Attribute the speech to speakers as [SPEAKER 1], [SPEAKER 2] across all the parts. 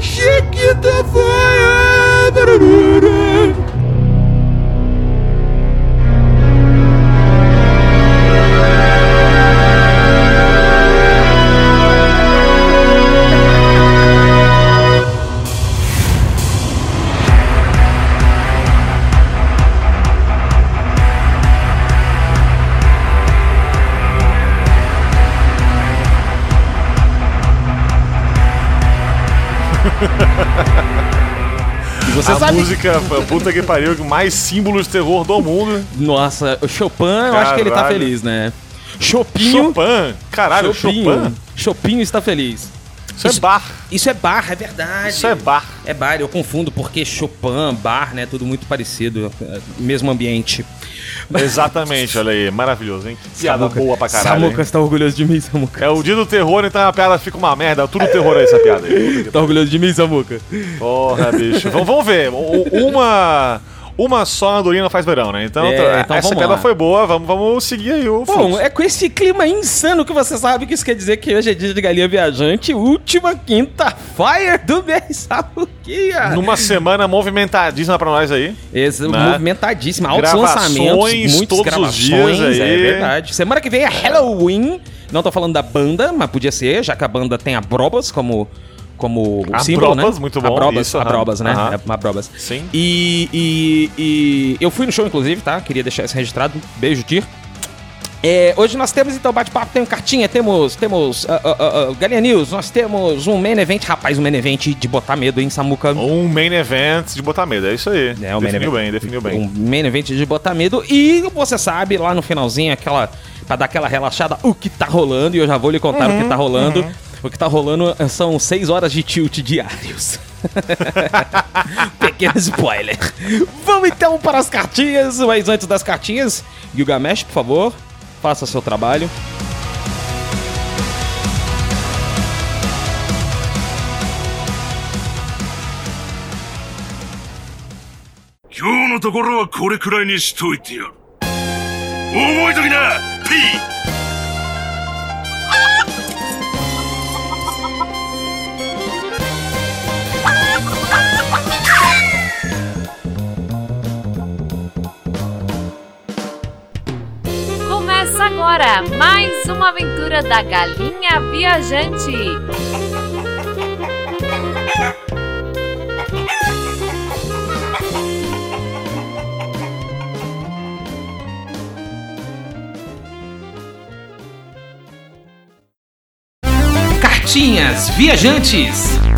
[SPEAKER 1] Chiquita Fire!
[SPEAKER 2] Você
[SPEAKER 3] a
[SPEAKER 2] sabe.
[SPEAKER 3] música, puta que pariu, mais símbolo de terror do mundo.
[SPEAKER 2] Nossa, o Chopin, eu acho que ele tá
[SPEAKER 3] Caralho.
[SPEAKER 2] feliz, né? Chopinho.
[SPEAKER 3] Chopin. Caralho, Chopin.
[SPEAKER 2] Chopinho está feliz.
[SPEAKER 3] Isso é bar.
[SPEAKER 2] Isso é bar, é verdade.
[SPEAKER 3] Isso é bar.
[SPEAKER 2] É bar, eu confundo porque Chopin, bar, né? Tudo muito parecido, é, mesmo ambiente.
[SPEAKER 3] Exatamente, olha aí. Maravilhoso, hein? Piada
[SPEAKER 2] Samuca-
[SPEAKER 3] boa pra caralho.
[SPEAKER 2] Samuca, você tá orgulhoso de mim, Samuca?
[SPEAKER 3] É o dia do terror, então a piada fica uma merda. Tudo terror aí, essa piada aí.
[SPEAKER 2] Tá orgulhoso de mim, Samuca?
[SPEAKER 3] Porra, bicho. vamos, vamos ver. Uma. Uma só andorinha não faz verão, né? Então,
[SPEAKER 2] É, então
[SPEAKER 3] essa
[SPEAKER 2] vamos
[SPEAKER 3] piada foi boa. Vamos, vamos seguir aí o
[SPEAKER 2] Bom,
[SPEAKER 3] fluxo.
[SPEAKER 2] é com esse clima insano que você sabe que isso quer dizer que hoje é dia de galinha viajante, última quinta fire do mês, Samuquinha.
[SPEAKER 3] Numa semana movimentadíssima pra nós aí.
[SPEAKER 2] Esse,
[SPEAKER 3] né?
[SPEAKER 2] movimentadíssima, altos
[SPEAKER 3] Gravações
[SPEAKER 2] lançamentos, muitas
[SPEAKER 3] todos os
[SPEAKER 2] gravações,
[SPEAKER 3] dias aí.
[SPEAKER 2] é verdade. Semana que vem é Halloween, não tô falando da banda, mas podia ser, já que a banda tem a Brobas como, como
[SPEAKER 3] A
[SPEAKER 2] símbolo, né?
[SPEAKER 3] muito bom,
[SPEAKER 2] A Brobas,
[SPEAKER 3] isso,
[SPEAKER 2] a
[SPEAKER 3] aham,
[SPEAKER 2] Brobas, né?
[SPEAKER 3] aham.
[SPEAKER 2] É uma Brobas.
[SPEAKER 3] Sim.
[SPEAKER 2] E, e, e eu fui no show, inclusive, tá? Queria deixar isso registrado. Beijo, Tir. É, hoje nós temos então bate-papo, tem cartinha, temos, temos uh, uh, uh, Galinha News, nós temos um main event, rapaz, um main event de botar medo, hein, Samuca?
[SPEAKER 3] Um main event de botar medo, é isso aí.
[SPEAKER 2] É, o main
[SPEAKER 3] definiu bem, definiu bem.
[SPEAKER 2] Um main event de botar medo. E você sabe, lá no finalzinho, aquela. Pra dar aquela relaxada, o que tá rolando. E eu já vou lhe contar o que tá rolando. O que tá rolando eh, são 6 horas de tilt diários. Pequeno spoiler. Vamos então para as cartinhas. Mas antes das cartinhas, Gilgamesh, por favor, faça seu trabalho.
[SPEAKER 4] 今日のところはこれくらいにしといてやる。覚えときな !P!
[SPEAKER 5] Agora mais uma aventura da Galinha Viajante.
[SPEAKER 2] Cartinhas Viajantes.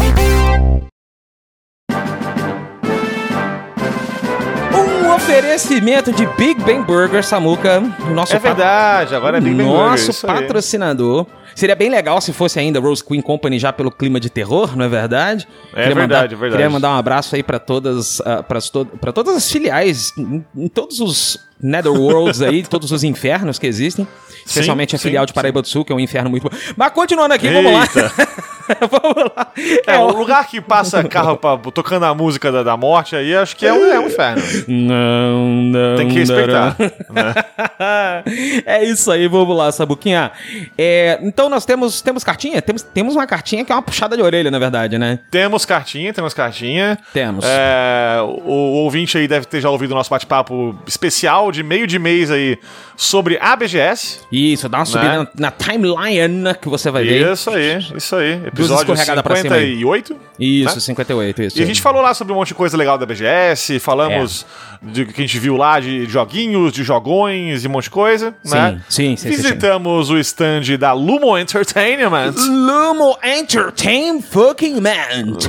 [SPEAKER 2] Oferecimento de Big Ben Burger, Samuca. Nosso
[SPEAKER 3] É verdade, agora é Big Bang Burger,
[SPEAKER 2] Nosso patrocinador. Seria bem legal se fosse ainda Rose Queen Company já pelo clima de terror, não é verdade?
[SPEAKER 3] É
[SPEAKER 2] Queria
[SPEAKER 3] verdade,
[SPEAKER 2] mandar,
[SPEAKER 3] é verdade.
[SPEAKER 2] Queria mandar um abraço aí pra todas, uh, pras to pra todas as filiais, em, em todos os Netherworlds aí, todos os infernos que existem. Especialmente a
[SPEAKER 3] sim,
[SPEAKER 2] filial de
[SPEAKER 3] sim.
[SPEAKER 2] Paraíba do Sul, que é um inferno muito bom. Mas continuando aqui, vamos lá.
[SPEAKER 3] Eita.
[SPEAKER 2] vamos lá.
[SPEAKER 3] É, o lugar que passa carro pra- tocando a música da, da morte aí, acho que é um, é um inferno.
[SPEAKER 2] Não, não.
[SPEAKER 3] Tem que respeitar. né?
[SPEAKER 2] é isso aí, vamos lá, Sabuquinha. É, então nós temos, temos cartinha? Temos, temos uma cartinha que é uma puxada de orelha, na verdade, né?
[SPEAKER 3] Temos cartinha, temos cartinha.
[SPEAKER 2] Temos.
[SPEAKER 3] É, o, o ouvinte aí deve ter já ouvido o nosso bate-papo especial de meio de mês aí sobre a BGS.
[SPEAKER 2] Isso, dá uma subida
[SPEAKER 3] Né?
[SPEAKER 2] na, na timeline que você vai ver.
[SPEAKER 3] Isso aí, isso aí. Episódio
[SPEAKER 2] escorregada pra cima aí.
[SPEAKER 3] 58.
[SPEAKER 2] Isso,
[SPEAKER 3] né?
[SPEAKER 2] 58, isso.
[SPEAKER 3] E a gente falou lá sobre um monte de coisa legal da BGS, falamos
[SPEAKER 2] É.
[SPEAKER 3] de que a gente viu lá de joguinhos, de jogões e um monte de coisa,
[SPEAKER 2] Sim,
[SPEAKER 3] né?
[SPEAKER 2] sim, sim, sim,
[SPEAKER 3] Visitamos o stand da Lumo Entertainment,
[SPEAKER 2] Lumo Entertainment.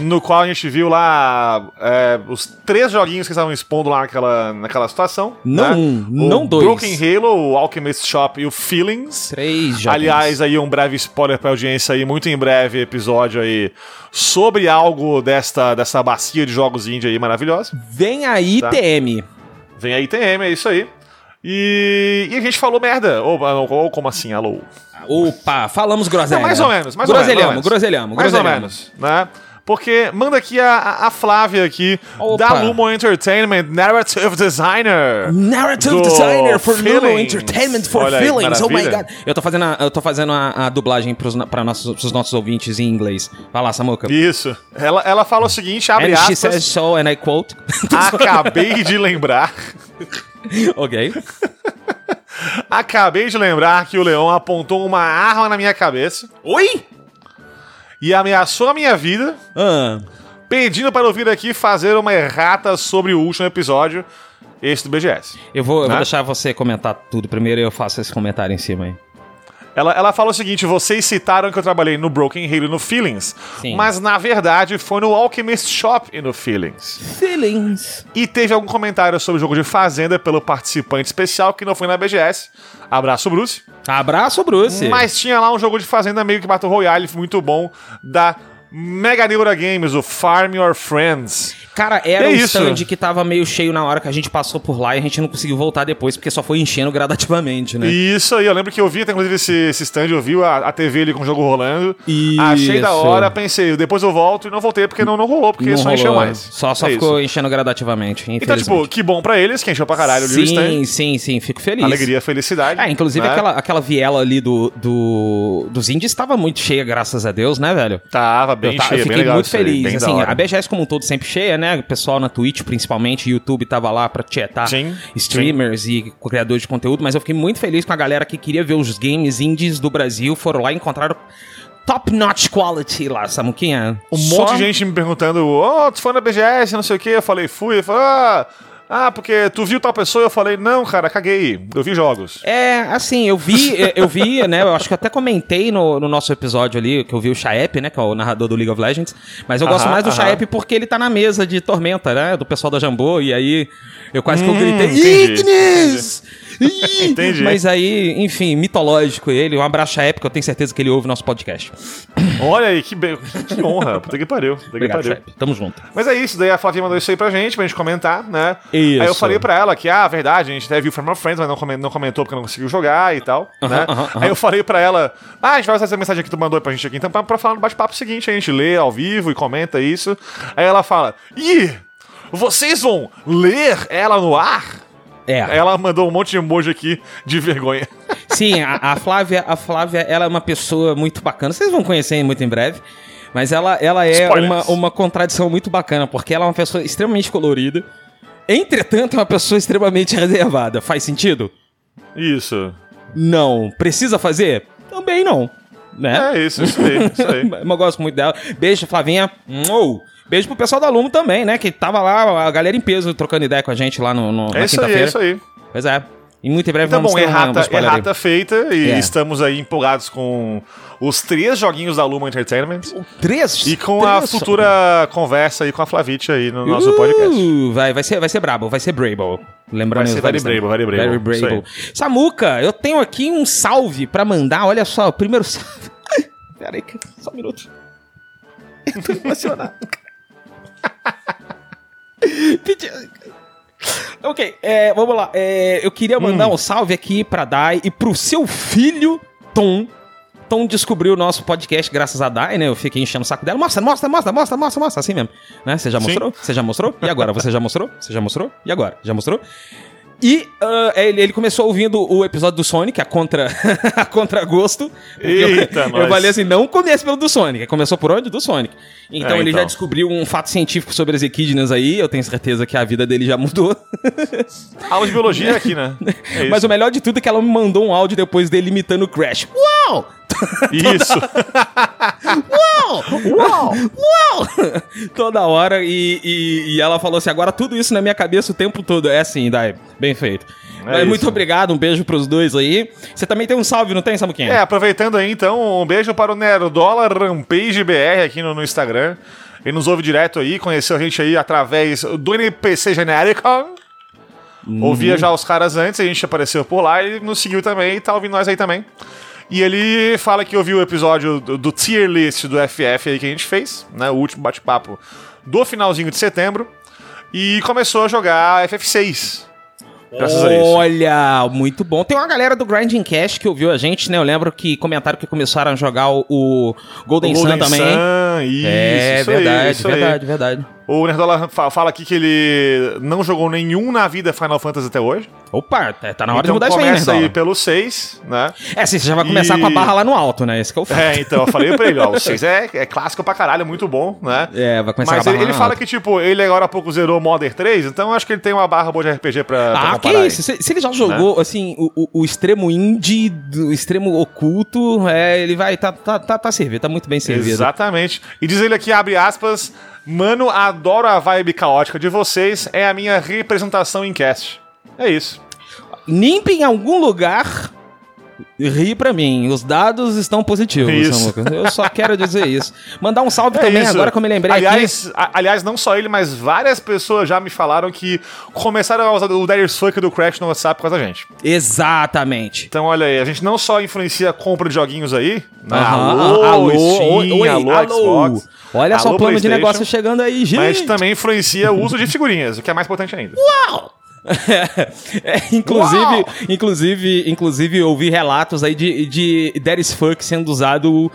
[SPEAKER 3] no qual a gente viu lá é, os três joguinhos que estavam expondo lá naquela, naquela situação.
[SPEAKER 2] Não
[SPEAKER 3] né?
[SPEAKER 2] Um, não dois.
[SPEAKER 3] Broken Halo, o Alchemist Shop e o Feelings.
[SPEAKER 2] Três jogos.
[SPEAKER 3] Aliás, aí um breve spoiler pra audiência aí, muito em breve episódio aí sobre algo desta, dessa bacia de jogos indie aí maravilhosa.
[SPEAKER 2] Vem aí,
[SPEAKER 3] Tá.
[SPEAKER 2] TM.
[SPEAKER 3] Vem aí TM, é isso aí. E, e a gente falou merda. Ou, ou- como assim, alô?
[SPEAKER 2] Opa, falamos groselha.
[SPEAKER 3] Não, mais ou menos, mais ou menos,
[SPEAKER 2] groselhamos,
[SPEAKER 3] ou menos.
[SPEAKER 2] groselhamos,
[SPEAKER 3] Mais ou
[SPEAKER 2] groselhamos.
[SPEAKER 3] menos, né? Porque manda aqui a, a- Flávia aqui,
[SPEAKER 2] Opa.
[SPEAKER 3] da Lumo Entertainment, Narrative Designer.
[SPEAKER 2] Narrative designer for Lumo
[SPEAKER 3] Feelings.
[SPEAKER 2] Entertainment for
[SPEAKER 3] Olha aí,
[SPEAKER 2] Feelings. Oh my god. Eu tô fazendo a, eu tô fazendo a, a dublagem pros, pra nossos, pros nossos ouvintes em inglês. Vai lá, Samuca.
[SPEAKER 3] Isso. Ela, ela fala o seguinte, abre
[SPEAKER 2] And she
[SPEAKER 3] aspas,
[SPEAKER 2] says so, and I quote.
[SPEAKER 3] acabei de lembrar,
[SPEAKER 2] ok.
[SPEAKER 3] acabei de lembrar que o leão apontou uma arma na minha cabeça
[SPEAKER 2] Oi?
[SPEAKER 3] E ameaçou a minha vida,
[SPEAKER 2] Ah,
[SPEAKER 3] pedindo para eu vir aqui fazer uma errata sobre o último episódio, esse do BGS.
[SPEAKER 2] eu vou, eu vou
[SPEAKER 3] Né?
[SPEAKER 2] deixar você comentar tudo primeiro e eu faço esse comentário em cima aí.
[SPEAKER 3] Ela, ela fala o seguinte: vocês citaram que eu trabalhei no Broken Halo e no Feelings,
[SPEAKER 2] Sim.
[SPEAKER 3] mas na verdade foi no Alchemist Shop e no Feelings.
[SPEAKER 2] Feelings.
[SPEAKER 3] E teve algum comentário sobre o jogo de Fazenda pelo participante especial que não foi na BGS. Abraço, Bruce.
[SPEAKER 2] Abraço, Bruce.
[SPEAKER 3] Mas tinha lá um jogo de Fazenda meio que Battle Royale muito bom da Mega Neura Games, o Farm Your Friends.
[SPEAKER 2] Cara, era
[SPEAKER 3] É
[SPEAKER 2] um
[SPEAKER 3] isso.
[SPEAKER 2] stand que tava meio cheio na hora que a gente passou por lá e a gente não conseguiu voltar depois, porque só foi enchendo gradativamente, né?
[SPEAKER 3] Isso aí, eu lembro que eu vi, até, inclusive, esse, esse stand, eu vi a, a TV ali com o jogo rolando.
[SPEAKER 2] Isso.
[SPEAKER 3] Achei da hora, pensei, depois eu volto e não voltei porque não, não rolou, porque
[SPEAKER 2] Não
[SPEAKER 3] só
[SPEAKER 2] rolou,
[SPEAKER 3] encheu mais.
[SPEAKER 2] Só, só
[SPEAKER 3] É
[SPEAKER 2] ficou
[SPEAKER 3] isso.
[SPEAKER 2] enchendo gradativamente.
[SPEAKER 3] Então, tipo, que bom pra eles, que encheu pra caralho ali o stand.
[SPEAKER 2] Sim, sim, sim, fico feliz.
[SPEAKER 3] Alegria, felicidade.
[SPEAKER 2] É, inclusive
[SPEAKER 3] né?
[SPEAKER 2] aquela, aquela viela ali do, do, dos indies estava muito cheia, graças a Deus, né, velho?
[SPEAKER 3] Tava bem
[SPEAKER 2] eu,
[SPEAKER 3] cheia,
[SPEAKER 2] eu
[SPEAKER 3] bem
[SPEAKER 2] fiquei
[SPEAKER 3] legal
[SPEAKER 2] muito
[SPEAKER 3] aí,
[SPEAKER 2] feliz.
[SPEAKER 3] bem da
[SPEAKER 2] assim, a BGS como um todo sempre cheia, né? O pessoal na Twitch, principalmente, YouTube tava lá pra tietar
[SPEAKER 3] Sim,
[SPEAKER 2] streamers e criadores de conteúdo, mas eu fiquei muito feliz com a galera que queria ver os games indies do Brasil, foram lá e encontraram top-notch quality lá, Samuquinha.
[SPEAKER 3] Um
[SPEAKER 2] Só-
[SPEAKER 3] monte de gente me perguntando, ô, tu foi na BGS, não sei o que. Eu falei, fui. Eu falei, ah, ah, porque tu viu tal pessoa? Eu falei, não, cara, caguei. Eu vi jogos.
[SPEAKER 2] É, assim, eu vi, eu vi, né? Eu acho que eu até comentei no, no nosso episódio ali, que eu vi o Chaep, né? Que é o narrador do League of Legends. Mas eu gosto
[SPEAKER 3] Aham,
[SPEAKER 2] mais do
[SPEAKER 3] aham.
[SPEAKER 2] Chaep porque ele tá na mesa de Tormenta, né? Do pessoal da Jambô. E aí, eu quase que eu gritei,
[SPEAKER 3] Hum, entendi,
[SPEAKER 2] Ignis! Ih!
[SPEAKER 3] Entendi.
[SPEAKER 2] Mas aí, enfim, mitológico ele. Um abraço Chaep, que eu tenho certeza que ele ouve nosso podcast.
[SPEAKER 3] Olha aí, que, be... que honra. Puta que pariu. Puta que
[SPEAKER 2] Obrigado,
[SPEAKER 3] pariu.
[SPEAKER 2] Tamo junto.
[SPEAKER 3] Mas é isso, daí a Flavinha mandou isso aí pra gente, pra gente comentar, né?
[SPEAKER 2] Isso.
[SPEAKER 3] Aí eu falei pra ela que, ah, verdade, a gente até viu Our Friends, mas não comen- não comentou porque não conseguiu jogar e tal, né?
[SPEAKER 2] aham, aham.
[SPEAKER 3] Aí eu falei pra ela, ah, a gente vai usar essa mensagem que tu mandou pra gente aqui, então pra, pra falar no bate-papo seguinte, a gente lê ao vivo e comenta isso. Aí ela fala, ih, vocês vão ler ela no ar?
[SPEAKER 2] É.
[SPEAKER 3] Ela mandou um monte de emoji aqui de vergonha.
[SPEAKER 2] Sim, a, a Flávia, a Flávia, ela é uma pessoa muito bacana. Vocês vão conhecer muito em breve. Mas ela, ela é
[SPEAKER 3] Spoilers.
[SPEAKER 2] uma, uma contradição muito bacana, porque ela é uma pessoa extremamente colorida. Entretanto, é uma pessoa extremamente reservada. Faz sentido?
[SPEAKER 3] Isso.
[SPEAKER 2] Não. Precisa fazer? Também não. Né?
[SPEAKER 3] É isso, isso aí, isso aí.
[SPEAKER 2] Mas eu gosto muito dela. Beijo, Flavinha. Uou. Beijo pro pessoal da Lumo também, né? Que tava lá, a galera em peso, trocando ideia com a gente lá no, no, na
[SPEAKER 3] É isso aí,
[SPEAKER 2] quinta-feira.
[SPEAKER 3] é isso aí.
[SPEAKER 2] Pois é. E muito em breve
[SPEAKER 3] Então,
[SPEAKER 2] vamos
[SPEAKER 3] bom,
[SPEAKER 2] ter uma- um
[SPEAKER 3] errata, errata feita e
[SPEAKER 2] É.
[SPEAKER 3] estamos aí empolgados com os três joguinhos da Luma Entertainment
[SPEAKER 2] Três?
[SPEAKER 3] e com a
[SPEAKER 2] três só.
[SPEAKER 3] futura conversa aí com a Flavite aí no nosso podcast.
[SPEAKER 2] Uh, vai, vai, ser, vai ser brabo, vai ser Brable. Lembrando
[SPEAKER 3] Vai ser very Brable, very Brable,
[SPEAKER 2] Very Brable. Samuca, eu tenho aqui um salve pra mandar. Olha só, o primeiro salve. Pera aí, só um minuto. Eu tô emocionado. Ok, é, vamos lá. É, eu queria mandar um salve aqui pra Dai e pro seu filho, Tom. Tom descobriu o nosso podcast graças a Dai, né? Eu fiquei enchendo o saco dela. Mostra, mostra, mostra, mostra, mostra, mostra. Assim mesmo. Né? Você já
[SPEAKER 3] Sim.
[SPEAKER 2] mostrou? Você já mostrou? E agora? Você já mostrou? Você já mostrou? E agora? Já mostrou? E ah, ele, ele começou ouvindo o episódio do Sonic, a contra, a contra gosto.
[SPEAKER 3] Eita,
[SPEAKER 2] eu, falei assim, não comece pelo do Sonic. Começou por onde? Do Sonic. Então
[SPEAKER 3] É,
[SPEAKER 2] ele
[SPEAKER 3] então.
[SPEAKER 2] já descobriu um fato científico sobre as equidnas aí. Eu tenho certeza que a vida dele já mudou.
[SPEAKER 3] Aula de biologia aqui, né? É.
[SPEAKER 2] Mas o melhor de tudo é que ela me mandou um áudio depois dele imitando o Crash. Uau!
[SPEAKER 3] Isso.
[SPEAKER 2] Uau! Uau! Uau! Toda hora. E, e, e ela falou assim: agora tudo isso na minha cabeça o tempo todo. É assim, Dai. Bem feito. Mas
[SPEAKER 3] isso.
[SPEAKER 2] muito obrigado, um beijo pros dois aí. Você também tem um salve, não tem, Samuquinha?
[SPEAKER 3] É, aproveitando aí, então, um beijo para o Nerdola Rampage BR aqui no, no Instagram. Ele nos ouve direto aí, conheceu a gente aí através do NPC Genericon. Ouvia já os caras antes, a gente apareceu por lá e nos seguiu também e tá ouvindo nós aí também. E ele fala que ouviu o episódio do, do tier list do FF aí que a gente fez, né? O último bate-papo do finalzinho de setembro. E começou a jogar FF6. Graças a isso.
[SPEAKER 2] Olha, muito bom. Tem uma galera do Grinding Cash que ouviu a gente, né? Eu lembro que comentaram que começaram a jogar o, o Golden,
[SPEAKER 3] O
[SPEAKER 2] Sun
[SPEAKER 3] Golden
[SPEAKER 2] também.
[SPEAKER 3] Sun, isso,
[SPEAKER 2] é,
[SPEAKER 3] isso aí,
[SPEAKER 2] verdade,
[SPEAKER 3] isso aí.
[SPEAKER 2] verdade, verdade.
[SPEAKER 3] O Nerdola fa- fala aqui que ele não jogou nenhum na vida Final Fantasy até hoje.
[SPEAKER 2] Opa, tá tá na hora
[SPEAKER 3] então
[SPEAKER 2] de mudar isso aí, né,
[SPEAKER 3] começa aí
[SPEAKER 2] Nerdola?
[SPEAKER 3] pelo 6, né?
[SPEAKER 2] É, sim, você já vai começar
[SPEAKER 3] E-
[SPEAKER 2] com a barra lá no alto, né? Esse que é o fato.
[SPEAKER 3] É, então, eu falei pra ele, ó, o 6 é, é clássico pra caralho, é muito bom, né?
[SPEAKER 2] É, vai começar
[SPEAKER 3] Mas
[SPEAKER 2] com a barra
[SPEAKER 3] ele, ele fala
[SPEAKER 2] alto.
[SPEAKER 3] que, tipo, ele agora há pouco zerou Modern 3, então eu acho que ele tem uma barra boa de RPG pra, pra
[SPEAKER 2] Ah, que
[SPEAKER 3] comparar aí.
[SPEAKER 2] isso? Se, se ele já jogou, assim, o, o- o extremo indie, do extremo oculto, é, ele vai, tá, tá, tá, tá servido, tá muito bem servido.
[SPEAKER 3] Exatamente. E diz ele aqui, abre aspas, mano, adoro a vibe caótica de vocês, é a minha representação em cast. É isso.
[SPEAKER 2] Nimp em algum lugar ri pra mim. Os dados estão positivos,
[SPEAKER 3] Isso.
[SPEAKER 2] Samuca. Eu só quero dizer isso. Mandar um salve
[SPEAKER 3] É
[SPEAKER 2] também,
[SPEAKER 3] isso.
[SPEAKER 2] agora que eu me lembrei
[SPEAKER 3] aliás, a- aliás, não só ele, mas várias pessoas já me falaram que começaram a usar o Darius Fuck do Crash no WhatsApp por causa da gente.
[SPEAKER 2] aqui. Exatamente.
[SPEAKER 3] Então, olha aí, a gente não só influencia a compra de joguinhos aí, né?
[SPEAKER 2] Aham,
[SPEAKER 3] alô, Steam,
[SPEAKER 2] oi,
[SPEAKER 3] alô,
[SPEAKER 2] alô.
[SPEAKER 3] Xbox,
[SPEAKER 2] Olha só
[SPEAKER 3] alô,
[SPEAKER 2] o plano de negócio chegando aí, gente.
[SPEAKER 3] Mas também influencia o uso de figurinhas, o que é mais importante ainda.
[SPEAKER 2] É, inclusive, inclusive, inclusive, eu ouvi relatos aí de, de That is Fuck sendo usado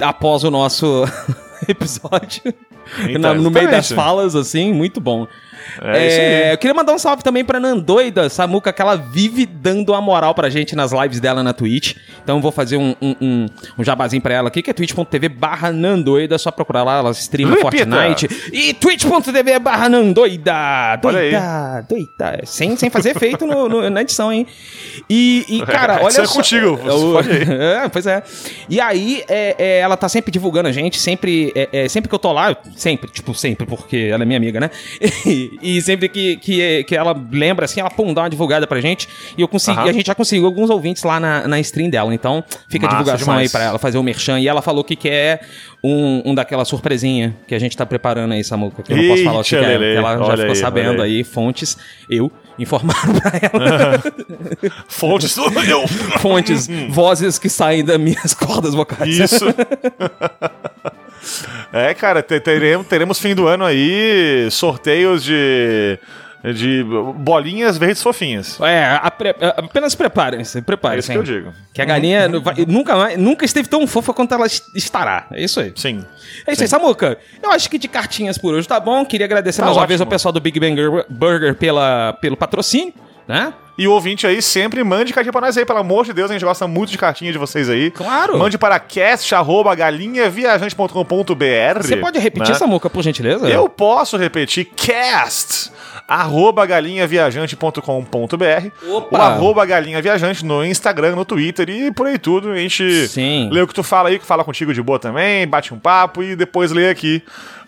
[SPEAKER 2] após o nosso episódio.
[SPEAKER 3] Então,
[SPEAKER 2] Na- no meio das falas, assim, muito bom.
[SPEAKER 3] É aí.
[SPEAKER 2] eu queria mandar um salve também pra Nandoida, Samuca, que ela vive dando a moral pra gente nas lives dela na Twitch. Então eu vou fazer um, um, um, um jabazinho pra ela aqui, que é twitch.tv barra Nandoida, só procurar lá, ela streama. Fortnite. E twitch.tv barra Nandoida, doida, doida, sem, sem fazer efeito no- no- na edição, hein. E, e cara,
[SPEAKER 3] A
[SPEAKER 2] olha
[SPEAKER 3] é
[SPEAKER 2] só...
[SPEAKER 3] contigo, você
[SPEAKER 2] Eu- é, pois é. E aí, é, é, ela tá sempre divulgando a gente, sempre, é, é, sempre que eu tô lá, sempre, tipo, sempre, porque ela é minha amiga, né? E, e sempre que, que, que ela lembra, assim, ela, pum, dá uma divulgada pra gente. E eu consegui,
[SPEAKER 3] Aham.
[SPEAKER 2] a gente já conseguiu alguns ouvintes lá na, na stream dela. Então, fica a
[SPEAKER 3] Massa
[SPEAKER 2] divulgação
[SPEAKER 3] demais.
[SPEAKER 2] aí pra ela, fazer o merchan. E ela falou que quer um, um daquela surpresinha que a gente tá preparando aí, Samuca. Que eu não posso falar o que, é, ela já ficou
[SPEAKER 3] aí,
[SPEAKER 2] sabendo
[SPEAKER 3] aí.
[SPEAKER 2] aí, fontes, eu, informaram pra ela.
[SPEAKER 3] Fontes eu.
[SPEAKER 2] fontes, vozes que saem das minhas cordas vocais.
[SPEAKER 3] Isso. É, cara, te- teremos, teremos fim do ano aí sorteios de, de bolinhas verdes fofinhas.
[SPEAKER 2] É, apre- apenas preparem-se,
[SPEAKER 3] É
[SPEAKER 2] preparem-se.
[SPEAKER 3] isso que eu digo.
[SPEAKER 2] Que a galinha nunca, mais- nunca esteve tão fofa quanto ela es- estará. É isso aí.
[SPEAKER 3] Sim.
[SPEAKER 2] É isso aí, Samuca. Eu acho que de cartinhas por hoje tá bom. Queria agradecer
[SPEAKER 3] Tá
[SPEAKER 2] mais uma
[SPEAKER 3] ótimo.
[SPEAKER 2] vez ao pessoal do Big Bang Burger pela, pelo patrocínio, né?
[SPEAKER 3] E o ouvinte aí, sempre mande cartinha pra nós aí, pelo amor de Deus, a gente gosta muito de cartinha de vocês aí.
[SPEAKER 2] Claro.
[SPEAKER 3] Mande para cast.galinhaviajante.com.br.
[SPEAKER 2] Você pode repetir,
[SPEAKER 3] né?
[SPEAKER 2] Samuca, por gentileza?
[SPEAKER 3] Eu posso repetir cast arroba galinhaviajante.com.br
[SPEAKER 2] Opa!
[SPEAKER 3] o arroba galinha viajante no Instagram, no Twitter e por aí tudo. A gente
[SPEAKER 2] Sim.
[SPEAKER 3] lê o que tu fala aí, que fala contigo de boa também, bate um papo e depois lê aqui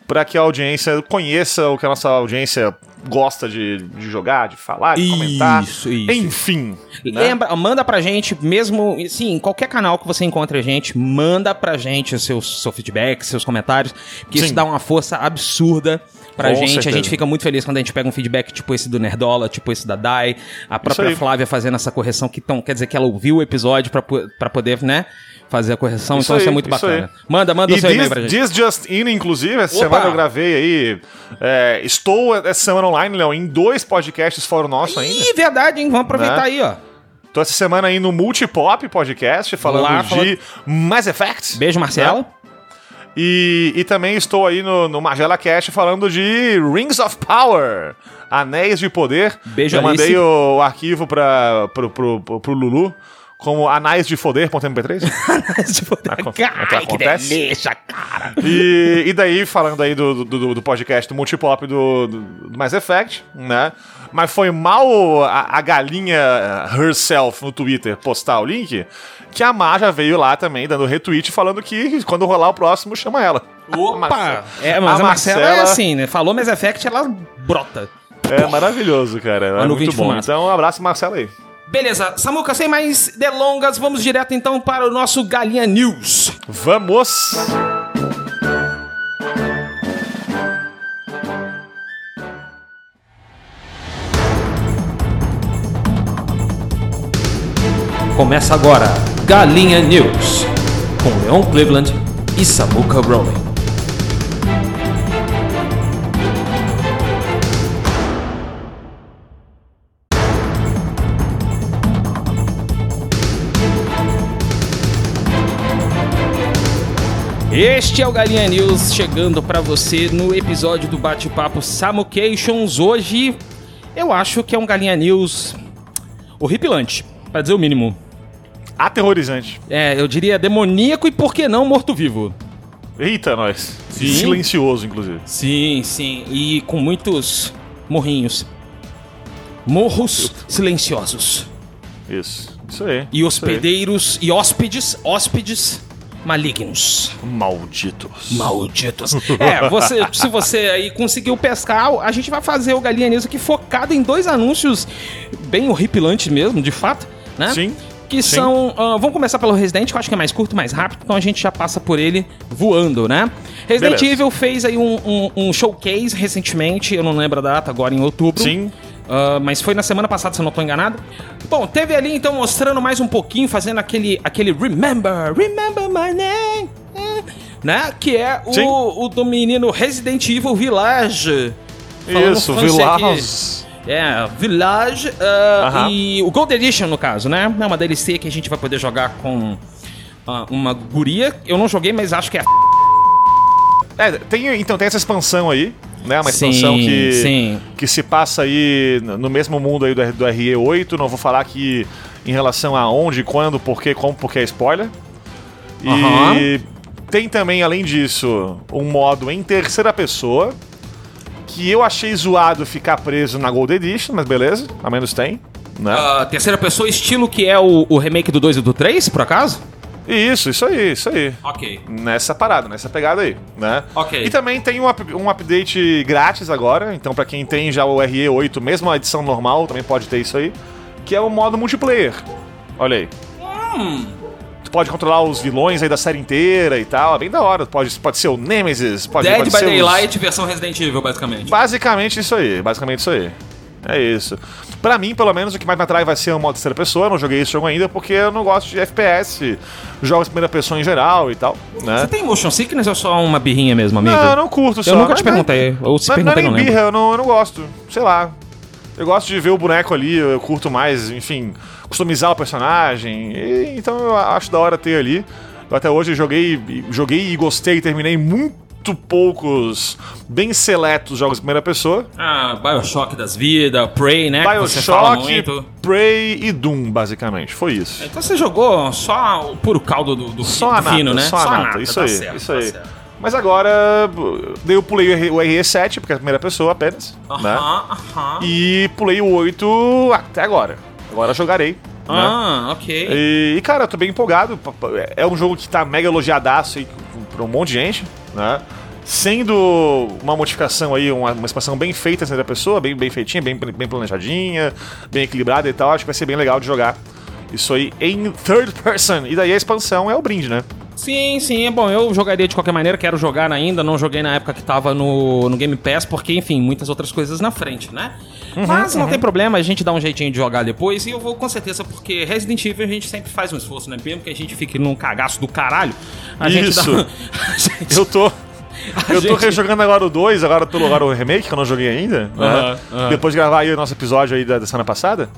[SPEAKER 3] para que a audiência conheça o que a nossa audiência gosta de, de jogar, de falar, de comentar.
[SPEAKER 2] Isso, isso.
[SPEAKER 3] Enfim. né?
[SPEAKER 2] Lembra, manda pra gente, mesmo, sim, em qualquer canal que você encontre a gente, manda pra gente o seu, seu feedback, seus comentários, porque isso dá uma força absurda pra
[SPEAKER 3] Com
[SPEAKER 2] gente. A
[SPEAKER 3] certeza.
[SPEAKER 2] gente fica muito feliz quando a gente pega um feedback tipo esse do Nerdola, tipo esse da Dai, a própria. Flávia fazendo essa correção, que então, quer dizer que ela ouviu o episódio pra, pra poder, né, fazer a correção.
[SPEAKER 3] Isso
[SPEAKER 2] então isso é
[SPEAKER 3] aí,
[SPEAKER 2] muito
[SPEAKER 3] isso
[SPEAKER 2] bacana.
[SPEAKER 3] aí.
[SPEAKER 2] Manda, manda o
[SPEAKER 3] E
[SPEAKER 2] seu e-mail pra gente.
[SPEAKER 3] this Just In, inclusive, essa
[SPEAKER 2] Opa!
[SPEAKER 3] semana eu gravei aí. é, estou essa semana online, Léo, em dois podcasts fora o nosso ainda.
[SPEAKER 2] Ih, verdade, hein? Vamos aproveitar
[SPEAKER 3] Né?
[SPEAKER 2] aí, ó.
[SPEAKER 3] Tô essa semana aí no Multipop Podcast, falando
[SPEAKER 2] Lá,
[SPEAKER 3] de
[SPEAKER 2] falando-
[SPEAKER 3] Mass Effect.
[SPEAKER 2] Beijo, Marcelo.
[SPEAKER 3] Né? E, e também estou aí no, no Magela Cast falando de Rings of Power, Anéis de Poder.
[SPEAKER 2] Beijo,
[SPEAKER 3] Eu mandei
[SPEAKER 2] Alice.
[SPEAKER 3] o, arquivo pra, pro, pro, pro, pro Lulu como anais de foder.mp3.
[SPEAKER 2] tipo,
[SPEAKER 3] Acon-
[SPEAKER 2] Ai, que
[SPEAKER 3] acontece?
[SPEAKER 2] delícia, cara.
[SPEAKER 3] E, e daí, falando aí do, do, do- do podcast do Multipop do, do, do Mass Effect, né? Mas foi mal a, a galinha herself no Twitter postar o link, que a Mar já veio lá também, dando retweet, falando que quando rolar o próximo, chama ela.
[SPEAKER 2] Opa! É, mas a,
[SPEAKER 3] A
[SPEAKER 2] Marcela, é
[SPEAKER 3] Marcela-
[SPEAKER 2] assim, né? Falou Mass Effect, ela brota.
[SPEAKER 3] É maravilhoso, cara. É muito
[SPEAKER 2] de
[SPEAKER 3] bom.
[SPEAKER 2] fumaça.
[SPEAKER 3] Então, um abraço, Marcelo aí.
[SPEAKER 2] Beleza, Samuca, sem mais delongas, vamos direto então para o nosso Galinha News.
[SPEAKER 3] Vamos!
[SPEAKER 2] Começa agora Galinha News, com Leon Cleveland e Samuca Rowling. Este é o Galinha News chegando pra você no episódio do bate-papo Samucations. Hoje eu acho que é um Galinha News horripilante, pra dizer o mínimo.
[SPEAKER 3] Aterrorizante.
[SPEAKER 2] É, eu diria demoníaco e por que não morto-vivo.
[SPEAKER 3] Eita, nós.
[SPEAKER 2] Sim.
[SPEAKER 3] Silencioso, inclusive.
[SPEAKER 2] Sim, sim, e com muitos morrinhos. Morros silenciosos.
[SPEAKER 3] Isso. Isso aí.
[SPEAKER 2] E hospedeiros e hóspedes, hóspedes malignos.
[SPEAKER 3] Malditos.
[SPEAKER 2] Malditos. É, você, se você aí conseguiu pescar, a gente vai fazer o Galinha News aqui focado em dois anúncios bem horripilantes mesmo, de fato, né?
[SPEAKER 3] Sim.
[SPEAKER 2] Que
[SPEAKER 3] Sim.
[SPEAKER 2] são. ah, vamos começar pelo Resident, que eu acho que é mais curto, mais rápido, então a gente já passa por ele voando, né? Resident
[SPEAKER 3] Beleza.
[SPEAKER 2] Evil fez aí um, um- um showcase recentemente, eu não lembro a data, agora em outubro.
[SPEAKER 3] Sim.
[SPEAKER 2] Ah, mas foi na semana passada, se eu não tô enganado. Bom, teve ali então mostrando mais um pouquinho, fazendo aquele, aquele Remember, Remember My Name, né? Que é
[SPEAKER 3] Sim.
[SPEAKER 2] o, o do menino Resident Evil Village.
[SPEAKER 3] Isso. Village.
[SPEAKER 2] É, Village ah,
[SPEAKER 3] Aham.
[SPEAKER 2] e o Gold Edition, no caso, né? É uma DLC que a gente vai poder jogar com ah, uma guria. Eu não joguei, mas acho que é.
[SPEAKER 3] É, tem, então tem essa expansão aí, né? Uma
[SPEAKER 2] Sim,
[SPEAKER 3] expansão que,
[SPEAKER 2] sim.
[SPEAKER 3] que se passa aí no mesmo mundo aí do, do RE8. Não vou falar aqui em relação a onde, quando, porquê, como, porque é spoiler. E
[SPEAKER 2] Aham.
[SPEAKER 3] tem também, além disso, um modo em terceira pessoa. Que eu achei zoado ficar preso na Gold Edition, mas beleza, ao menos tem. Né?
[SPEAKER 2] Ah, terceira pessoa, estilo que é o, o remake do 2 e do 3, por acaso?
[SPEAKER 3] Isso, isso aí, isso aí.
[SPEAKER 2] Ok.
[SPEAKER 3] nessa parada, nessa pegada aí, né?
[SPEAKER 2] Ok.
[SPEAKER 3] E também tem um, up- um update grátis agora, então pra quem tem já o RE8, mesmo a edição normal, também pode ter isso aí, que é o modo multiplayer. Olha aí. Tu pode controlar os vilões aí da série inteira e tal, é bem da hora. Pode, pode ser o Nemesis, pode,
[SPEAKER 2] Dead
[SPEAKER 3] pode
[SPEAKER 2] by
[SPEAKER 3] ser os-
[SPEAKER 2] Daylight versão Resident Evil, basicamente.
[SPEAKER 3] Basicamente isso aí, basicamente isso aí. É isso. Pra mim, pelo menos, o que mais me atrai vai ser o modo terceira pessoa. Eu não joguei esse jogo ainda porque eu não gosto de FPS, jogos de primeira pessoa em geral e tal, né?
[SPEAKER 2] Você tem motion sickness ou só uma birrinha mesmo, amigo?
[SPEAKER 3] Não, eu não curto só.
[SPEAKER 2] Eu nunca te
[SPEAKER 3] não
[SPEAKER 2] perguntei. Ou se
[SPEAKER 3] Não, não é
[SPEAKER 2] perguntei, não lembro.
[SPEAKER 3] birra, eu não, eu não gosto. Sei lá. Eu gosto de ver o boneco ali, eu curto mais, enfim, customizar o personagem. e- então eu acho da hora ter ali. Eu até hoje joguei, joguei e gostei e terminei muito poucos, bem seletos jogos de primeira pessoa.
[SPEAKER 2] Ah, Bioshock das vidas, Prey, né?
[SPEAKER 3] Bioshock,
[SPEAKER 2] muito.
[SPEAKER 3] Prey e Doom, basicamente. Foi isso.
[SPEAKER 2] Então você jogou só o puro caldo do, do,
[SPEAKER 3] Só
[SPEAKER 2] fino,
[SPEAKER 3] nata,
[SPEAKER 2] né?
[SPEAKER 3] só a nata, isso
[SPEAKER 2] tá
[SPEAKER 3] aí,
[SPEAKER 2] certo,
[SPEAKER 3] isso
[SPEAKER 2] tá
[SPEAKER 3] aí.
[SPEAKER 2] certo.
[SPEAKER 3] Mas agora, eu pulei o R- o RE7, porque é a primeira pessoa apenas, né?
[SPEAKER 2] Aham, aham.
[SPEAKER 3] E pulei o 8 até agora. Agora jogarei. né?
[SPEAKER 2] Ah, ok.
[SPEAKER 3] E, cara, eu tô bem empolgado. É um jogo que tá mega elogiadaço aí pra um monte de gente, né? Sendo uma modificação aí, uma, uma expansão bem feita da pessoa, bem, bem feitinha, bem, bem planejadinha, bem equilibrada e tal, acho que vai ser bem legal de jogar. Isso aí em third person. E daí a expansão é o brinde, né?
[SPEAKER 2] Sim, sim, é bom. Eu jogaria de qualquer maneira, quero jogar ainda. Não joguei na época que tava no, no Game Pass, porque, enfim, muitas outras coisas na frente, né?
[SPEAKER 3] Uhum,
[SPEAKER 2] Mas não tem problema, a gente dá um jeitinho de jogar depois. E eu vou com certeza, porque Resident Evil a gente sempre faz um esforço, né? Mesmo que a gente fique num cagaço do caralho, a gente
[SPEAKER 3] Isso.
[SPEAKER 2] dá. a gente-
[SPEAKER 3] Eu tô.
[SPEAKER 2] a
[SPEAKER 3] Eu tô
[SPEAKER 2] gente-
[SPEAKER 3] rejogando agora o 2, agora pelo agora o remake, que eu não joguei ainda. né?
[SPEAKER 2] Aham, aham.
[SPEAKER 3] Depois de gravar aí o nosso episódio aí da, da semana passada.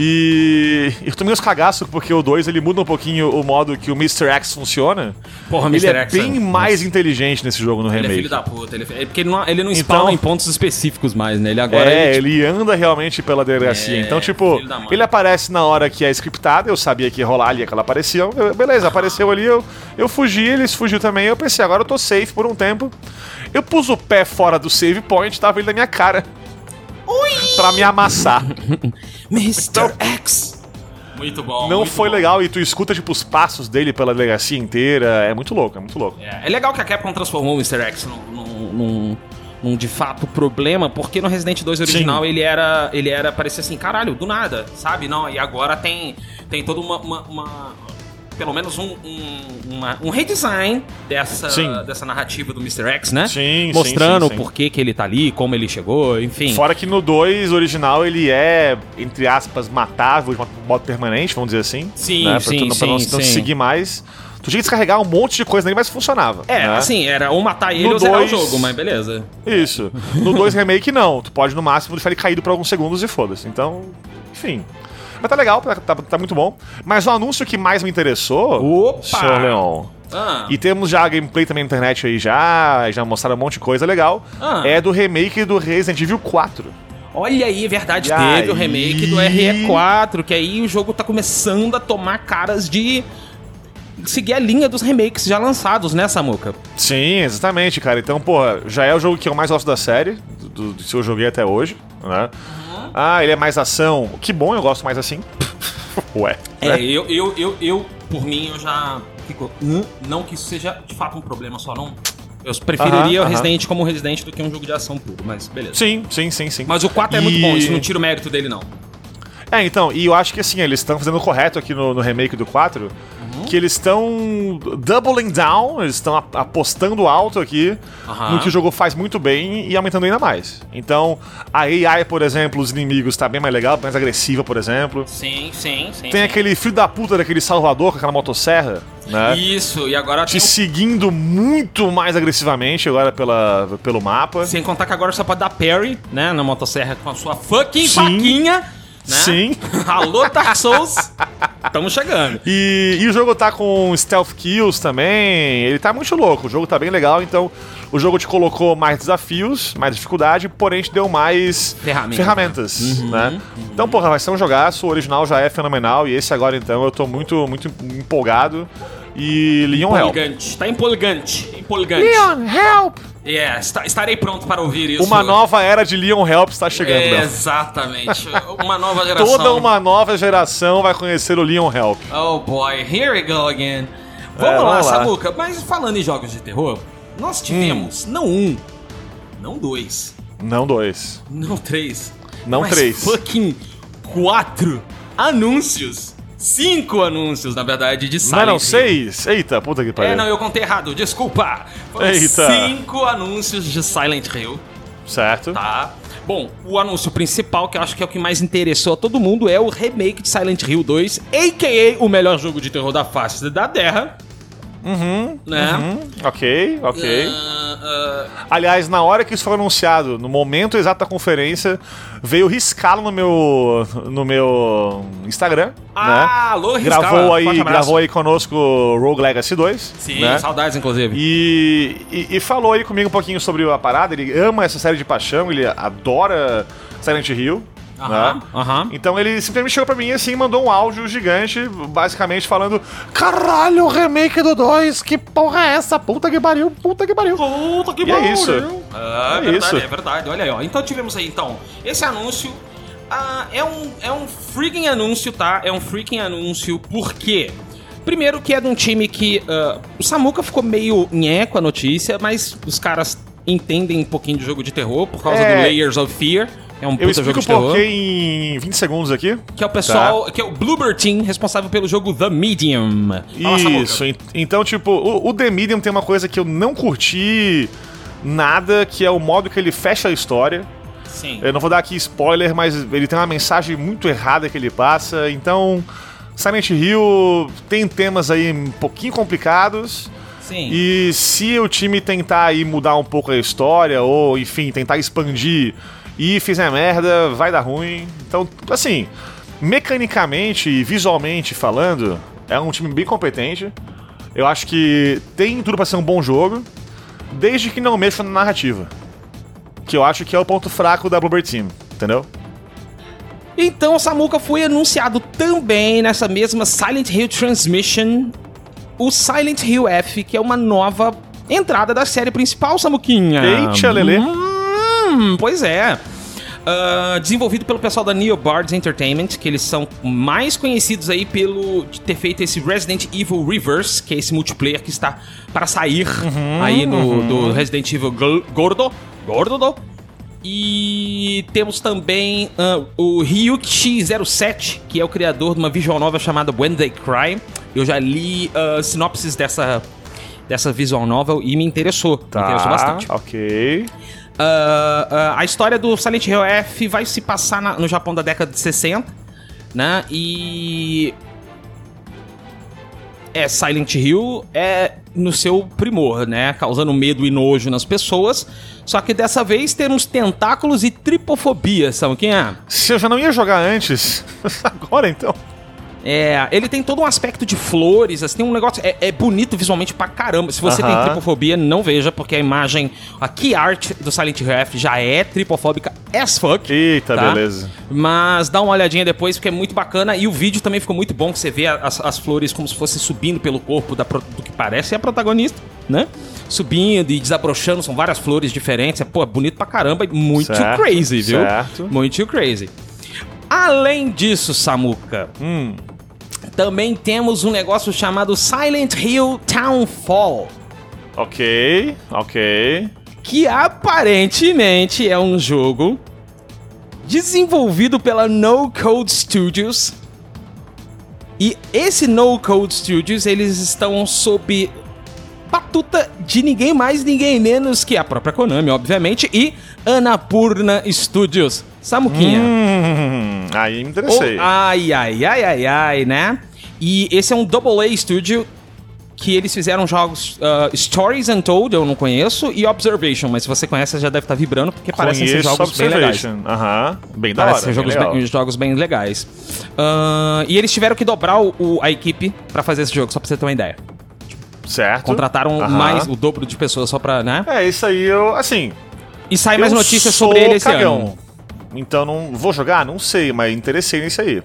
[SPEAKER 3] E eu tomei uns cagaços porque o 2 ele muda um pouquinho o modo que o Mr. X funciona.
[SPEAKER 2] Porra,
[SPEAKER 3] ele
[SPEAKER 2] Mr.
[SPEAKER 3] é
[SPEAKER 2] X,
[SPEAKER 3] bem
[SPEAKER 2] é-
[SPEAKER 3] mais inteligente nesse jogo no
[SPEAKER 2] Ele é
[SPEAKER 3] remake.
[SPEAKER 2] filho da puta. Ele é, é porque ele não, ele não
[SPEAKER 3] Então-
[SPEAKER 2] spawna em pontos específicos mais, né? Ele agora.
[SPEAKER 3] é,
[SPEAKER 2] ele, tipo,
[SPEAKER 3] ele anda realmente pela delegacia.
[SPEAKER 2] É,
[SPEAKER 3] então, tipo,
[SPEAKER 2] da mãe.
[SPEAKER 3] ele aparece na hora que é scriptada, eu sabia que ia rolar ali aquela aparição. eu- beleza, apareceu ali, eu, eu fugi, eles fugiu também. Eu pensei, agora eu tô safe por um tempo. Eu pus o pé fora do save point, tava ele na minha cara. Pra me amassar.
[SPEAKER 2] Mr. X! Muito bom.
[SPEAKER 3] Não
[SPEAKER 2] muito
[SPEAKER 3] foi
[SPEAKER 2] bom.
[SPEAKER 3] legal e tu escuta, tipo, os passos dele pela delegacia inteira. É muito louco, é muito louco.
[SPEAKER 2] É, é legal que a Capcom transformou o Mr. X num, num, num- num, de fato problema, porque no Resident 2 original ele era. ele era. parecia assim, caralho, do nada, sabe? Não, e agora tem. tem toda uma. uma- uma- pelo menos um, um, uma- um redesign dessa,
[SPEAKER 3] Sim.
[SPEAKER 2] dessa narrativa do Mr. X, né?
[SPEAKER 3] Sim, sim,
[SPEAKER 2] Mostrando
[SPEAKER 3] sim, sim.
[SPEAKER 2] por que, que ele tá ali, como ele chegou, enfim.
[SPEAKER 3] Fora que no 2 original ele é, entre aspas, matável de modo permanente, vamos dizer assim.
[SPEAKER 2] Sim,
[SPEAKER 3] né? Pra
[SPEAKER 2] sim,
[SPEAKER 3] tu não, pra não,
[SPEAKER 2] sim,
[SPEAKER 3] não
[SPEAKER 2] sim.
[SPEAKER 3] seguir mais. Tu tinha que descarregar um monte de coisa nele, mas funcionava.
[SPEAKER 2] É,
[SPEAKER 3] né?
[SPEAKER 2] assim, era ou matar ele
[SPEAKER 3] No
[SPEAKER 2] ou zerar
[SPEAKER 3] dois-
[SPEAKER 2] o jogo, mas beleza.
[SPEAKER 3] Isso. No 2 Remake, não. Tu pode, no máximo, deixar ele caído por alguns segundos e foda-se. Então, enfim. Mas tá legal, tá, tá- tá muito bom. Mas o anúncio que mais me interessou,
[SPEAKER 2] Opa!
[SPEAKER 3] senhor Leon,
[SPEAKER 2] Ah.
[SPEAKER 3] e temos já a gameplay também na internet aí já, já mostraram um monte de coisa legal,
[SPEAKER 2] Ah.
[SPEAKER 3] é do remake do Resident Evil 4.
[SPEAKER 2] Olha aí, é verdade,
[SPEAKER 3] E
[SPEAKER 2] teve o
[SPEAKER 3] aí?
[SPEAKER 2] remake do RE4, que aí o jogo tá começando a tomar caras de seguir a linha dos remakes já lançados, né, Samuca?
[SPEAKER 3] Sim, exatamente, cara. Então, porra, já é o jogo que eu mais gosto da série, do, do que eu joguei até hoje, né? Ah, ele é mais ação. Que bom, eu gosto mais assim. Ué.
[SPEAKER 2] É,
[SPEAKER 3] né?
[SPEAKER 2] eu, eu, eu, eu, por mim, eu já fico. "Hum", Não que isso seja de fato um problema só, não. Eu preferiria
[SPEAKER 3] Aham,
[SPEAKER 2] o
[SPEAKER 3] aham.
[SPEAKER 2] Resident como Resident do que um jogo de ação puro, mas beleza.
[SPEAKER 3] Sim, sim, sim, sim.
[SPEAKER 2] Mas o 4 é
[SPEAKER 3] E-
[SPEAKER 2] muito bom, isso não tira o mérito dele, não.
[SPEAKER 3] É, então, e eu acho que assim, eles estão fazendo o correto aqui no, no remake do 4,
[SPEAKER 2] Uhum.
[SPEAKER 3] que eles estão doubling down, eles estão ap- apostando alto aqui
[SPEAKER 2] Aham.
[SPEAKER 3] no que o jogo faz muito bem e aumentando ainda mais. Então, a AI, por exemplo, os inimigos tá bem mais legal, mais agressiva, por exemplo.
[SPEAKER 2] Sim, sim, sim.
[SPEAKER 3] Tem aquele filho da puta daquele Salvador com aquela motosserra, né?
[SPEAKER 2] Isso, e agora
[SPEAKER 3] Te
[SPEAKER 2] tem
[SPEAKER 3] seguindo muito mais agressivamente agora pela, pelo mapa.
[SPEAKER 2] Sem contar que agora você pode dar parry, né, na motosserra com a sua fucking
[SPEAKER 3] Sim.
[SPEAKER 2] faquinha, né?
[SPEAKER 3] Sim.
[SPEAKER 2] Alô, Dark Souls! Tamo chegando.
[SPEAKER 3] E, e o jogo tá com stealth kills também. Ele tá muito louco. O jogo tá bem legal. Então, o jogo te colocou mais desafios, mais dificuldade, porém te deu mais
[SPEAKER 2] Ferramentas.
[SPEAKER 3] ferramentas, né? Então, porra, vai ser um jogaço. O original já é fenomenal. E esse agora, então, eu tô muito, muito empolgado. E Leon Hell.
[SPEAKER 2] Empolgante. Tá empolgante. Empolgante.
[SPEAKER 3] Help!
[SPEAKER 2] É, esta- estarei pronto para ouvir isso.
[SPEAKER 3] Uma nova era de Leon Help está chegando,
[SPEAKER 2] É. Exatamente. Uma nova geração.
[SPEAKER 3] Toda uma nova geração vai conhecer o Leon Help.
[SPEAKER 2] Oh boy, here we go again. Vamos
[SPEAKER 3] É,
[SPEAKER 2] lá,
[SPEAKER 3] vamos lá.
[SPEAKER 2] Samuca. Mas falando em jogos de terror, nós tivemos
[SPEAKER 3] Hum.
[SPEAKER 2] não um, não dois,
[SPEAKER 3] Não dois.
[SPEAKER 2] não três,
[SPEAKER 3] Não
[SPEAKER 2] mas
[SPEAKER 3] três.
[SPEAKER 2] fucking quatro anúncios. Cinco anúncios, na verdade, de
[SPEAKER 3] Não
[SPEAKER 2] Silent
[SPEAKER 3] eram
[SPEAKER 2] Hill.
[SPEAKER 3] seis? Eita, puta que pariu.
[SPEAKER 2] É, não, eu contei errado, desculpa. Foram
[SPEAKER 3] Eita.
[SPEAKER 2] cinco anúncios de Silent Hill,
[SPEAKER 3] Certo.
[SPEAKER 2] tá? Bom, o anúncio principal, que eu acho que é o que mais interessou a todo mundo, é o remake de Silent Hill 2, a.k.a. o melhor jogo de terror da face da Terra. Uhum. Né?
[SPEAKER 3] Hum, ok, ok.
[SPEAKER 2] Ah, ah,
[SPEAKER 3] Aliás, na hora que isso foi anunciado, no momento exato da conferência, veio riscá-lo no meu, no meu Instagram,
[SPEAKER 2] Ah, alô,
[SPEAKER 3] né?
[SPEAKER 2] Riscala,
[SPEAKER 3] Gravou aí, gravou aí conosco o Rogue Legacy 2.
[SPEAKER 2] Sim,
[SPEAKER 3] né?
[SPEAKER 2] saudades, inclusive.
[SPEAKER 3] E, e, e falou aí comigo um pouquinho sobre a parada. Ele ama essa série de paixão, ele adora Silent Hill.
[SPEAKER 2] Aham,
[SPEAKER 3] né?
[SPEAKER 2] aham.
[SPEAKER 3] Então ele simplesmente chegou pra mim assim e mandou um áudio gigante, basicamente falando: Caralho, o remake do 2, que porra é essa? Puta que pariu, puta que pariu.
[SPEAKER 2] Puta que
[SPEAKER 3] E é isso.
[SPEAKER 2] Ah,
[SPEAKER 3] É
[SPEAKER 2] verdade,
[SPEAKER 3] isso.
[SPEAKER 2] é verdade. Olha aí, ó. Então tivemos aí, então, esse anúncio. ah, é, um, é um freaking anúncio, tá? É um freaking anúncio, por quê? Primeiro que é de um time que. ah, o Samuka ficou meio nhé com a notícia, mas os caras entendem um pouquinho de jogo de terror por causa
[SPEAKER 3] É.
[SPEAKER 2] do Layers of Fear. É um
[SPEAKER 3] Eu explico
[SPEAKER 2] jogo
[SPEAKER 3] o porquê em 20 segundos aqui.
[SPEAKER 2] Que é o pessoal. Que é o Bloober Team, responsável pelo jogo The Medium. Fala.
[SPEAKER 3] Isso, en- então, tipo, o, o The Medium tem uma coisa que eu não curti nada, que é o modo que ele fecha a história.
[SPEAKER 2] Sim.
[SPEAKER 3] Eu não vou dar aqui spoiler, mas ele tem uma mensagem muito errada que ele passa. Então, Silent Hill tem temas aí um pouquinho complicados.
[SPEAKER 2] Sim.
[SPEAKER 3] E se o time tentar aí mudar um pouco a história, ou enfim, tentar expandir e fizer merda, vai dar ruim. Então, assim, mecanicamente e visualmente falando, é um time bem competente. Eu acho que tem tudo pra ser um bom jogo, desde que não mexa na narrativa. Que eu acho que é o ponto fraco da Bluebird Team, entendeu?
[SPEAKER 2] Então, o Samuka foi anunciado também nessa mesma Silent Hill Transmission, o Silent Hill F, que é uma nova entrada da série principal, Samuquinha.
[SPEAKER 3] Eita, Lelê.
[SPEAKER 2] Hum, pois é. Ah, desenvolvido pelo pessoal da Neo Bards Entertainment, que eles são mais conhecidos aí pelo de ter feito esse Resident Evil Reverse, que é esse multiplayer que está para sair aí no do Resident Evil Gordo, Gordo, e temos também ah, o Ryukishi 07, que é o criador de uma visual novel chamada When They Cry. Eu já li ah, sinopses dessa, dessa visual novel e me interessou. Me interessou bastante.
[SPEAKER 3] Ok.
[SPEAKER 2] Ah, ah, a história do Silent Hill F vai se passar na- no Japão da década de 60, né? E. É, Silent Hill é no seu primor, né? Causando medo e nojo nas pessoas. Só que dessa vez temos tentáculos e tripofobia, sabe quem é?
[SPEAKER 3] Se eu já não ia jogar antes, agora então.
[SPEAKER 2] É, ele tem todo um aspecto de flores, assim, tem um negócio. É, é bonito visualmente pra caramba. Se você tem
[SPEAKER 3] Aham.
[SPEAKER 2] tripofobia, não veja, porque a imagem. A key art do Silent Hill F já é tripofóbica as fuck.
[SPEAKER 3] Eita,
[SPEAKER 2] tá?
[SPEAKER 3] beleza.
[SPEAKER 2] Mas dá uma olhadinha depois, porque é muito bacana. E o vídeo também ficou muito bom, que você vê as, as flores como se fosse subindo pelo corpo da, do que parece a protagonista, né? Subindo e desabrochando, são várias flores diferentes. É, pô, bonito pra caramba e muito
[SPEAKER 3] Certo,
[SPEAKER 2] crazy, viu?
[SPEAKER 3] certo.
[SPEAKER 2] Muito crazy. Além disso, Samuka,
[SPEAKER 3] Hum.
[SPEAKER 2] Também temos um negócio chamado Silent Hill Townfall.
[SPEAKER 3] Ok, ok.
[SPEAKER 2] que aparentemente é um jogo desenvolvido pela No Code Studios. E esse No Code Studios, eles estão sob batuta de ninguém mais, ninguém menos que a própria Konami, obviamente, e Annapurna Studios. Samuquinha.
[SPEAKER 3] Hum, aí me interessei.
[SPEAKER 2] Oh, ai, ai, ai, ai, ai, né? E esse é um Double A Studio que eles fizeram jogos uh, Stories Untold, eu não conheço, e Observation, mas se você conhece, já deve estar vibrando, porque parecem ser jogos bem legais.
[SPEAKER 3] Aham, bem da
[SPEAKER 2] Parecem ser jogos
[SPEAKER 3] bem
[SPEAKER 2] jogos bem legais. Ah, e eles tiveram que dobrar o- o- a equipe pra fazer esse jogo, só pra você ter uma ideia.
[SPEAKER 3] Certo.
[SPEAKER 2] Contrataram
[SPEAKER 3] Aham.
[SPEAKER 2] mais o dobro de pessoas só pra, né?
[SPEAKER 3] É, isso aí eu, assim...
[SPEAKER 2] E sai mais notícias sobre ele esse
[SPEAKER 3] cagão.
[SPEAKER 2] ano.
[SPEAKER 3] Então não vou jogar? Não sei, mas interessei nisso aí.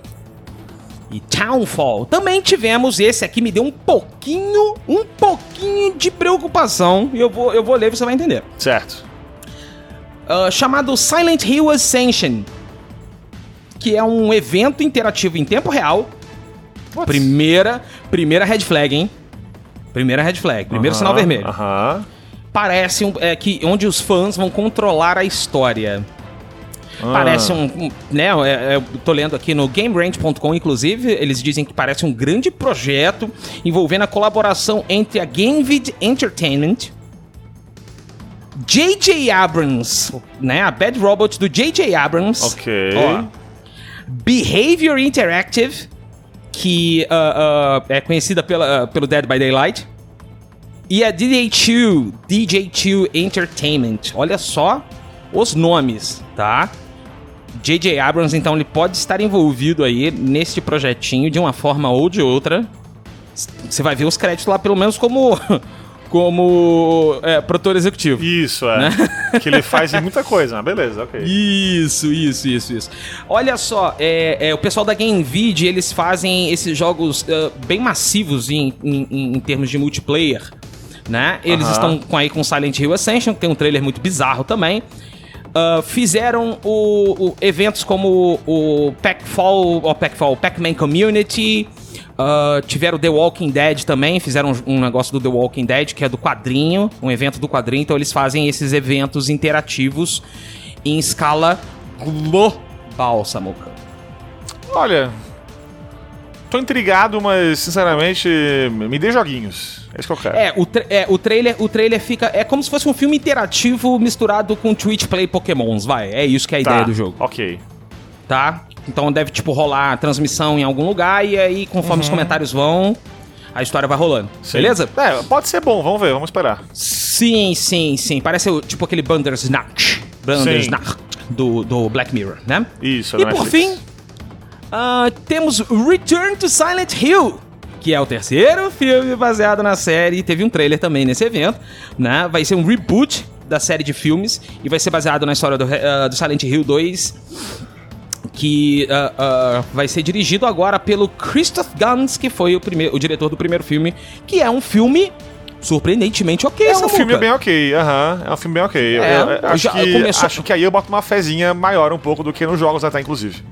[SPEAKER 2] E Townfall. Também tivemos esse aqui, me deu um pouquinho, um pouquinho de preocupação. E eu vou, eu vou ler e você vai entender.
[SPEAKER 3] Certo.
[SPEAKER 2] Ah, chamado Silent Hill Ascension. Que é um evento interativo em tempo real. Primeira, primeira red flag, hein? Primeira red flag, primeiro
[SPEAKER 3] Aham,
[SPEAKER 2] sinal vermelho.
[SPEAKER 3] Aham.
[SPEAKER 2] Parece um, é, que onde os fãs vão controlar a história.
[SPEAKER 3] Ah.
[SPEAKER 2] Parece um, um- né, eu tô lendo aqui no GameRange.com, inclusive, eles dizem que parece um grande projeto envolvendo a colaboração entre a Gamevid Entertainment, J.J. Abrams, né, a Bad Robot do J.J. Abrams,
[SPEAKER 3] Ok.
[SPEAKER 2] ó, Behavior Interactive, que ah, ah, é conhecida pela, ah, pelo Dead by Daylight, e a DJ2, DJ2 Entertainment. Olha só os nomes, tá? J.J. Abrams, então, ele pode estar envolvido aí neste projetinho de uma forma ou de outra. Você vai ver os créditos lá, pelo menos como, como é, produtor executivo.
[SPEAKER 3] Isso, é. Que ele faz muita coisa, mas beleza, ok.
[SPEAKER 2] Isso, isso, isso, isso. Olha só, é, é, o pessoal da GameVid, eles fazem esses jogos ah, bem massivos em, em, em termos de multiplayer, né? Eles estão com, aí com Silent Hill Ascension, que tem um trailer muito bizarro também. Ah, fizeram o, o- eventos como o Packfall, o Packfall, Pac-Man Community, ah, tiveram The Walking Dead também, fizeram um, um negócio do The Walking Dead, que é do quadrinho, um evento do quadrinho, então eles fazem esses eventos interativos em escala global, Samuka.
[SPEAKER 3] Olha, tô intrigado, mas sinceramente, me dê joguinhos. É isso que eu quero.
[SPEAKER 2] É, o, é, o trailer, o trailer fica. É como se fosse um filme interativo misturado com Twitch Play Pokémons, vai. É isso que é a
[SPEAKER 3] tá.
[SPEAKER 2] ideia do jogo.
[SPEAKER 3] Ok.
[SPEAKER 2] tá? Então deve, tipo, rolar a transmissão em algum lugar e aí, conforme os comentários vão, a história vai rolando.
[SPEAKER 3] Uhum. Sim.
[SPEAKER 2] Beleza?
[SPEAKER 3] É, pode ser bom, vamos ver, vamos esperar.
[SPEAKER 2] Sim, sim, sim. Parece tipo aquele Bandersnatch. Bandersnatch do, do Black Mirror, né?
[SPEAKER 3] Isso,
[SPEAKER 2] E
[SPEAKER 3] da
[SPEAKER 2] por
[SPEAKER 3] Netflix.
[SPEAKER 2] fim, ah, temos Return to Silent Hill. Que é o terceiro filme baseado na série. Teve um trailer também nesse evento, né? Vai ser um reboot da série de filmes e vai ser baseado na história do, ah, do Silent Hill 2 que ah, ah, vai ser dirigido agora pelo Christoph Gans, que foi o, primeiro, o diretor do primeiro filme, que é um filme surpreendentemente ok,
[SPEAKER 3] É um
[SPEAKER 2] Samuca.
[SPEAKER 3] filme bem ok, aham. É um filme bem ok. Eu-
[SPEAKER 2] É,
[SPEAKER 3] eu- eu acho,
[SPEAKER 2] já
[SPEAKER 3] que,
[SPEAKER 2] começou-
[SPEAKER 3] acho que aí eu boto uma fezinha maior um pouco do que nos jogos até, inclusive.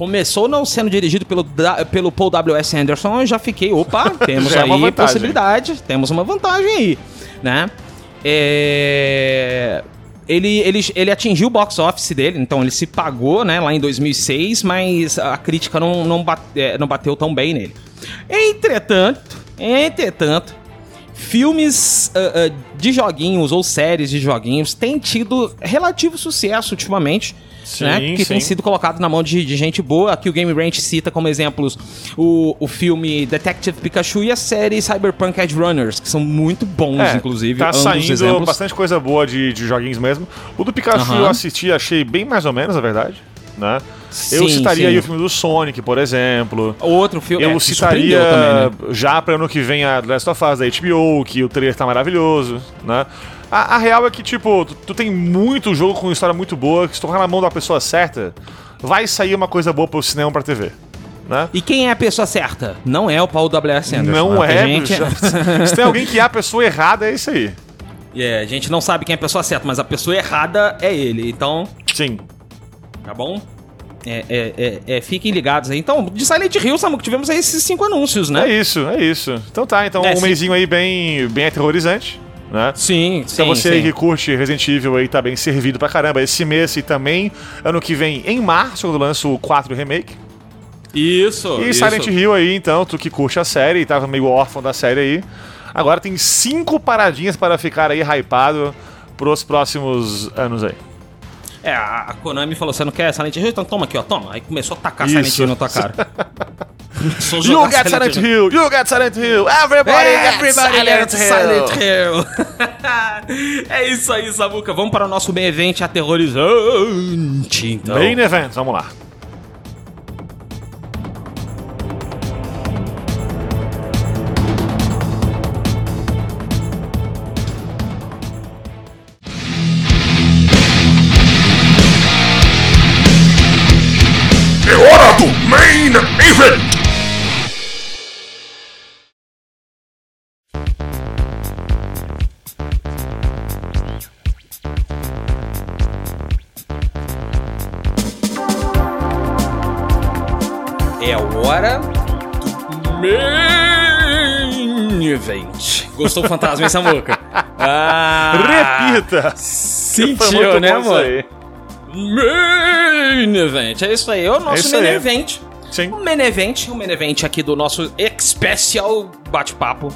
[SPEAKER 2] Começou não sendo dirigido pelo, pelo Paul W.S. Anderson, eu já fiquei, opa, temos
[SPEAKER 3] é uma
[SPEAKER 2] aí
[SPEAKER 3] vantagem.
[SPEAKER 2] possibilidade, temos uma vantagem aí, né? É... Ele, ele, ele atingiu o box office dele, então ele se pagou, né, lá em 2006, mas a crítica não, não, bate- é, não bateu tão bem nele. Entretanto, entretanto, filmes ah, ah, de joguinhos ou séries de joguinhos têm tido relativo sucesso ultimamente.
[SPEAKER 3] Sim,
[SPEAKER 2] né? Que tem
[SPEAKER 3] sim.
[SPEAKER 2] sido colocado na mão de, de gente boa. Aqui o Game Ranch cita como exemplos o, o filme Detective Pikachu e a série Cyberpunk Edge Runners, que são muito bons,
[SPEAKER 3] É,
[SPEAKER 2] inclusive.
[SPEAKER 3] Tá saindo
[SPEAKER 2] exemplos.
[SPEAKER 3] bastante coisa boa de, de joguinhos mesmo. O do Pikachu eu assisti, achei bem mais ou menos, na verdade. né? eu
[SPEAKER 2] Sim,
[SPEAKER 3] citaria
[SPEAKER 2] sim.
[SPEAKER 3] aí o filme do Sonic, por exemplo.
[SPEAKER 2] Outro filme.
[SPEAKER 3] Eu
[SPEAKER 2] é,
[SPEAKER 3] citaria
[SPEAKER 2] também, né?
[SPEAKER 3] já pra ano que vem a The Last of Us da HBO, que o trailer tá maravilhoso, né? A, a real é que, tipo, tu, tu tem muito jogo com história muito boa, que se tu colocar na mão da pessoa certa, vai sair uma coisa boa pro cinema pra TV. Né?
[SPEAKER 2] E quem é a pessoa certa? Não é o Paul W.S. Anderson.
[SPEAKER 3] Não é,
[SPEAKER 2] gente,
[SPEAKER 3] Se tem alguém que é a pessoa errada, é isso aí.
[SPEAKER 2] É, a gente não sabe quem é a pessoa certa, mas a pessoa errada é ele. Então,
[SPEAKER 3] Sim.
[SPEAKER 2] tá bom? É, é, é, é, fiquem ligados aí. Então, de Silent Hill, Samu, tivemos aí esses cinco anúncios,
[SPEAKER 3] É
[SPEAKER 2] né?
[SPEAKER 3] isso, é isso. Então tá, então
[SPEAKER 2] É,
[SPEAKER 3] um
[SPEAKER 2] sim.
[SPEAKER 3] mêsinho aí bem, bem aterrorizante, né?
[SPEAKER 2] Sim, sim.
[SPEAKER 3] Então você aí
[SPEAKER 2] sim.
[SPEAKER 3] que curte Resident Evil aí tá bem servido pra caramba. Esse mês e também, ano que vem, em março, quando lança o 4 Remake.
[SPEAKER 2] Isso.
[SPEAKER 3] E
[SPEAKER 2] isso.
[SPEAKER 3] Silent Hill aí, então, tu que curte a série e tava meio órfão da série aí. Agora tem cinco paradinhas para ficar aí hypado pros próximos anos aí.
[SPEAKER 2] É, a a Konami falou: você não quer Silent Hill? Então toma aqui, ó, toma. Aí começou a tacar
[SPEAKER 3] Isso.
[SPEAKER 2] Silent Hill na tua cara.
[SPEAKER 3] You get Silent Hill! You get Silent Hill! Everybody,
[SPEAKER 2] Everybody
[SPEAKER 3] get
[SPEAKER 2] gets
[SPEAKER 3] Silent
[SPEAKER 2] Silent
[SPEAKER 3] Hill!
[SPEAKER 2] Hill. é isso aí, Samuca. Vamos para o nosso main event aterrorizante, então.
[SPEAKER 3] Main event, vamos lá.
[SPEAKER 2] Gostou do fantasma, hein, Samuca? Ah,
[SPEAKER 3] Repita!
[SPEAKER 2] Sentiu, né, amor? Main event. É isso aí, é o nosso
[SPEAKER 3] isso
[SPEAKER 2] main
[SPEAKER 3] aí.
[SPEAKER 2] event.
[SPEAKER 3] Sim.
[SPEAKER 2] O main event, o main event aqui do nosso especial bate-papo.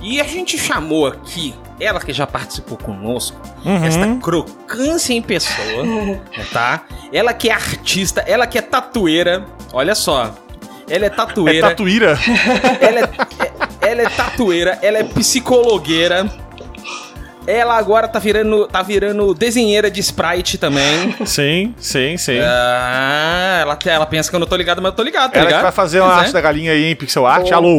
[SPEAKER 2] E a gente chamou aqui ela que já participou conosco,
[SPEAKER 3] Uhum.
[SPEAKER 2] esta crocância em pessoa, tá? Ela que é artista, ela que é tatueira. Olha só. Ela é
[SPEAKER 3] É
[SPEAKER 2] tatueira,
[SPEAKER 3] tatuíra?
[SPEAKER 2] ela, é, é- ela é tatueira, ela é psicologueira. Ela agora tá virando, tá virando desenheira de sprite também.
[SPEAKER 3] sim, sim, sim.
[SPEAKER 2] Ah, ela, ela pensa que eu não tô ligado, mas eu tô ligado, tá
[SPEAKER 3] Ela que
[SPEAKER 2] ligado?
[SPEAKER 3] vai fazer uma
[SPEAKER 2] Pois
[SPEAKER 3] arte
[SPEAKER 2] é.
[SPEAKER 3] da galinha aí em pixel art.
[SPEAKER 1] Opa.
[SPEAKER 3] Alô!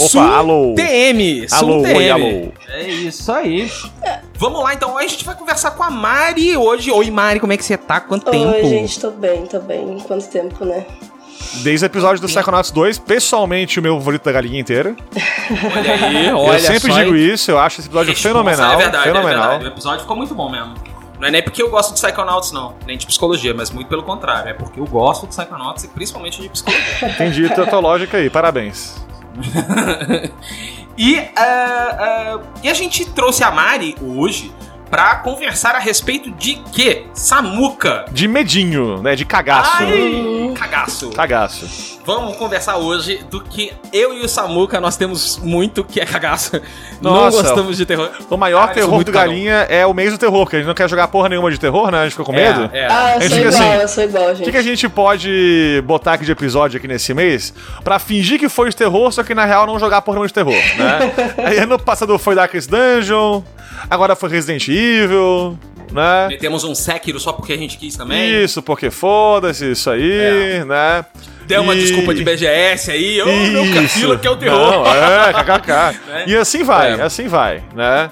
[SPEAKER 3] Opa, alô!
[SPEAKER 2] TM,
[SPEAKER 3] Alô,
[SPEAKER 2] TM.
[SPEAKER 3] oi, alô.
[SPEAKER 2] É isso aí. Vamos lá, então. A gente vai conversar com a Mari hoje. Oi, Mari, como é que você tá? Quanto tempo?
[SPEAKER 6] Oi, gente, tô bem, tô bem. Quanto tempo, né?
[SPEAKER 3] Desde o episódio do Psychonauts 2, pessoalmente o meu favorito da galinha inteira.
[SPEAKER 2] Olha aí, olha
[SPEAKER 3] eu sempre
[SPEAKER 2] só.
[SPEAKER 3] digo isso, eu acho esse episódio
[SPEAKER 2] Responsa,
[SPEAKER 3] fenomenal.
[SPEAKER 2] É verdade, é
[SPEAKER 3] fenomenal.
[SPEAKER 2] verdade. O episódio ficou muito bom mesmo. Não é nem porque eu gosto de Psychonauts, não. Nem de psicologia, mas muito pelo contrário. É porque eu gosto de Psychonauts e principalmente de psicologia.
[SPEAKER 3] Entendi a tua lógica aí, parabéns.
[SPEAKER 2] E, ah, ah, e a gente trouxe a Mari hoje pra conversar a respeito de quê? Samuca.
[SPEAKER 3] De medinho, né? De cagaço.
[SPEAKER 2] Ai, cagaço.
[SPEAKER 3] Cagaço.
[SPEAKER 2] Vamos conversar hoje do que eu e o Samuca nós temos muito que é cagaço. Não
[SPEAKER 3] Nossa.
[SPEAKER 2] gostamos de terror.
[SPEAKER 3] O maior
[SPEAKER 2] Cara, sou
[SPEAKER 3] terror
[SPEAKER 2] muito
[SPEAKER 3] do galinha é o mês do terror, porque a gente não quer jogar porra nenhuma de terror, né? A gente fica com medo.
[SPEAKER 2] É, é.
[SPEAKER 6] Ah, eu sou igual,
[SPEAKER 3] assim,
[SPEAKER 6] eu sou igual,
[SPEAKER 3] O
[SPEAKER 6] gente.
[SPEAKER 3] que, que a gente pode botar aqui de episódio aqui nesse mês pra fingir que foi de terror, só que na real não jogar porra nenhuma de terror, né? Aí ano passado foi Darkest Dungeon, agora foi Resident Evil, né?
[SPEAKER 2] Metemos um Sekiro só porque a gente quis também.
[SPEAKER 3] Isso, porque foda-se, isso aí, né?
[SPEAKER 2] Deu uma
[SPEAKER 3] E-
[SPEAKER 2] desculpa de BGS aí. Ô, meu
[SPEAKER 3] Isso.
[SPEAKER 2] cafila que é o terror.
[SPEAKER 3] Não, é, kkk.
[SPEAKER 2] Né?
[SPEAKER 3] E assim vai,
[SPEAKER 2] É.
[SPEAKER 3] assim vai, né?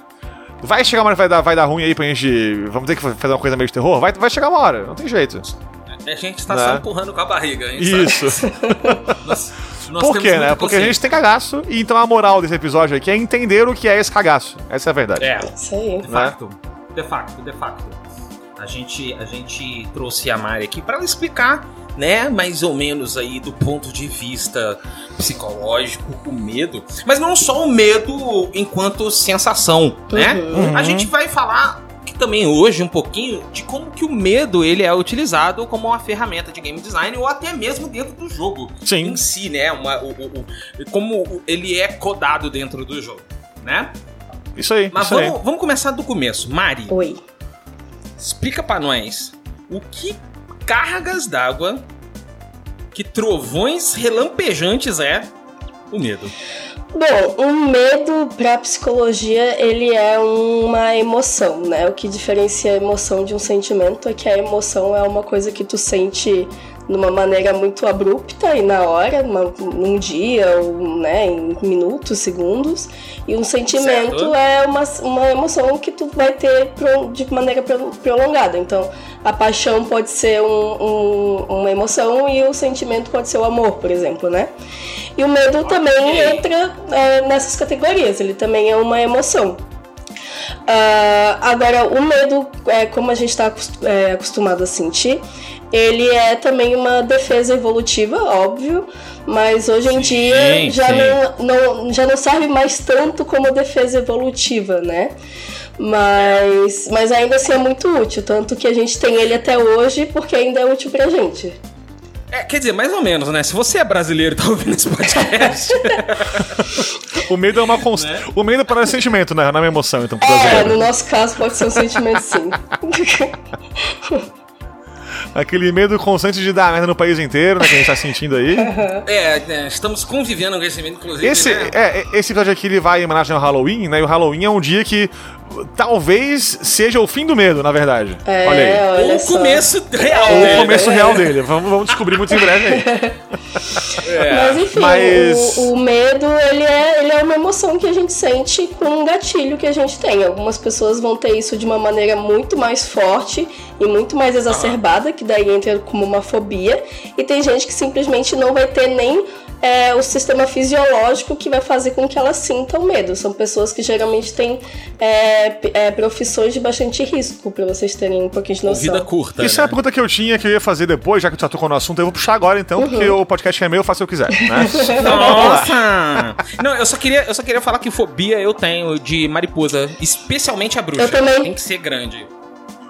[SPEAKER 3] Vai chegar uma hora que vai dar, vai dar ruim aí pra gente. Vamos ter que fazer uma coisa meio de terror? Vai, vai chegar uma hora, não tem jeito.
[SPEAKER 2] A gente tá
[SPEAKER 3] Né?
[SPEAKER 2] só empurrando com a barriga. Gente
[SPEAKER 3] Isso.
[SPEAKER 2] Sabe? Nós, nós
[SPEAKER 3] Por
[SPEAKER 2] temos
[SPEAKER 3] quê, né?
[SPEAKER 2] muita
[SPEAKER 3] Porque a gente tem cagaço, e então a moral desse episódio aqui é entender o que é esse cagaço. Essa é a verdade.
[SPEAKER 2] É,
[SPEAKER 6] Isso aí.
[SPEAKER 2] de facto. De facto, de facto. A gente, a gente trouxe a Mari aqui para ela explicar, né, mais ou menos aí do ponto de vista psicológico, o medo. Mas não só o medo enquanto sensação, né?
[SPEAKER 6] Uhum.
[SPEAKER 2] A gente vai falar também hoje um pouquinho de como que o medo ele é utilizado como uma ferramenta de game design ou até mesmo dentro do jogo
[SPEAKER 3] Sim.
[SPEAKER 2] em si, né? Uma, o, o- o- como ele é codado dentro do jogo, né?
[SPEAKER 3] Isso aí.
[SPEAKER 2] Mas
[SPEAKER 3] isso aí.
[SPEAKER 2] vamos, vamos começar do começo. Mari,
[SPEAKER 6] Oi.
[SPEAKER 2] explica pra nós o que cargas d'água, que trovões relampejantes é o medo.
[SPEAKER 6] Bom, um medo para psicologia ele é uma emoção, né? O que diferencia a emoção de um sentimento é que a emoção é uma coisa que tu sente numa maneira muito abrupta e na hora, numa, num dia, ou né, em minutos, segundos. E um sentimento
[SPEAKER 2] Certo.
[SPEAKER 6] é uma, uma emoção que tu vai ter pro- de maneira pro- prolongada. Então, a paixão pode ser um- um- uma emoção e o sentimento pode ser o amor, por exemplo, né? E o medo também entra é, nessas categorias, ele também é uma emoção. Ah, agora, o medo, é, como a gente está acostumado a sentir, ele é também uma defesa evolutiva, óbvio, mas hoje em dia já
[SPEAKER 2] sim.
[SPEAKER 6] não, não, já não serve mais tanto como defesa evolutiva, né? Mas, mas ainda assim é muito útil, tanto que a gente tem ele até hoje porque ainda é útil pra gente.
[SPEAKER 2] É, quer dizer, mais ou menos, né? Se você é brasileiro e tá ouvindo esse podcast,
[SPEAKER 3] O medo é uma cons... O medo parece sentimento, né? Não é uma emoção, então,
[SPEAKER 6] É,
[SPEAKER 3] brasileiro.
[SPEAKER 6] no nosso caso pode ser um sentimento sim.
[SPEAKER 3] Aquele medo constante de dar merda no país inteiro, né? Que a gente tá sentindo aí.
[SPEAKER 2] é, né, estamos convivendo com esse evento, inclusive.
[SPEAKER 3] Esse,
[SPEAKER 2] né?
[SPEAKER 3] é, esse episódio aqui ele vai em homenagem ao Halloween, né? E o Halloween é um dia que talvez seja o fim do medo, na verdade.
[SPEAKER 6] É,
[SPEAKER 3] Olha aí.
[SPEAKER 6] olha
[SPEAKER 2] o
[SPEAKER 6] só.
[SPEAKER 2] começo real,
[SPEAKER 3] O
[SPEAKER 2] né?
[SPEAKER 3] começo real dele. Vamos, vamos descobrir muito em breve aí.
[SPEAKER 6] Mas enfim,
[SPEAKER 3] Mas-
[SPEAKER 6] O, o medo, ele é, ele é uma emoção que a gente sente com um gatilho que a gente tem. Algumas pessoas vão ter isso de uma maneira muito mais forte e muito mais exacerbada, que daí entra como uma fobia. E tem gente que simplesmente não vai ter nem é, o sistema fisiológico que vai fazer com que ela sinta o medo. São pessoas que geralmente têm é, p- é, profissões de bastante risco, pra vocês terem um pouquinho de noção.
[SPEAKER 2] Vida curta.
[SPEAKER 3] Isso é
[SPEAKER 2] né?
[SPEAKER 3] uma pergunta que eu tinha que eu ia fazer depois, já que tu já tocou no assunto, eu vou puxar agora então, porque
[SPEAKER 6] Uhum.
[SPEAKER 3] o podcast é meu, eu faço o que eu quiser, né?
[SPEAKER 2] Nossa! Não, eu só queria, eu só queria falar que fobia eu tenho de mariposa, especialmente a bruxa.
[SPEAKER 6] Eu também.
[SPEAKER 2] Tem que ser grande.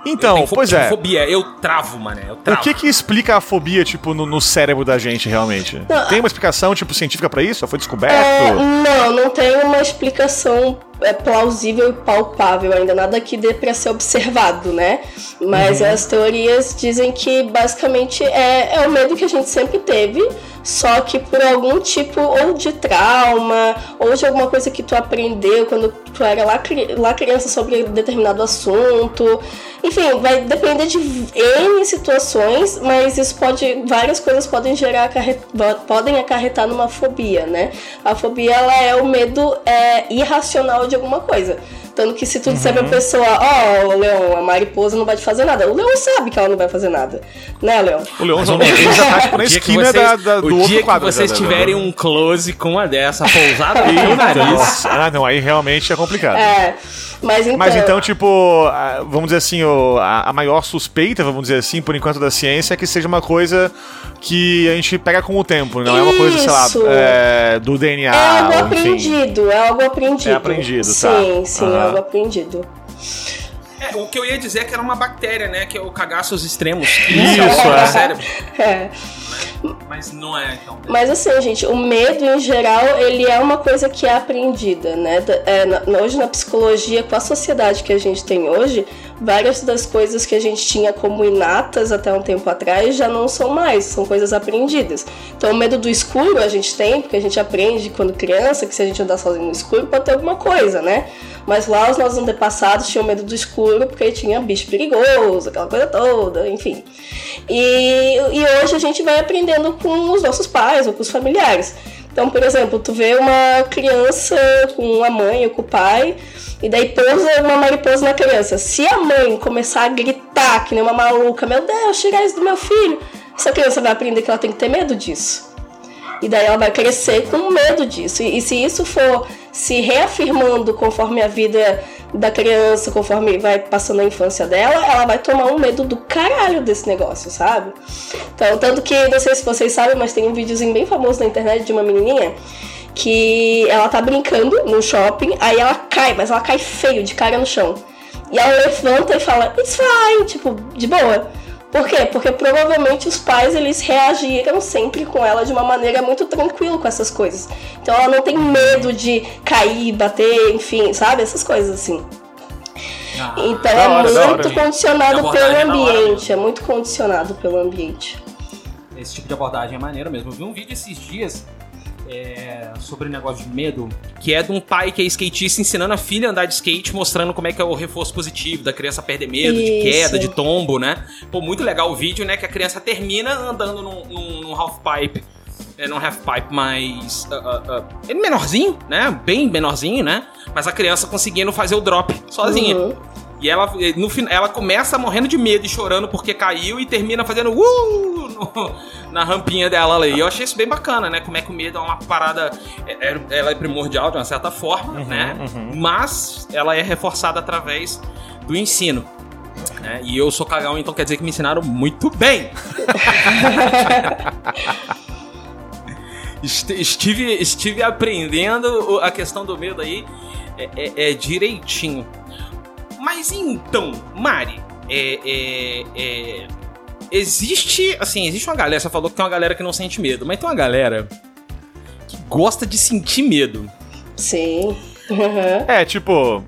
[SPEAKER 2] Eu
[SPEAKER 3] Então, pois é.
[SPEAKER 2] Fobia, eu travo, mané. Eu
[SPEAKER 3] O
[SPEAKER 2] travo.
[SPEAKER 3] que que explica a fobia, tipo, no, no cérebro da gente, realmente?
[SPEAKER 6] Não,
[SPEAKER 3] Tem uma explicação, tipo, científica pra isso? Já foi descoberto?
[SPEAKER 6] É, não, não tem uma explicação é, plausível e palpável ainda, nada que dê pra ser observado, né? Mas as teorias dizem que basicamente é, é o medo que a gente sempre teve, só que por algum tipo ou de trauma, ou de alguma coisa que tu aprendeu quando tu era lá, lá criança sobre determinado assunto. Enfim, vai depender de N situações, mas isso pode. Várias coisas podem gerar podem acarretar numa fobia, né? A fobia ela é o medo é, irracional de alguma coisa. Tanto que se tu disser pra pessoa, ó, Leon, a mariposa não vai te fazer nada, o Leon sabe que ela não vai fazer nada. Né, Leon?
[SPEAKER 3] O Leão ele já tá, tipo, na
[SPEAKER 2] O dia que
[SPEAKER 3] esquina
[SPEAKER 2] vocês-
[SPEAKER 3] da, da- do
[SPEAKER 2] o
[SPEAKER 3] outro
[SPEAKER 2] dia
[SPEAKER 3] quadro.
[SPEAKER 2] que vocês
[SPEAKER 3] já, né?
[SPEAKER 2] tiverem um close com uma dessa pousada no nariz.
[SPEAKER 3] Ah, não, aí realmente é complicado.
[SPEAKER 6] É. Mas então.
[SPEAKER 3] Mas então, tipo, vamos dizer assim, o- a, maior suspeita, vamos dizer assim, por enquanto da ciência, é que seja uma coisa que a gente pega com o tempo, não é uma coisa, sei
[SPEAKER 6] Isso.
[SPEAKER 3] lá, é, do DNA,
[SPEAKER 6] É algo
[SPEAKER 3] ou enfim.
[SPEAKER 6] aprendido, é algo aprendido.
[SPEAKER 3] É aprendido, tá.
[SPEAKER 6] Sim, sim, é
[SPEAKER 3] Aham.
[SPEAKER 6] Algo aprendido.
[SPEAKER 2] É, o que eu ia dizer é que era uma bactéria, né? Que é o cagaços extremos. Que
[SPEAKER 3] Isso,
[SPEAKER 2] é.
[SPEAKER 3] é.
[SPEAKER 2] cérebro.
[SPEAKER 6] É.
[SPEAKER 2] Mas não é, então.
[SPEAKER 6] Mas assim, gente, o medo em geral, ele é uma coisa que é aprendida, né? É, na- hoje na psicologia, com a sociedade que a gente tem hoje, várias das coisas que a gente tinha como inatas até um tempo atrás já não são mais, são coisas aprendidas. Então o medo do escuro a gente tem, porque a gente aprende quando criança que se a gente andar sozinho no escuro pode ter alguma coisa, né? Mas lá os nossos antepassados tinham medo do escuro porque tinha bicho perigoso, aquela coisa toda, enfim. E, e hoje a gente vai aprendendo com os nossos pais ou com os familiares. Então, por exemplo, tu vê uma criança com a mãe ou com o pai, e daí pousa uma mariposa na criança. Se a mãe começar a gritar que nem uma maluca, meu Deus, tira isso do meu filho, essa criança vai aprender que ela tem que ter medo disso. E daí ela vai crescer com medo disso. E, e se isso for se reafirmando conforme a vida da criança, conforme vai passando a infância dela, ela vai tomar um medo do caralho desse negócio, sabe? Então, tanto que, não sei se vocês sabem, mas tem um videozinho bem famoso na internet de uma menininha que ela tá brincando no shopping, aí ela cai, mas ela cai feio, de cara no chão. E ela levanta e fala, it's fine, tipo, de boa. Por quê? Porque provavelmente os pais eles reagiram sempre com ela de uma maneira muito tranquila com essas coisas. Então ela não tem medo de cair, bater, enfim, sabe? Essas coisas assim. Então
[SPEAKER 3] da
[SPEAKER 6] é
[SPEAKER 3] hora,
[SPEAKER 6] muito condicionado pelo
[SPEAKER 7] é
[SPEAKER 6] ambiente, é muito condicionado pelo ambiente.
[SPEAKER 7] Esse tipo de abordagem é maneiro mesmo. Eu vi um vídeo esses dias
[SPEAKER 2] é, sobre negócio de medo, que é de um pai que é skatista ensinando a filha a andar de skate, mostrando como é que é o reforço positivo da criança perder medo, de
[SPEAKER 6] Isso.
[SPEAKER 2] queda, de tombo, né? Pô, muito legal o vídeo, né? Que a criança termina andando num, num, num half pipe. É, num half pipe mais. ah, ah, ah, ele menorzinho, né? Bem menorzinho, né? Mas a criança conseguindo fazer o drop sozinha.
[SPEAKER 6] Uhum.
[SPEAKER 2] E ela, no ela começa morrendo de medo e chorando porque caiu e termina fazendo uh no- na rampinha dela ali. E eu achei isso bem bacana, né? Como é que o medo é uma parada. é- é- ela é primordial de uma certa forma, né? Mas ela é reforçada através do ensino. né? E eu sou cagão, então quer dizer que me ensinaram muito bem. Est- Estive, estive aprendendo a questão do medo aí é, é- é direitinho. Mas então, Mari, é, é- é- existe, assim, existe uma galera, você falou que tem uma galera que não sente medo, mas tem uma galera que gosta de sentir medo.
[SPEAKER 6] Sim. Uhum.
[SPEAKER 3] É, tipo.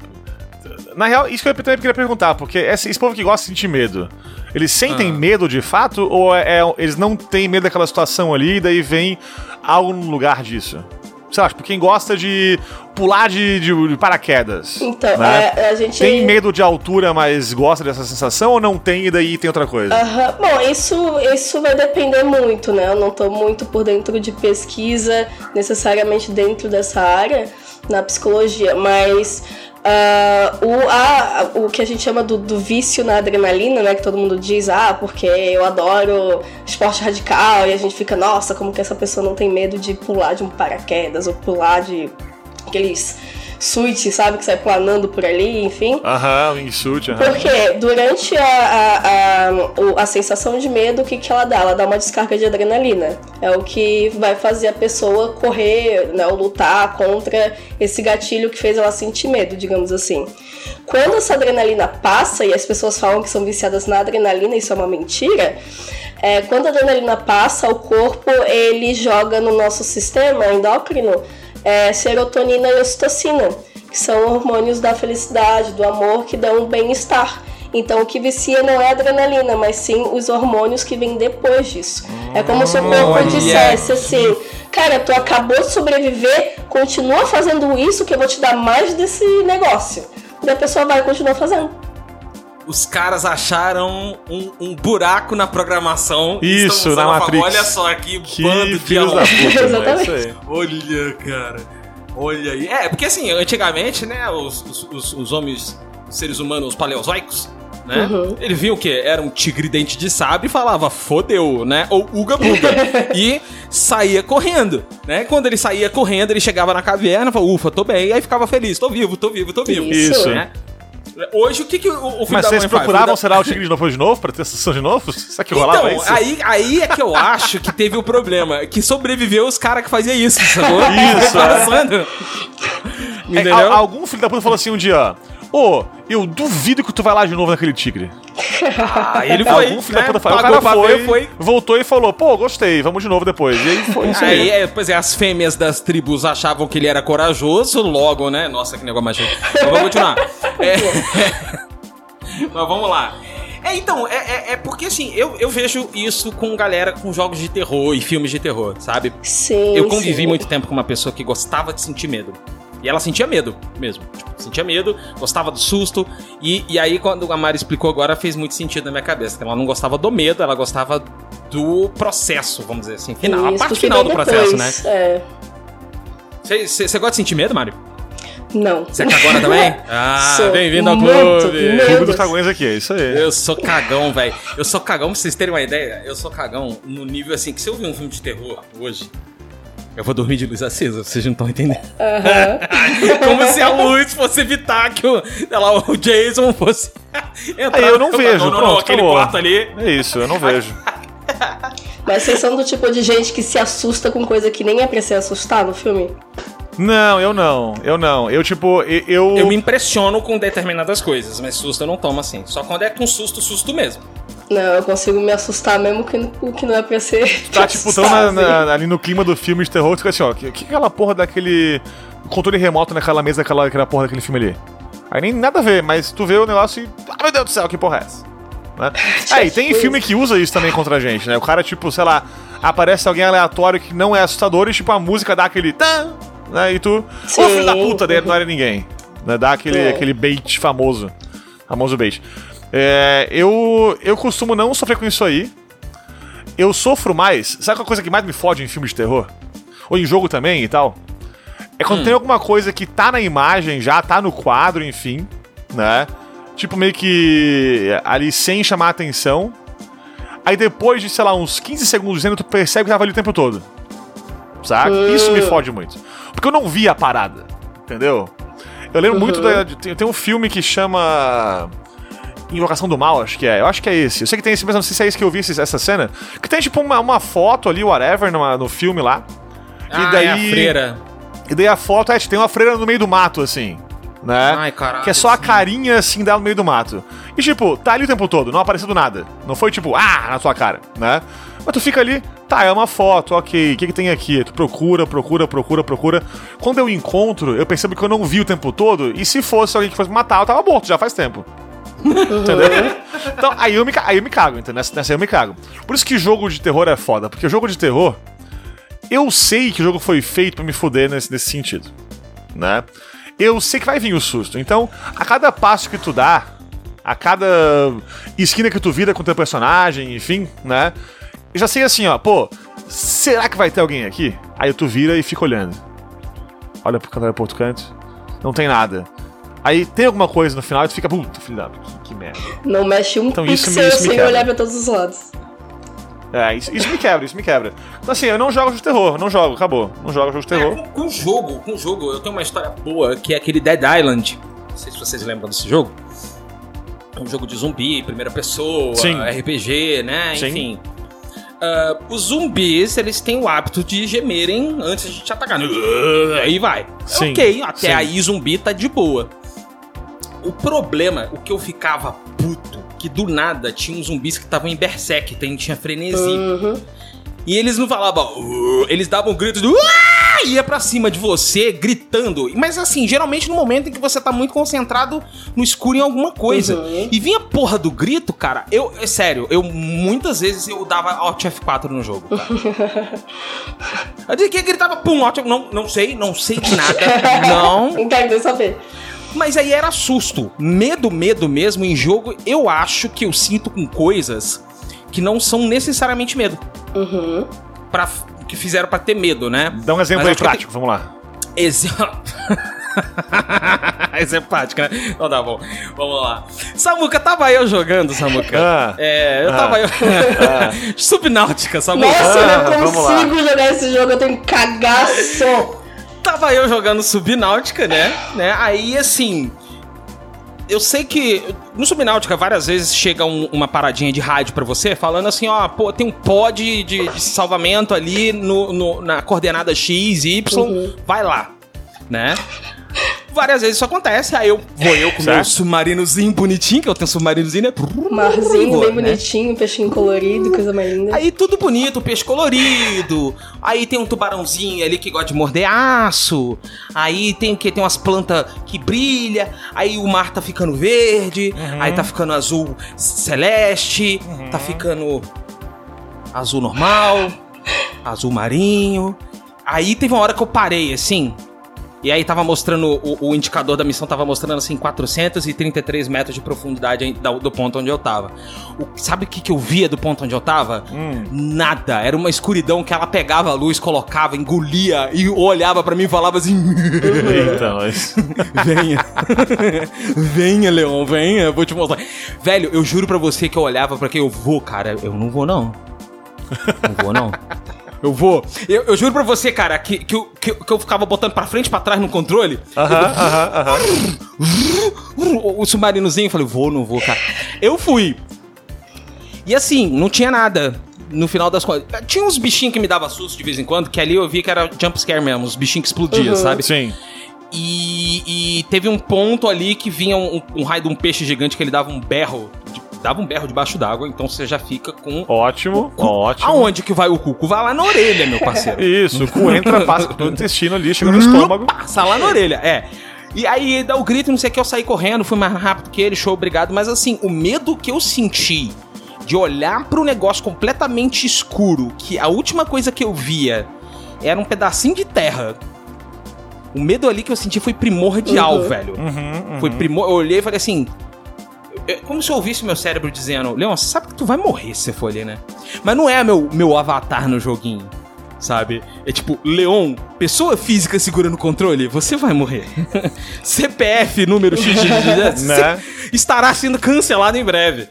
[SPEAKER 3] Na real, isso que eu também queria perguntar, porque esse, esse povo que gosta de sentir medo, eles sentem
[SPEAKER 2] Ah.
[SPEAKER 3] medo de fato ou é, é- eles não têm medo daquela situação ali e daí vem algo no lugar disso? Sei lá, tipo, quem gosta de pular de, de- de paraquedas.
[SPEAKER 6] Então,
[SPEAKER 3] né?
[SPEAKER 6] é, a gente.
[SPEAKER 3] Tem medo de altura, mas gosta dessa sensação ou não tem e daí tem outra coisa?
[SPEAKER 6] Aham. Bom, isso, isso vai depender muito, né? Eu não tô muito por dentro de pesquisa, necessariamente dentro dessa área, na psicologia, mas ah, o, a- o que a gente chama do, do vício na adrenalina, né? Que todo mundo diz, ah, porque eu adoro esporte radical, e a gente fica, nossa, como que essa pessoa não tem medo de pular de um paraquedas, ou pular de aqueles suítes, sabe, que sai planando por ali, enfim.
[SPEAKER 3] Aham, wingsuit, aham.
[SPEAKER 6] Porque durante a, a, a, a sensação de medo, o que, que ela dá? Ela dá uma descarga de adrenalina. É o que vai fazer a pessoa correr, né, ou lutar contra esse gatilho que fez ela sentir medo, digamos assim. Quando essa adrenalina passa, e as pessoas falam que são viciadas na adrenalina, isso é uma mentira. É, quando a adrenalina passa, o corpo ele joga no nosso sistema endócrino é, serotonina e ocitocina, que são hormônios da felicidade, do amor, que dão um bem-estar. Então o que vicia não é a adrenalina, mas sim os hormônios que vêm depois disso. É como se o corpo dissesse assim: Cara, tu acabou de sobreviver, continua fazendo isso que eu vou te dar mais desse negócio. E a pessoa vai continuar fazendo.
[SPEAKER 2] Os caras acharam um, um buraco na programação.
[SPEAKER 3] Isso, na Matrix.
[SPEAKER 2] Olha só que,
[SPEAKER 3] Que
[SPEAKER 2] bando de
[SPEAKER 3] filhos da
[SPEAKER 2] aluno.
[SPEAKER 3] puta, né?
[SPEAKER 6] Exatamente.
[SPEAKER 3] Isso aí.
[SPEAKER 2] Olha, cara. Olha aí. É, porque assim, antigamente, né, os, os, os- os homens, os seres humanos paleozoicos, né?
[SPEAKER 6] Uhum.
[SPEAKER 2] Ele viu o quê? Era um tigre dente de sabre e falava, fodeu, né? Ou uga buga. e saía correndo, né? Quando ele saía correndo, ele chegava na caverna, falava, ufa, tô bem, e aí ficava feliz, tô vivo, tô vivo, tô vivo.
[SPEAKER 6] Isso.
[SPEAKER 2] Né? Hoje, o que, que o, o filho
[SPEAKER 3] Mas
[SPEAKER 2] da
[SPEAKER 3] vocês
[SPEAKER 2] mãe
[SPEAKER 3] procuravam, será, o tigre de novo de novo, pra ter sensação de novo? Será que rolava
[SPEAKER 2] então,
[SPEAKER 3] isso?
[SPEAKER 2] aí, aí é que eu acho que teve o problema. Que sobreviveu os caras que faziam isso, sacou?
[SPEAKER 3] Isso,
[SPEAKER 2] Foi
[SPEAKER 3] é. É,
[SPEAKER 2] Entendeu?
[SPEAKER 3] algum filho da puta falou assim um dia, ô, eu duvido que tu vai lá de novo naquele tigre.
[SPEAKER 2] Ah, ele foi.
[SPEAKER 3] algum filho
[SPEAKER 2] né?
[SPEAKER 3] da puta falou, o cara foi,
[SPEAKER 2] foi.
[SPEAKER 3] voltou e falou, pô, gostei, vamos de novo depois. E aí foi isso aí.
[SPEAKER 2] Aí, é, pois é, as fêmeas das tribos achavam que ele era corajoso, logo, né? Nossa, que negócio mais cheio. Mas vamos continuar. É... Mas vamos lá. É, então, é, é, é porque assim, eu, eu vejo isso com galera com jogos de terror e filmes de terror, sabe?
[SPEAKER 6] Sim.
[SPEAKER 2] Eu convivi
[SPEAKER 6] sim.
[SPEAKER 2] muito tempo com uma pessoa que gostava de sentir medo. E ela sentia medo mesmo. Tipo, sentia medo, gostava do susto. E, e aí, quando a Mari explicou agora, fez muito sentido na minha cabeça. que Ela não gostava do medo, ela gostava do processo, vamos dizer assim. Final, a
[SPEAKER 6] Isso,
[SPEAKER 2] parte
[SPEAKER 6] porque
[SPEAKER 2] final do processo, né?
[SPEAKER 6] depois, É.
[SPEAKER 2] Você gosta de sentir medo, Mário?
[SPEAKER 6] Não.
[SPEAKER 2] Você é cagona também? Ah, bem-vindo ao clube.
[SPEAKER 3] Clube dos cagões aqui, é isso aí.
[SPEAKER 2] Eu sou cagão, velho. Eu sou cagão, pra vocês terem uma ideia. Eu sou cagão no nível assim, que se eu ver um filme de terror hoje, eu vou dormir de luz acesa, vocês não estão entendendo. Como se a luz fosse evitar que o, lá, o Jason fosse entrar
[SPEAKER 3] Aí eu não
[SPEAKER 2] no-
[SPEAKER 3] vejo,
[SPEAKER 2] não, não,
[SPEAKER 3] pronto,
[SPEAKER 2] aquele
[SPEAKER 3] acabou.
[SPEAKER 2] quarto ali.
[SPEAKER 3] É isso, eu não vejo.
[SPEAKER 6] Mas vocês são do tipo de gente que se assusta com coisa que nem é pra se assustar no filme?
[SPEAKER 3] Não, eu não, eu não. Eu, tipo, eu...
[SPEAKER 2] Eu me impressiono com determinadas coisas, mas susto eu não tomo assim. Só quando é com susto, susto mesmo.
[SPEAKER 6] Não, eu consigo me assustar mesmo com o que não é pra ser.
[SPEAKER 3] Tá, tipo, tão na- na- ali no clima do filme de terror, tu fica assim, ó, o que, que é aquela porra daquele controle remoto naquela mesa, aquela, aquela porra daquele filme ali? Aí nem nada a ver, mas tu vê o negócio e. Ah, meu Deus do céu, que porra é essa? Né? Aí, tem filme que usa isso também contra a gente, né? O cara, tipo, sei lá, aparece alguém aleatório que não é assustador e, tipo, a música dá aquele. Tan, né? E tu. Ô,
[SPEAKER 6] Sim.
[SPEAKER 3] filho da puta, daí não era ninguém. Né? Dá aquele,
[SPEAKER 6] É.
[SPEAKER 3] aquele bait famoso. Famoso bait. É, eu, eu costumo não sofrer com isso aí. Eu sofro mais. Sabe qual a coisa que mais me fode em filme de terror? Ou em jogo também e tal? É quando tem alguma coisa que tá na imagem já, tá no quadro, enfim, né? Tipo, meio que ali sem chamar a atenção. Aí depois de, sei lá, uns 15 segundos dizendo, tu percebe que tava ali o tempo todo. Saca? Isso me fode muito. Porque eu não vi a parada, entendeu? Eu lembro muito da. de- Tem, tem um filme que chama. Invocação do Mal, acho que é. Eu acho que é esse. Eu sei que tem esse, mas não sei se é esse que eu vi essa cena. Que tem, tipo, uma, uma foto ali, whatever, numa- no filme lá.
[SPEAKER 2] Ah,
[SPEAKER 3] daí-
[SPEAKER 2] é a freira.
[SPEAKER 3] E daí a foto é, tem uma freira no meio do mato, assim. Né?
[SPEAKER 2] Ai, caralho,
[SPEAKER 3] Que é só a carinha, assim, dela no meio do mato. E, tipo, tá ali o tempo todo, não apareceu do nada. Não foi, tipo, ah, na tua cara, né? Mas tu fica ali, tá, é uma foto, ok, o que que tem aqui? Tu procura, procura, procura, procura. Quando eu encontro, eu percebo que eu não vi o tempo todo, e se fosse alguém que fosse me matar, eu tava morto já faz tempo. entendeu? Então, aí eu, me, aí eu me cago, entendeu? Nessa, nessa aí eu me cago. Por isso que jogo de terror é foda, porque jogo de terror, eu sei que o jogo foi feito pra me fuder nesse, nesse sentido, né? Eu sei que vai vir o susto. Então, a cada passo que tu dá, a cada esquina que tu vira com teu personagem, enfim, né? Eu já sei assim, ó, pô, será que vai ter alguém aqui? Aí tu vira e fica olhando. Olha pro olha pro outro canto. Não tem nada. Aí tem alguma coisa no final e tu fica, puta, filho da. Que, que merda.
[SPEAKER 6] Não mexe um
[SPEAKER 3] Então isso me-
[SPEAKER 6] pixel
[SPEAKER 3] isso me
[SPEAKER 6] sem
[SPEAKER 3] quebra.
[SPEAKER 6] olhar pra todos os lados.
[SPEAKER 3] É, isso, isso me quebra, isso me quebra. Então assim, eu não jogo jogo de terror, não jogo, acabou. Não jogo jogo de terror.
[SPEAKER 2] É, com, com jogo, com jogo, eu tenho uma história boa, que é aquele Dead Island. Não sei se vocês lembram desse jogo. É um jogo de zumbi, primeira pessoa,
[SPEAKER 3] Sim.
[SPEAKER 2] RPG, né?
[SPEAKER 3] Sim.
[SPEAKER 2] Enfim. Ah, os zumbis, eles têm o hábito de gemerem antes de te atacar. Aí vai.
[SPEAKER 3] Sim,
[SPEAKER 2] Ok, até
[SPEAKER 3] sim.
[SPEAKER 2] aí zumbi tá de boa. O problema, o que eu ficava puto, que do nada tinha uns zumbis que estavam em berserk, tem, tinha frenesi.
[SPEAKER 6] Uhum.
[SPEAKER 2] E eles não falavam, "Uh", eles davam gritos do ia pra cima de você gritando. Mas assim, geralmente no momento em que você tá muito concentrado no escuro em alguma coisa.
[SPEAKER 6] Uhum.
[SPEAKER 2] E vinha porra do grito, cara. Eu, é sério, eu muitas vezes eu dava Alt F4 no jogo, cara. Eu dizia que gritava, pum, Alt F... não, não sei, não sei de nada. não.
[SPEAKER 6] Não quero saber.
[SPEAKER 2] Mas aí era susto. Medo, medo mesmo em jogo, eu acho que eu sinto com coisas que não são necessariamente medo.
[SPEAKER 6] Uhum.
[SPEAKER 2] Pra, que fizeram pra ter medo, né?
[SPEAKER 3] Dá um exemplo aí prático, vamos lá.
[SPEAKER 2] Exato. Isso é prática, né? Então tá bom. Vamos lá. Samuca, tava eu jogando, Samuca.
[SPEAKER 3] Ah.
[SPEAKER 2] é, eu
[SPEAKER 3] Ah.
[SPEAKER 2] tava eu. Subnáutica, Samuca.
[SPEAKER 6] Nossa,
[SPEAKER 3] Ah,
[SPEAKER 6] eu não
[SPEAKER 3] lá.
[SPEAKER 6] consigo jogar esse jogo, eu tenho cagaço.
[SPEAKER 2] Tava eu jogando Subnáutica, né? né? Aí, assim. Eu sei que no Subnáutica várias vezes chega um- uma paradinha de rádio pra você falando assim, ó, pô, tem um pod de, de salvamento ali no, no- na coordenada X e Y, vai lá, né? Várias vezes isso acontece, aí eu vou eu com meu
[SPEAKER 3] Certo.
[SPEAKER 2] submarinozinho bonitinho, que eu tenho um submarinozinho, né?
[SPEAKER 6] Marzinho
[SPEAKER 2] Vou,
[SPEAKER 6] bem
[SPEAKER 2] né?
[SPEAKER 6] bonitinho, peixinho colorido, coisa mais linda.
[SPEAKER 2] Aí tudo bonito, peixe colorido. Aí tem um tubarãozinho ali que gosta de morder aço. Aí tem o que tem umas plantas que brilha. Aí o mar tá ficando verde. Aí tá ficando azul celeste. Tá ficando azul normal, azul marinho. Aí teve uma hora que eu parei assim. E aí tava mostrando, o, o indicador da missão tava mostrando assim 433 metros de profundidade do ponto onde eu tava. O- sabe o que, que eu via do ponto onde eu tava? Nada. Era uma escuridão que ela pegava a luz, colocava, engolia e olhava pra mim e falava assim:
[SPEAKER 3] Eita, nós.
[SPEAKER 2] Venha. venha, Leon, venha, eu vou te mostrar. Velho, eu juro pra você que eu olhava pra quem eu vou, cara. Eu não vou, não. Não vou, não. Eu vou. Eu, eu juro pra você, cara, que, que, eu, que, eu- que eu ficava botando pra frente e pra trás no controle.
[SPEAKER 3] Aham, aham, aham.
[SPEAKER 2] O, submarinozinho, eu falei, vou, não vou, cara. Eu fui. E assim, não tinha nada. No final das contas. Tinha uns bichinhos que me dava susto de vez em quando, que ali eu vi que era jump scare mesmo, os bichinhos que explodiam, sabe?
[SPEAKER 3] Sim.
[SPEAKER 2] E, e teve um ponto ali que vinha um, um raio de um peixe gigante que ele dava um berro. de- dava um berro debaixo d'água, então você já fica com.
[SPEAKER 3] Ótimo, ótimo.
[SPEAKER 2] Aonde que vai o cuco? Vai lá na orelha, meu parceiro.
[SPEAKER 3] Isso, o cu entra, passa pelo intestino ali, chega no estômago.
[SPEAKER 2] Passa lá na orelha, é. E aí dá o grito, não sei o que, eu saí correndo, fui mais rápido que ele, show, obrigado. Mas assim, o medo que eu senti de olhar para um negócio completamente escuro, que a última coisa que eu via era um pedacinho de terra. O medo ali que eu senti foi primordial,
[SPEAKER 6] Uhum.
[SPEAKER 2] velho.
[SPEAKER 3] Uhum,
[SPEAKER 2] Foi primor... Eu olhei e falei assim. É Como se eu ouvisse meu cérebro dizendo: Leon, você sabe que tu vai morrer se você for ali, né? Mas não é meu, meu avatar no joguinho, sabe? É tipo, Leon, pessoa física segurando o controle, você vai morrer. CPF, número X,
[SPEAKER 3] Né?
[SPEAKER 2] estará sendo cancelado em breve.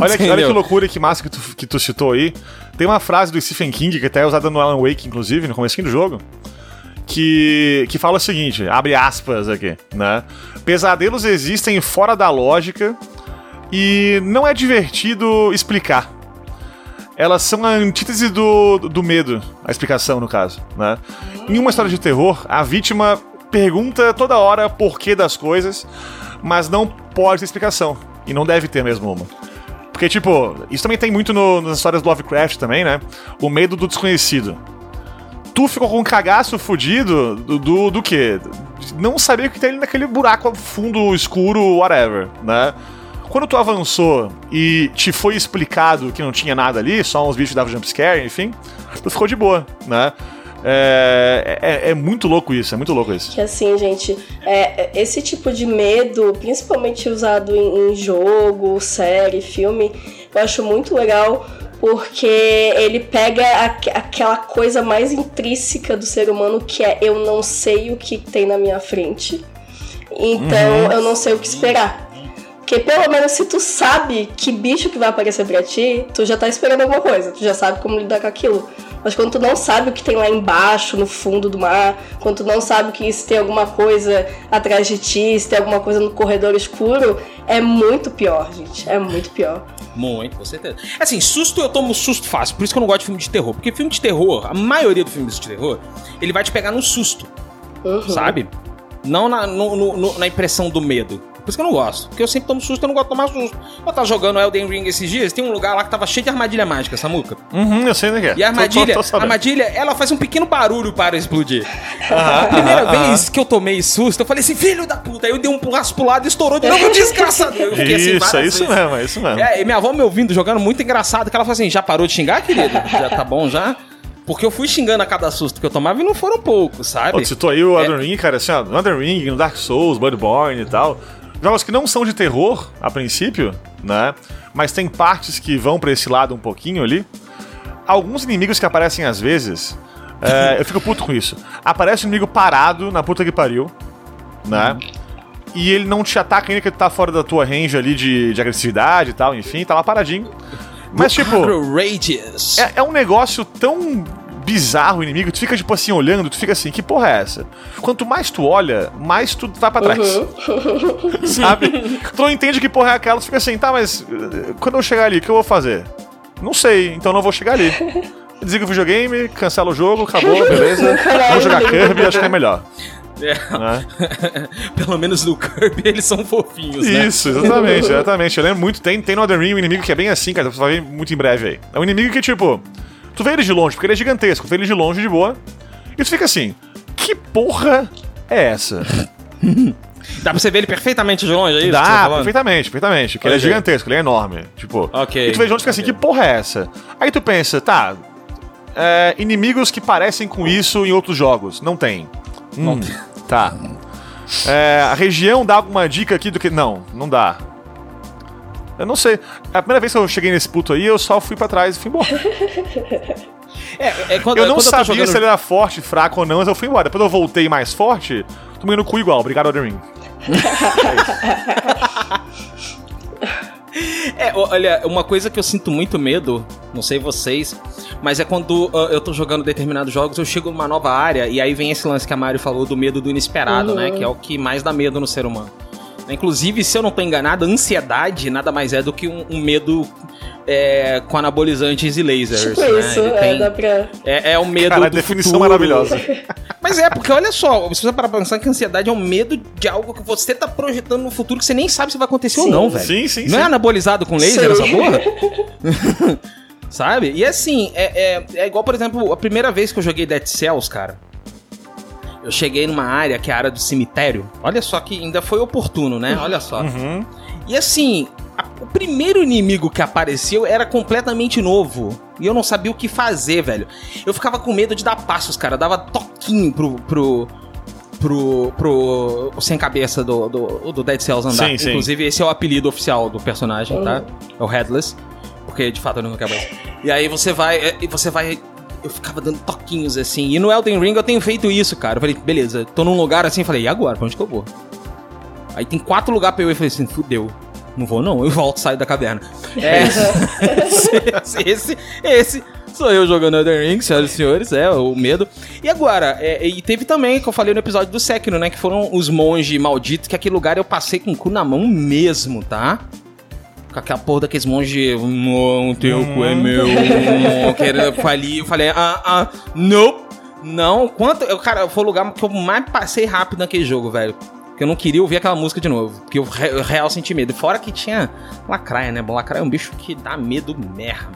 [SPEAKER 3] Olha que, olha que loucura, que massa que tu, que tu citou aí. Tem uma frase do Stephen King, que até é usada no Alan Wake, inclusive, no começo do jogo, que, que fala o seguinte, abre aspas aqui, né? Pesadelos existem fora da lógica e não é divertido explicar. Elas são a antítese do, do medo, a explicação, no caso, né? Em uma história de terror, a vítima pergunta toda hora por que das coisas, mas não pode ter explicação. E não deve ter mesmo uma. Porque, tipo, isso também tem muito no- nas histórias do Lovecraft também, né? O medo do desconhecido. Tu ficou com um cagaço fudido do, do, do quê? Não saber o que tem ali naquele buraco fundo, escuro, whatever, né? Quando tu avançou e te foi explicado que não tinha nada ali, só uns bichos davam jumpscare, enfim, tu ficou de boa, né? É, é, é muito louco isso, é muito louco isso.
[SPEAKER 6] Que assim, gente, é, é- esse tipo de medo, principalmente usado em, em jogo, série, filme, eu acho muito legal porque ele pega aque- aquela coisa mais intrínseca do ser humano que é eu não sei o que tem na minha frente, então eu não sei o que esperar. Porque pelo menos se tu sabe que bicho que vai aparecer pra ti, tu já tá esperando alguma coisa, tu já sabe como lidar com aquilo. Mas quando tu não sabe o que tem lá embaixo, no fundo do mar, quando tu não sabe que se tem alguma coisa atrás de ti, se tem alguma coisa no corredor escuro, é muito pior, gente. É muito pior.
[SPEAKER 2] Muito, com certeza. Assim, susto eu tomo susto fácil, por isso que eu não gosto de filme de terror. Porque filme de terror, a maioria do filme de terror, ele vai te pegar no susto,
[SPEAKER 6] Uhum.
[SPEAKER 2] sabe? Não na, no- no- na impressão do medo. Por isso que eu não gosto. Porque eu sempre tomo susto, eu não gosto de tomar susto. Eu tava jogando Elden Ring esses dias, tem um lugar lá que tava cheio de armadilha mágica, Samuca.
[SPEAKER 3] Uhum, eu sei onde é que é.
[SPEAKER 2] E a armadilha,
[SPEAKER 3] Tô- tô- tô
[SPEAKER 2] a armadilha, ela faz um pequeno barulho para explodir. a primeira vez que eu tomei susto, eu falei assim, filho da puta. Aí eu dei um passo pro lado e estourou de novo, desgraçado. Eu fiquei assim,
[SPEAKER 3] Isso, é isso
[SPEAKER 2] vezes.
[SPEAKER 3] mesmo, é isso mesmo.
[SPEAKER 2] É, e minha avó me ouvindo jogando muito engraçado, que ela falou assim: já parou de xingar, querido? Já tá bom já? Porque eu fui xingando a cada susto que eu tomava e não foram poucos, sabe?
[SPEAKER 3] Tu citou aí o
[SPEAKER 2] É.
[SPEAKER 3] Elden Ring, cara, assim, ó, no Elden Ring, no Dark Souls, Bloodborne e tal. Jogos que não são de terror, a princípio, né? Mas tem partes que vão pra esse lado um pouquinho ali. Alguns inimigos que aparecem às vezes, é, eu fico puto com isso. Aparece um inimigo parado na puta que pariu, né? E ele não te ataca ainda que ele tá fora da tua range ali de, de agressividade e tal, enfim, tá lá paradinho. Mas, tipo. É, é um negócio tão bizarro o inimigo, tu fica tipo assim olhando, tu fica assim, que porra é essa? Quanto mais tu olha, mais tu vai pra trás. Sabe? Tu não entende que porra é aquela, tu fica assim, tá, mas eh, quando eu chegar ali, o que eu vou fazer? Não sei, então não vou chegar ali. Desliga o videogame, cancela o jogo, acabou, beleza. Vou jogar Kirby, acho que é melhor.
[SPEAKER 2] É.
[SPEAKER 3] Né?
[SPEAKER 2] Pelo menos no Kirby eles são fofinhos, né?
[SPEAKER 3] Isso, exatamente, exatamente. Eu lembro muito, tem, tem no Elden Ring um inimigo que é bem assim, cara, você vai ver muito em breve aí. É um inimigo que, tipo, tu vê ele de longe, porque ele é gigantesco, tu vê ele de longe de boa, e tu fica assim, que porra é essa?
[SPEAKER 2] Dá pra você ver ele perfeitamente de longe, é isso? tá
[SPEAKER 3] Dá,
[SPEAKER 2] falando?
[SPEAKER 3] perfeitamente, perfeitamente. Porque ele é gigantesco, ele é enorme. Tipo,
[SPEAKER 2] Ok,
[SPEAKER 3] e tu vê de longe e fica assim,
[SPEAKER 2] ok.
[SPEAKER 3] que porra é essa? Aí tu pensa, tá, é, inimigos que parecem com isso em outros jogos. Não tem. Hum, Tá. É, a região dá alguma dica aqui do que. Não, não dá. Eu não sei. A primeira vez que eu cheguei nesse puto aí, eu só fui pra trás e fui embora.
[SPEAKER 2] É, é quando,
[SPEAKER 3] Eu não
[SPEAKER 2] quando
[SPEAKER 3] sabia
[SPEAKER 2] tô jogando...
[SPEAKER 3] se ele era forte, fraco ou não, mas eu fui embora. Depois eu voltei mais forte, tomei no cu igual. Obrigado, Elden Ring.
[SPEAKER 2] É, olha, uma coisa que eu sinto muito medo, não sei vocês, mas é quando ah, eu tô jogando determinados jogos, eu chego numa nova área e aí vem esse lance que a Mário falou do medo do inesperado,
[SPEAKER 6] Uhum.
[SPEAKER 2] né? Que é o que mais dá medo no ser humano. Inclusive, se eu não tô enganado, ansiedade nada mais é do que um, um medo é, com anabolizantes e lasers.
[SPEAKER 6] Tipo
[SPEAKER 2] né?
[SPEAKER 6] isso,
[SPEAKER 2] Ele
[SPEAKER 6] é,
[SPEAKER 2] tem-
[SPEAKER 6] dá pra.
[SPEAKER 2] é, é o medo
[SPEAKER 3] Cara,
[SPEAKER 2] do
[SPEAKER 3] definição
[SPEAKER 2] futuro.
[SPEAKER 3] maravilhosa.
[SPEAKER 2] Mas é, porque olha só, se você parar pra pensar que ansiedade é um medo de algo que você tá projetando no futuro que você nem sabe se vai acontecer ou
[SPEAKER 6] Sim.
[SPEAKER 2] não, velho.
[SPEAKER 3] Sim, sim,
[SPEAKER 2] Não é
[SPEAKER 3] sim.
[SPEAKER 2] anabolizado com laser
[SPEAKER 6] Sim.
[SPEAKER 2] essa porra? Sabe? E assim, é, é, é igual, por exemplo, a primeira vez que eu joguei Dead Cells, cara. Eu cheguei numa área que é a área do cemitério. Olha só que ainda foi oportuno, né? Olha só.
[SPEAKER 3] Uhum.
[SPEAKER 2] E assim, o primeiro inimigo que apareceu era completamente novo. E eu não sabia o que fazer, velho. Eu ficava com medo de dar passos, cara. Eu dava toquinho pro. pro pro, pro sem cabeça do, do, do Dead Cells andar.
[SPEAKER 3] Sim, sim.
[SPEAKER 2] Inclusive, esse é o apelido oficial do personagem, tá? É o Headless. Porque de fato ele não tem cabeça. E aí você vai. é, E você vai. Eu ficava dando toquinhos assim. E no Elden Ring eu tenho feito isso, cara. Eu falei, beleza, tô num lugar assim, falei, e agora? Pra onde que eu vou? Aí tem quatro lugares pra eu ir. Eu falei assim, fudeu. Não vou não, eu volto, saio da caverna. É, esse, esse, esse sou eu jogando Elden Ring, senhoras e senhores, é, o medo. E agora, é, e teve também, que eu falei no episódio do Sekiro, né, que foram os monges malditos, que aquele lugar eu passei com o cu na mão mesmo, tá? Com aquela porra daqueles monges, não, teu cu é meu, querendo, eu falei, eu falei, ah, ah, nope, não, quanto, eu, cara, foi o lugar que eu mais passei rápido naquele jogo, velho. Que eu não queria ouvir aquela música de novo. Porque eu, eu real senti medo. Fora que tinha lacraia, né? Bom, lacraia é um bicho que dá medo mesmo.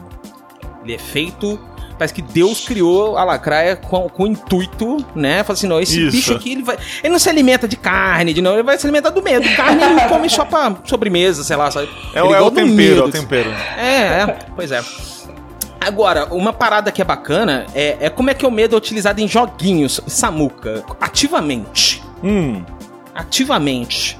[SPEAKER 2] Ele é feito. Parece que Deus criou a lacraia com, com o intuito, né? Fala assim, não, esse
[SPEAKER 3] Isso.
[SPEAKER 2] bicho aqui, ele vai. Ele não se alimenta de carne, de não, ele vai se alimentar do medo. Carne ele come só pra sobremesa, sei lá, sabe?
[SPEAKER 3] É,
[SPEAKER 2] Ele
[SPEAKER 3] é o tempero, é o
[SPEAKER 2] medo.
[SPEAKER 3] tempero.
[SPEAKER 2] É, é, pois é. Agora, uma parada que é bacana é, é como é que o medo é utilizado em joguinhos, Samuka, ativamente.
[SPEAKER 3] Hum.
[SPEAKER 2] Ativamente.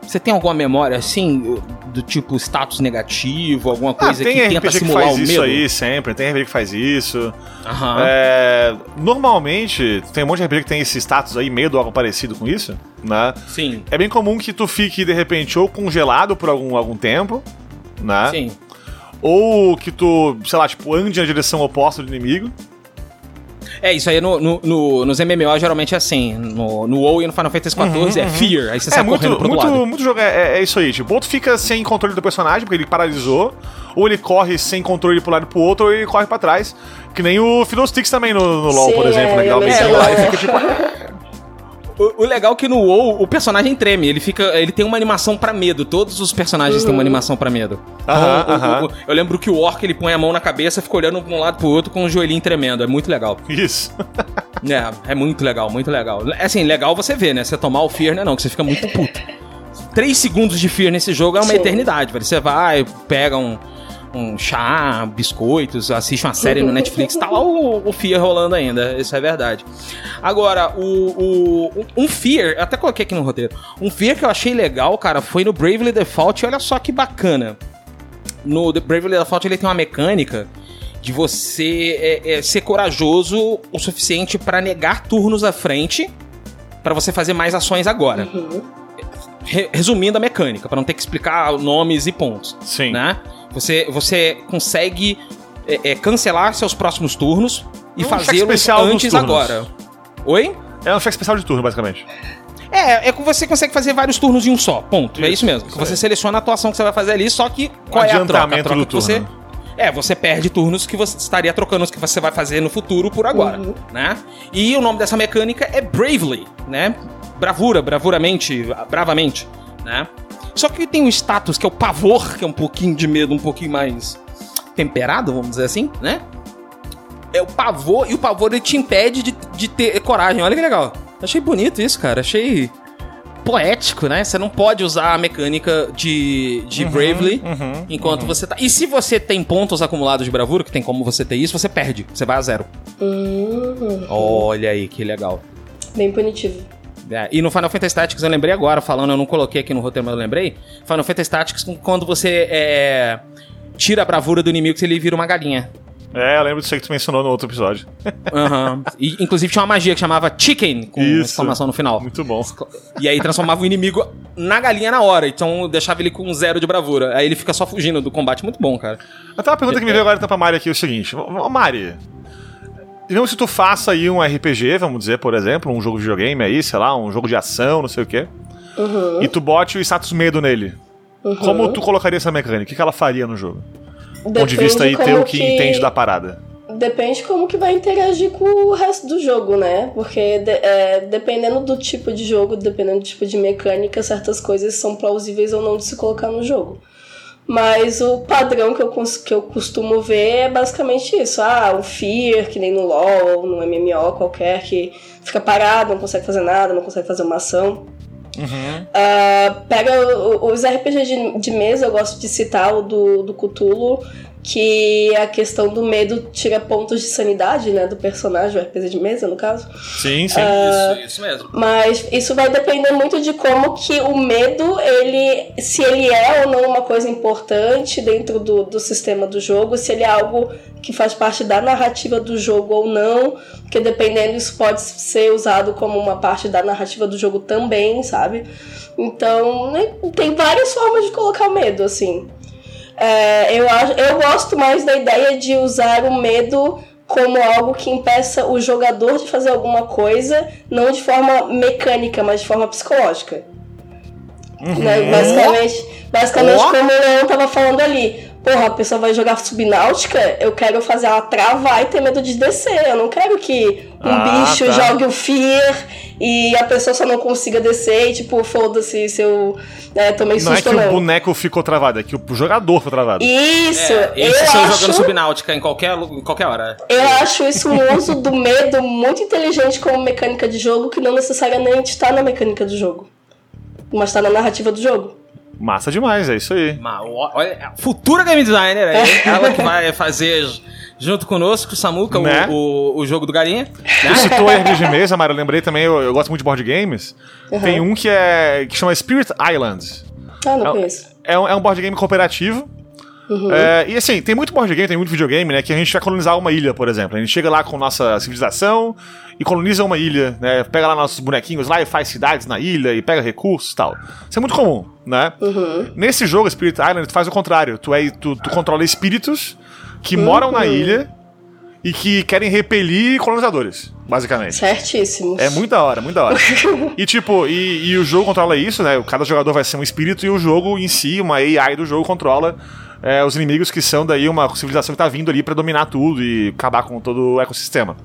[SPEAKER 2] Você tem alguma memória assim, do tipo status negativo, alguma
[SPEAKER 3] Ah,
[SPEAKER 2] coisa
[SPEAKER 3] tem
[SPEAKER 2] que tenta
[SPEAKER 3] RPG que
[SPEAKER 2] simular
[SPEAKER 3] faz
[SPEAKER 2] o
[SPEAKER 3] isso
[SPEAKER 2] medo?
[SPEAKER 3] aí sempre, tem RPG que faz isso.
[SPEAKER 2] Aham.
[SPEAKER 3] É, normalmente, tem um monte de RPG que tem esse status aí, medo algo parecido com isso, né?
[SPEAKER 2] Sim,
[SPEAKER 3] É bem comum que tu fique, de repente, ou congelado por algum, algum tempo, né?
[SPEAKER 2] sim.
[SPEAKER 3] Ou que tu, sei lá, tipo, ande na direção oposta do inimigo.
[SPEAKER 2] É, isso aí no, no- no- nos MMO geralmente é assim. No, no WoW e no Final Fantasy XIV é Fear, aí você
[SPEAKER 3] é,
[SPEAKER 2] sai
[SPEAKER 3] muito,
[SPEAKER 2] correndo pro outro
[SPEAKER 3] muito,
[SPEAKER 2] lado.
[SPEAKER 3] muito jogo é, é- é isso aí. Tipo, ou tu fica sem controle do personagem, porque ele paralisou, ou ele corre sem controle pro lado pro outro, ou ele corre pra trás. Que nem o Fiddlesticks também no, no LoL,
[SPEAKER 6] Sim,
[SPEAKER 3] por exemplo,
[SPEAKER 6] é,
[SPEAKER 3] né? Que dá uma lá e fica tipo.
[SPEAKER 2] O, o legal é que no WoW o personagem treme, ele fica, ele tem uma animação pra medo. Todos os personagens têm uma animação pra medo.
[SPEAKER 3] Aham,
[SPEAKER 2] Então, o- o-
[SPEAKER 3] aham.
[SPEAKER 2] o- eu lembro que o Orc ele põe a mão na cabeça, fica olhando de um lado pro outro com o joelhinho tremendo. É muito legal.
[SPEAKER 3] Isso.
[SPEAKER 2] É, é muito legal, muito legal. É assim, legal você ver, né? Você tomar o Fear, né? Não, que você fica muito puto. Três segundos de Fear nesse jogo é uma
[SPEAKER 6] Sim.
[SPEAKER 2] eternidade, velho. Você vai, pega um, um chá, biscoitos, assiste uma série no Netflix, tá lá o, o Fear rolando ainda, isso é verdade. Agora, o, o- um Fear, até coloquei aqui no roteiro, um Fear que eu achei legal, cara, foi no Bravely Default, e olha só que bacana. No Bravely Default ele tem uma mecânica de você é, é, ser corajoso o suficiente pra negar turnos à frente pra você fazer mais ações agora. Re- resumindo a mecânica, pra não ter que explicar nomes e pontos,
[SPEAKER 3] Sim.
[SPEAKER 2] né? Você, você consegue é, é, cancelar seus próximos turnos e
[SPEAKER 3] Um cheque
[SPEAKER 2] fazê-los antes agora. Oi?
[SPEAKER 3] É um cheque especial de turno, basicamente.
[SPEAKER 2] É, é que você consegue fazer vários turnos em um só, ponto. é isso mesmo. Que você seleciona a atuação que você vai fazer ali, só que qual é a troca? A troca
[SPEAKER 3] do
[SPEAKER 2] que você
[SPEAKER 3] turno.
[SPEAKER 2] É, você perde turnos que você estaria trocando os que você vai fazer no futuro por agora, né? E o nome dessa mecânica é Bravely, né? Bravura, bravuramente, bravamente, né? Só que tem um status que é o pavor, que é um pouquinho de medo, um pouquinho mais temperado, vamos dizer assim, né? É o pavor, e o pavor ele te impede de, de ter coragem. Olha que legal. Achei bonito isso, cara. Achei poético, né? Você não pode usar a mecânica de, de Bravely enquanto você tá. E se você tem pontos acumulados de bravura, que tem como você ter isso, você perde. Você vai a zero.
[SPEAKER 6] Hum,
[SPEAKER 2] Olha aí que legal.
[SPEAKER 6] bem punitivo.
[SPEAKER 2] É, e no Final Fantasy Tactics eu lembrei agora, falando, eu não coloquei aqui no roteiro, mas eu lembrei. Final Fantasy Tactics, quando você é, tira a bravura do inimigo, ele vira uma galinha.
[SPEAKER 3] É, eu lembro disso aí que tu mencionou no outro episódio.
[SPEAKER 2] Aham. E, inclusive tinha uma magia que chamava Chicken, com
[SPEAKER 3] Isso.
[SPEAKER 2] exclamação no final.
[SPEAKER 3] Muito bom.
[SPEAKER 2] E aí transformava o inimigo na galinha na hora. Então deixava ele com zero de bravura. Aí ele fica só fugindo do combate. Muito bom, cara.
[SPEAKER 3] Até uma pergunta que me veio agora então pra Mari aqui é o seguinte. Ô, Mari, digamos que tu faça aí um RPG, vamos dizer, por exemplo, um jogo de videogame aí, sei lá, um jogo de ação, não sei o quê, e tu bote o status medo nele. Como tu colocaria essa mecânica? O que que ela faria no jogo? Do ponto de vista aí teu que entende da parada.
[SPEAKER 6] Depende como que vai interagir com o resto do jogo, né? Porque de- é, dependendo do tipo de jogo, dependendo do tipo de mecânica, certas coisas são plausíveis ou não de se colocar no jogo. Mas o padrão que eu, que eu costumo ver é basicamente isso. Ah, o Fear, que nem no LoL ou no MMO qualquer, que fica parado, não consegue fazer nada, não consegue fazer uma ação. Ah, pega o- os RPG de, de mesa, eu gosto de citar o do, do Cthulhu, que a questão do medo tira pontos de sanidade, né, do personagem, o RPG de mesa, no caso.
[SPEAKER 3] Sim, sim.
[SPEAKER 2] Isso, isso mesmo.
[SPEAKER 6] Mas isso vai depender muito de como que o medo, ele, se ele é ou não uma coisa importante dentro do, do sistema do jogo, se ele é algo que faz parte da narrativa do jogo ou não, porque dependendo isso pode ser usado como uma parte da narrativa do jogo também, sabe? Então, né, tem várias formas de colocar o medo, assim. É, eu, eu gosto mais da ideia de usar o medo como algo que impeça o jogador de fazer alguma coisa, não de forma mecânica, mas de forma psicológica. Né? Basicamente, basicamente
[SPEAKER 3] Ó.
[SPEAKER 6] como o Leon tava falando ali. Porra, a pessoa vai jogar subnáutica, eu quero fazer ela travar e ter medo de descer. Eu não quero que um
[SPEAKER 3] Ah,
[SPEAKER 6] bicho
[SPEAKER 3] tá.
[SPEAKER 6] jogue o fear e a pessoa só não consiga descer e tipo, foda-se se eu é, tomei
[SPEAKER 3] Não é
[SPEAKER 6] susto
[SPEAKER 3] que
[SPEAKER 6] ou
[SPEAKER 3] o
[SPEAKER 6] não.
[SPEAKER 3] boneco ficou travado, é que o jogador ficou travado.
[SPEAKER 6] Isso,
[SPEAKER 2] É,
[SPEAKER 6] eu
[SPEAKER 2] isso são
[SPEAKER 6] acho...
[SPEAKER 2] jogando subnáutica em qualquer, em qualquer hora.
[SPEAKER 6] Eu acho isso um uso do medo muito inteligente como mecânica de jogo, que não necessariamente está na mecânica do jogo. Mas está na narrativa do jogo.
[SPEAKER 3] Massa demais, é isso aí.
[SPEAKER 2] Ó, olha, a futura game designer aí, ela que vai fazer junto conosco, o Samuca, o-
[SPEAKER 3] Né?
[SPEAKER 2] o, o jogo do Galinha.
[SPEAKER 3] Tu
[SPEAKER 2] Né?
[SPEAKER 3] citou RPG de mesa, Mário, eu lembrei também, eu, eu gosto muito de board games. Tem um que é que chama Spirit Island.
[SPEAKER 6] Ah, não
[SPEAKER 3] É-
[SPEAKER 6] conheço.
[SPEAKER 3] É um, é um board game cooperativo. É, e assim, tem muito board game, tem muito videogame, né? Que a gente vai colonizar uma ilha, por exemplo. A gente chega lá com nossa civilização e coloniza uma ilha, né? Pega lá nossos bonequinhos lá e faz cidades na ilha e pega recursos e tal. Isso é muito comum, né? Nesse jogo, Spirit Island, tu faz o contrário. Tu, é, tu, tu controla espíritos que moram na ilha e que querem repelir colonizadores, basicamente.
[SPEAKER 6] Certíssimo.
[SPEAKER 3] É muito da hora, muito da hora. e tipo, e, e o jogo controla isso, né? Cada jogador vai ser um espírito e o jogo em si, uma AI do jogo, controla é, os inimigos que são daí uma civilização que tá vindo ali pra dominar tudo e acabar com todo o ecossistema.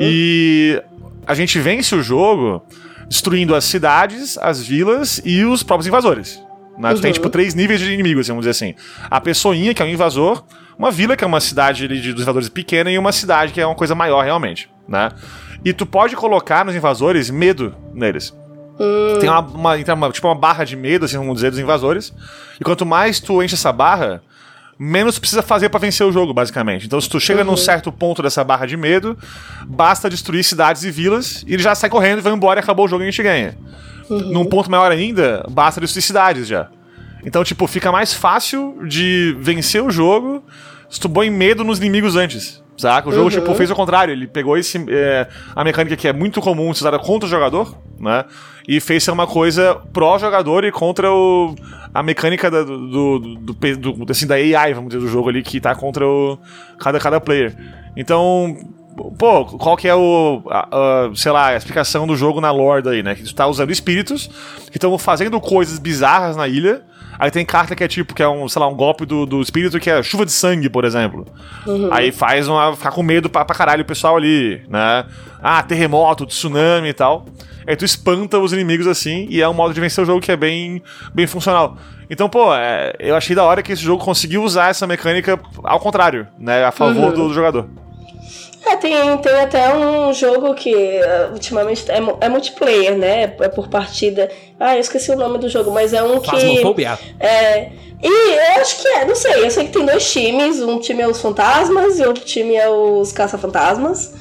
[SPEAKER 3] E a gente vence o jogo destruindo as cidades, as vilas e os próprios invasores. Né? Tu tem, tipo, três níveis de inimigos, vamos dizer assim. A pessoinha, que é um invasor, uma vila, que é uma cidade ali de, dos invasores pequena, e uma cidade que é uma coisa maior, realmente, né? E tu pode colocar nos invasores medo neles. Tem uma, uma- uma- tipo uma barra de medo, assim, vamos dizer, dos invasores. E quanto mais tu enche essa barra, menos tu precisa fazer pra vencer o jogo, basicamente. Então, se tu chega num certo ponto dessa barra de medo, basta destruir cidades e vilas, e ele já sai correndo e vai embora e acabou o jogo e a gente ganha. Num ponto maior ainda, basta destruir cidades já. Então, tipo, fica mais fácil de vencer o jogo se tu põe medo nos inimigos antes. Saca? O jogo, tipo, fez o contrário. Ele pegou esse, é, a mecânica que é muito comum ser usada contra o jogador, né? E fez ser uma coisa pró-jogador e contra o, a mecânica da, do, do, do, do- assim, da AI, vamos dizer, do jogo ali, que tá contra o, cada, cada player. Então, pô, qual que é o, a- a, sei lá, a explicação do jogo na lore daí, né? Que tu tá usando espíritos que estão fazendo coisas bizarras na ilha. Aí tem carta que é tipo, que é um, sei lá, um golpe do, do espírito que é chuva de sangue, por exemplo. Aí faz uma, ficar com medo pra, pra caralho o pessoal ali, né? Ah, terremoto, tsunami e tal. Aí tu espanta os inimigos assim, e é um modo de vencer o jogo que é bem, bem funcional. Então, pô, é, eu achei da hora que esse jogo conseguiu usar essa mecânica ao contrário, né? A favor do, do jogador.
[SPEAKER 6] É, tem, tem até um jogo que uh, ultimamente é, é multiplayer, né? É por partida. Ah, eu esqueci o nome do jogo, mas é um que. É. E eu acho que é, não sei, eu sei que tem dois times, um time é os fantasmas e outro time é os caça-fantasmas.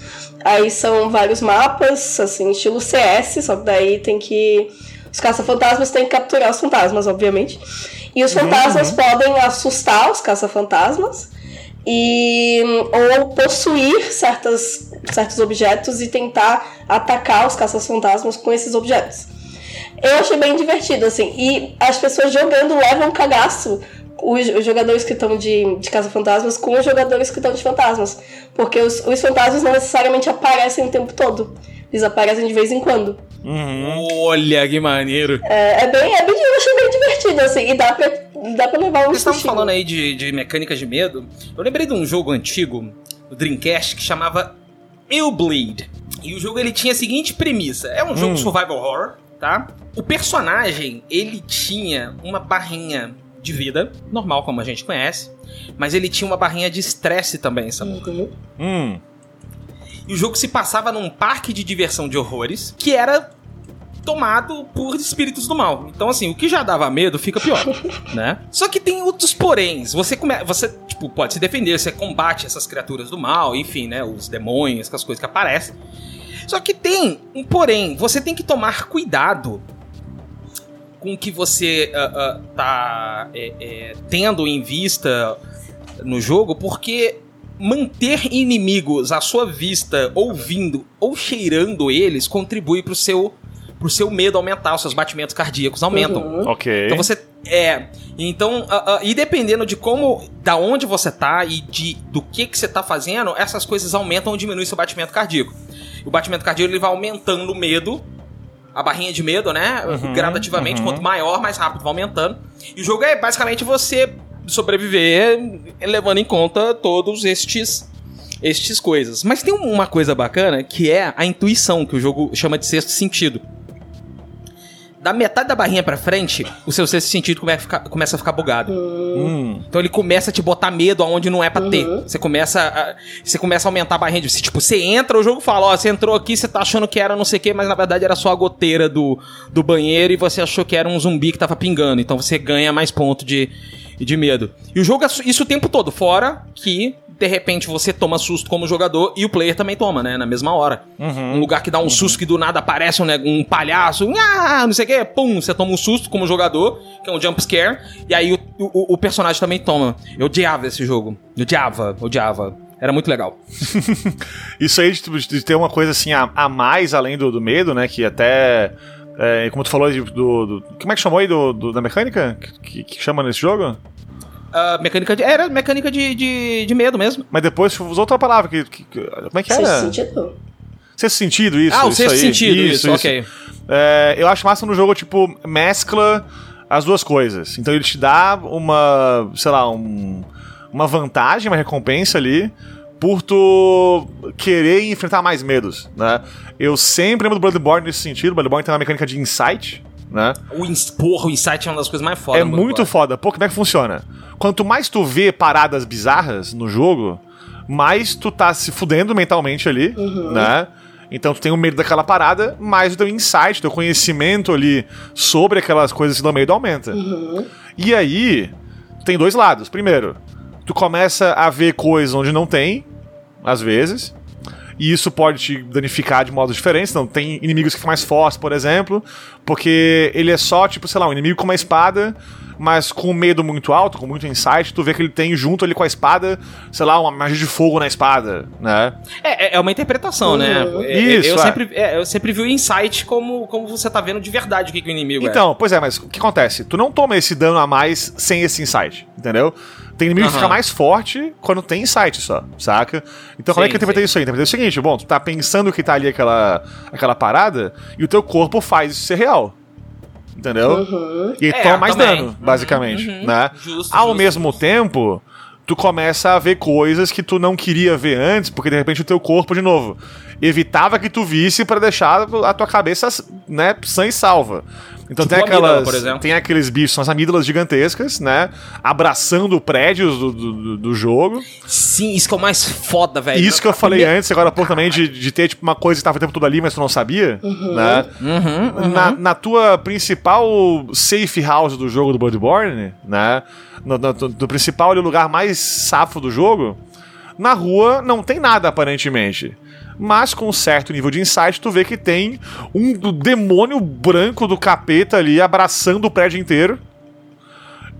[SPEAKER 6] Aí são vários mapas, assim, estilo CS, só que daí tem que. Os caça-fantasmas têm que capturar os fantasmas, obviamente. E os fantasmas podem assustar os caça-fantasmas e ou possuir certas, certos objetos e tentar atacar os caça-fantasmas com esses objetos. Eu achei bem divertido, assim. E as pessoas jogando levam cagaço. Os, os jogadores que estão de, de caça-fantasmas com os jogadores que estão de fantasmas. Porque os, os fantasmas não necessariamente aparecem o tempo todo. Eles aparecem de vez em quando.
[SPEAKER 2] Olha que maneiro.
[SPEAKER 6] É, é bem, é bem, eu achei bem divertido, assim. E dá pra, dá pra levar um
[SPEAKER 2] Vocês estavam falando aí de, de mecânicas de medo. Eu lembrei de um jogo antigo, do Dreamcast, que chamava Eu Bleed. E o jogo ele tinha a seguinte premissa: é um jogo survival horror, tá? O personagem ele tinha uma barrinha de vida, normal como a gente conhece, mas ele tinha uma barrinha de estresse também, sabe?
[SPEAKER 6] Uhum.
[SPEAKER 3] Hum.
[SPEAKER 2] E o jogo se passava num parque de diversão de horrores, que era tomado por espíritos do mal. Então, assim, o que já dava medo fica pior, né? Só que tem outros poréns. Você, come... você tipo, pode se defender, você combate essas criaturas do mal, enfim, né? Os demônios, as coisas que aparecem. Só que tem um porém. Você tem que tomar cuidado com o que você uh, uh, tá é, é, tendo em vista no jogo, porque manter inimigos à sua vista, ouvindo ou cheirando eles, contribui pro seu pro seu medo aumentar, os seus batimentos cardíacos aumentam.
[SPEAKER 6] Uhum.
[SPEAKER 3] Ok.
[SPEAKER 2] Então você é, então, uh, uh, e dependendo de como, da onde você tá e de do que que você tá fazendo, essas coisas aumentam ou diminuem seu batimento cardíaco. O batimento cardíaco ele vai aumentando o medo, a barrinha de medo, né? gradativamente, quanto maior, mais rápido vai aumentando. E o jogo é basicamente você sobreviver levando em conta todos estes estes coisas. Mas tem uma coisa bacana que é a intuição, que o jogo chama de sexto sentido. Da metade da barrinha pra frente, o seu sexto sentido come a ficar- começa a ficar bugado.
[SPEAKER 3] Hum.
[SPEAKER 2] Então ele começa a te botar medo aonde não é pra ter. Você começa a, você começa a aumentar a barrinha de. Tipo, você entra, o jogo fala, ó, você entrou aqui, você tá achando que era não sei o que, mas na verdade era só a goteira do, do banheiro e você achou que era um zumbi que tava pingando. Então você ganha mais ponto de, de medo. E o jogo é isso o tempo todo, fora que. De repente você toma susto como jogador e o player também toma, né? Na mesma hora. Um lugar que dá um susto que do nada aparece um, ne- um palhaço, ah, não sei o que, pum, você toma um susto como jogador, que é um jump scare, e aí o, o, o personagem também toma. Eu odiava esse jogo. Eu odiava, odiava. Era muito legal.
[SPEAKER 3] Isso aí de, tipo, de ter uma coisa assim a, a mais além do, do medo, né? Que até. é, como tu falou do, do- Como é que chamou aí do, do- da mecânica? Que, que chama nesse jogo?
[SPEAKER 2] Ah, mecânica de. Era mecânica de, de, de medo mesmo.
[SPEAKER 3] Mas depois usou outra palavra. Que, que- que- como é que
[SPEAKER 6] Sexto
[SPEAKER 3] era?
[SPEAKER 6] sentido.
[SPEAKER 3] Sexto sentido, isso.
[SPEAKER 2] ah, o
[SPEAKER 3] isso
[SPEAKER 2] sexto
[SPEAKER 3] aí.
[SPEAKER 2] sentido, isso, ok.
[SPEAKER 3] É, eu acho massa no jogo, tipo, mescla as duas coisas. Então ele te dá uma, sei lá, um- uma vantagem, uma recompensa ali por tu querer enfrentar mais medos, né? Eu sempre lembro do Bloodborne nesse sentido. O Bloodborne tem uma mecânica de insight, né?
[SPEAKER 2] O, porra, o Insight é uma das coisas mais fodas.
[SPEAKER 3] É muito foda. Pô, como é que funciona? Quanto mais tu vê paradas bizarras no jogo, mais tu tá se fudendo mentalmente ali, né? Então tu tem o medo daquela parada, mais o teu insight, teu conhecimento ali sobre aquelas coisas dão medo aumenta. E aí, tem dois lados. Primeiro, tu começa a ver coisas onde não tem, às vezes. E isso pode te danificar de modos diferentes. Então, tem inimigos que ficam mais fortes, por exemplo, porque ele é só, tipo, sei lá, um inimigo com uma espada, mas com um medo muito alto, com muito insight. Tu vê que ele tem junto ali com a espada, sei lá, uma magia de fogo na espada, né?
[SPEAKER 2] É, é- é uma interpretação, né? É,
[SPEAKER 3] Isso,
[SPEAKER 2] eu,
[SPEAKER 3] é.
[SPEAKER 2] sempre, é, eu sempre vi o Insight como, como você tá vendo de verdade o que, que o inimigo é.
[SPEAKER 3] Então, pois é, mas o que acontece? Tu não toma esse dano a mais sem esse insight, entendeu? Tem inimigo que
[SPEAKER 2] Aham.
[SPEAKER 3] fica mais forte quando tem insight só, saca? Então, como é
[SPEAKER 2] Sim,
[SPEAKER 3] que eu interpretei
[SPEAKER 2] sim.
[SPEAKER 3] isso aí? Interpretei o seguinte, bom, tu tá pensando que tá ali aquela, aquela parada e o teu corpo faz isso ser real. Entendeu? E aí tu
[SPEAKER 2] É,
[SPEAKER 3] toma mais
[SPEAKER 2] também.
[SPEAKER 3] dano, basicamente, né?
[SPEAKER 2] Justo,
[SPEAKER 3] Ao
[SPEAKER 2] justo,
[SPEAKER 3] mesmo tempo, tu começa a ver coisas que tu não queria ver antes, porque de repente o teu corpo, de novo, evitava que tu visse pra deixar a tua cabeça, né, sã e salva. Então
[SPEAKER 2] Tipo
[SPEAKER 3] tem
[SPEAKER 2] amígdala,
[SPEAKER 3] aquelas.
[SPEAKER 2] por exemplo.
[SPEAKER 3] Tem aqueles bichos, são as amígdalas gigantescas, né? Abraçando prédios do, do, do- jogo.
[SPEAKER 2] Sim, isso que é o mais foda, velho.
[SPEAKER 3] Isso que eu falei
[SPEAKER 2] primeira-
[SPEAKER 3] antes, agora há pouco também, de, de ter tipo, uma coisa que tava o tempo todo ali, mas tu não sabia, né?
[SPEAKER 2] Uhum,
[SPEAKER 3] Na, na tua principal safe house do jogo do Bloodborne, né? No, no- no principal ali, lugar mais safo do jogo, na rua não tem nada aparentemente. Mas com um certo nível de insight, tu vê que tem um demônio branco do capeta ali abraçando o prédio inteiro.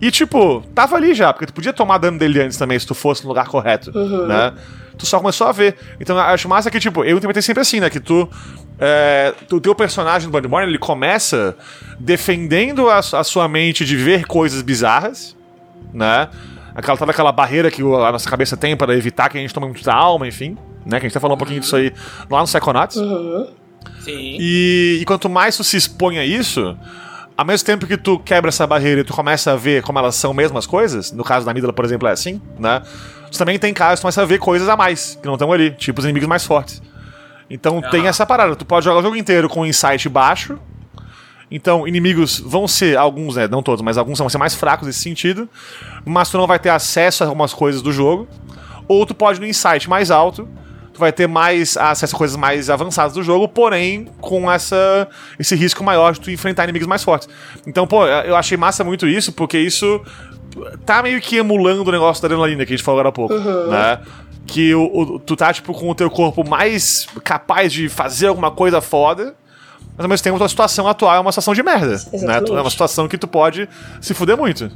[SPEAKER 3] E, tipo, tava ali já, porque tu podia tomar dano dele antes também, se tu fosse no lugar correto, né? Tu só começou a ver. Então, eu acho massa que, tipo, eu interpretei sempre assim, né? Que tu... É, o teu personagem do Bloodborne, ele começa defendendo a, a sua mente de ver coisas bizarras, né? Aquela, toda aquela barreira que a nossa cabeça tem para evitar que a gente tome muita alma, enfim, né? Que a gente tá falando um pouquinho disso aí lá no Psychonauts.
[SPEAKER 2] Sim.
[SPEAKER 3] E, e quanto mais tu se expõe a isso, ao mesmo tempo que tu quebra essa barreira e tu começa a ver como elas são mesmo as coisas, no caso da amígdala, por exemplo, é assim, né? Tu também tem casos que tu começa a ver coisas a mais, que não estão ali, tipo os inimigos mais fortes. Então tem essa parada, tu pode jogar o jogo inteiro com um insight baixo. Então, inimigos vão ser, alguns, né, não todos, mas alguns vão ser mais fracos nesse sentido, mas tu não vai ter acesso a algumas coisas do jogo. Ou tu pode no insight mais alto, tu vai ter mais acesso a coisas mais avançadas do jogo, porém com essa esse risco maior de tu enfrentar inimigos mais fortes. Então, pô, eu achei massa muito isso, porque isso tá meio que emulando o negócio da adrenalina que a gente falou agora há pouco, né? Que o, o- tu tá, tipo, com o teu corpo mais capaz de fazer alguma coisa foda, mas ao mesmo tempo a tua situação atual é uma situação de merda, né?
[SPEAKER 6] Exatamente.
[SPEAKER 3] É uma situação que tu pode se fuder muito.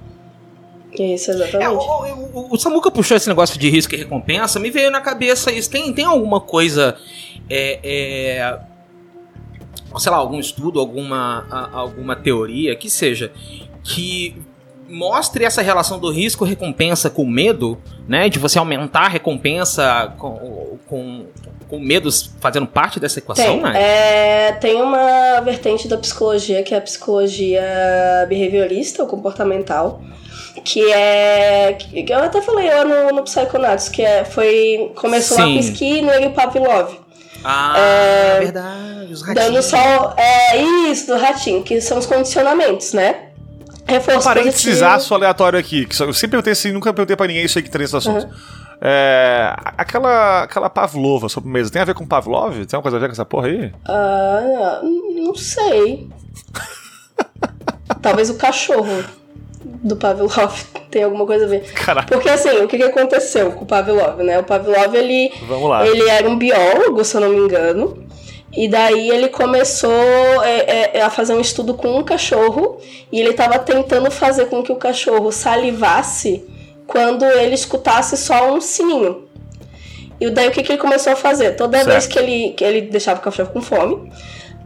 [SPEAKER 6] Isso,
[SPEAKER 2] É,
[SPEAKER 6] exatamente.
[SPEAKER 2] o, o- o Samuca puxou esse negócio de risco e recompensa, me veio na cabeça isso. Tem, tem alguma coisa. É, é, sei lá, algum estudo, alguma, a- alguma teoria, que seja, que mostre essa relação do risco e recompensa com medo, né? De você aumentar a recompensa com, com, com medos fazendo parte dessa equação,
[SPEAKER 6] Tem,
[SPEAKER 2] né?
[SPEAKER 6] é, tem uma vertente da psicologia que é a psicologia behaviorista ou comportamental, que é. que eu até falei lá no, no Psychonauts, que é, foi. Começou lá
[SPEAKER 2] Sim.
[SPEAKER 6] com Skinner e o Pavlov.
[SPEAKER 2] Ah,
[SPEAKER 6] é,
[SPEAKER 2] verdade, os
[SPEAKER 6] Dando
[SPEAKER 2] ratinhos.
[SPEAKER 6] só. É isso, do ratinho, que são os condicionamentos, né? Reforço
[SPEAKER 3] Parênteses
[SPEAKER 6] positivo.
[SPEAKER 3] aço aleatório aqui, que eu sempre perguntei assim, nunca perguntei pra ninguém isso aí que tem esse assunto. É, aquela, aquela Pavlova sobremesa, tem a ver com Pavlov? Tem alguma coisa a ver com essa porra aí?
[SPEAKER 6] Ah, não sei. Talvez o cachorro do Pavlov tenha alguma coisa a ver.
[SPEAKER 3] Caralho.
[SPEAKER 6] Porque assim, o que, que aconteceu com o Pavlov, né? O Pavlov, ele,
[SPEAKER 3] Vamos lá.
[SPEAKER 6] ele era um biólogo, se eu não me engano. E daí ele começou é, é, a fazer um estudo com um cachorro e ele estava tentando fazer com que o cachorro salivasse quando ele escutasse só um sininho. E daí o que, que ele começou a fazer? Toda
[SPEAKER 3] Certo.
[SPEAKER 6] vez que ele, que ele deixava o cachorro com fome,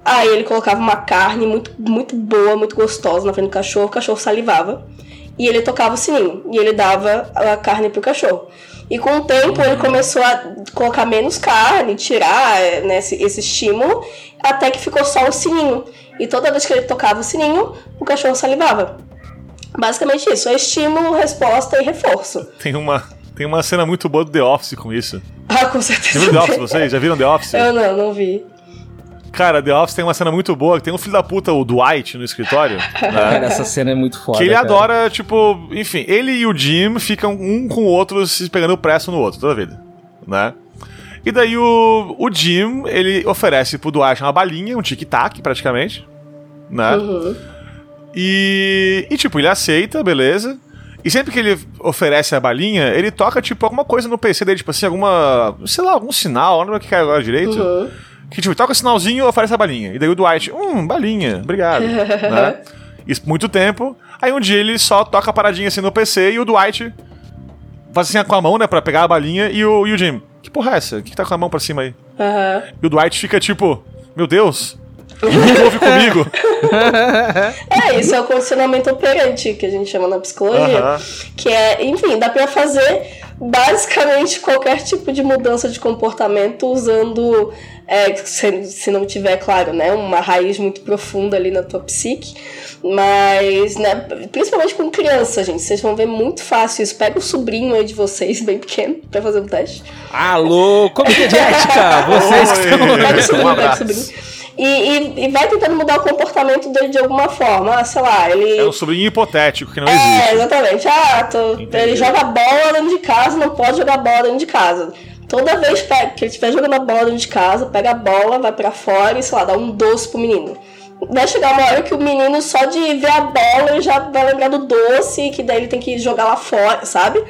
[SPEAKER 6] aí ele colocava uma carne muito, muito boa, muito gostosa na frente do cachorro, o cachorro salivava. E ele tocava o sininho. E ele dava a carne pro cachorro. E com o tempo ele começou a colocar menos carne, tirar é, né, esse, esse estímulo, até que ficou só o sininho. E toda vez que ele tocava o sininho, o cachorro salivava. Basicamente isso, é estímulo, resposta e reforço.
[SPEAKER 3] Tem uma, tem uma cena muito boa do The Office com isso.
[SPEAKER 6] Ah, com certeza.
[SPEAKER 3] The Office vocês? Já viram The Office?
[SPEAKER 6] Eu não, não vi.
[SPEAKER 3] Cara, The Office tem uma cena muito boa, que tem um filho da puta, o Dwight, no escritório. né?
[SPEAKER 2] Cara, essa cena é muito foda.
[SPEAKER 3] Que ele
[SPEAKER 2] cara.
[SPEAKER 3] adora, tipo, enfim, ele e o Jim ficam um com o outro se pegando preço no outro toda a vida, né? E daí o, o Jim, ele oferece pro Dwight uma balinha, um tic-tac praticamente, né?
[SPEAKER 6] Uhum.
[SPEAKER 3] E, e, tipo, ele aceita, beleza. E sempre que ele oferece a balinha, ele toca, tipo, alguma coisa no PC dele, tipo assim, alguma, sei lá, algum sinal, não lembro o que cai agora direito.
[SPEAKER 6] Uhum.
[SPEAKER 3] Que, tipo, toca o sinalzinho e oferece a balinha. E daí o Dwight, hum, balinha, obrigado. né? Isso por muito tempo. Aí um dia ele só toca a paradinha assim no PC e o Dwight faz assim com a mão, né, pra pegar a balinha e o, e o Jim. Que porra é essa? O que tá com a mão pra cima aí?
[SPEAKER 6] Aham.
[SPEAKER 3] E o Dwight fica tipo, meu Deus, houve comigo?
[SPEAKER 6] É, isso é o condicionamento operante, que a gente chama na psicologia.
[SPEAKER 3] Aham.
[SPEAKER 6] Que é, enfim, dá pra fazer basicamente qualquer tipo de mudança de comportamento usando, é, se, se não tiver, claro, né, uma raiz muito profunda ali na tua psique. Mas, né, principalmente com criança, gente, vocês vão ver muito fácil isso. Pega o sobrinho aí de vocês, bem pequeno, pra fazer um teste.
[SPEAKER 2] Alô, comitê de ética! Vocês que estão...
[SPEAKER 6] Pega o
[SPEAKER 3] Um
[SPEAKER 6] sobrinho, pega o sobrinho. E, e, e vai tentando mudar o comportamento dele de alguma forma. Ah, sei lá, ele.
[SPEAKER 3] É um sobrinho hipotético que não
[SPEAKER 6] É,
[SPEAKER 3] existe.
[SPEAKER 6] exatamente. Ah, tô- ele joga bola dentro de casa, não pode jogar bola dentro de casa. Toda vez que ele estiver jogando a bola dentro de casa, pega a bola, vai pra fora e, sei lá, dá um doce pro menino. Vai chegar uma hora que o menino, só de ver a bola, ele já vai lembrar do doce, que daí ele tem que jogar lá fora, sabe?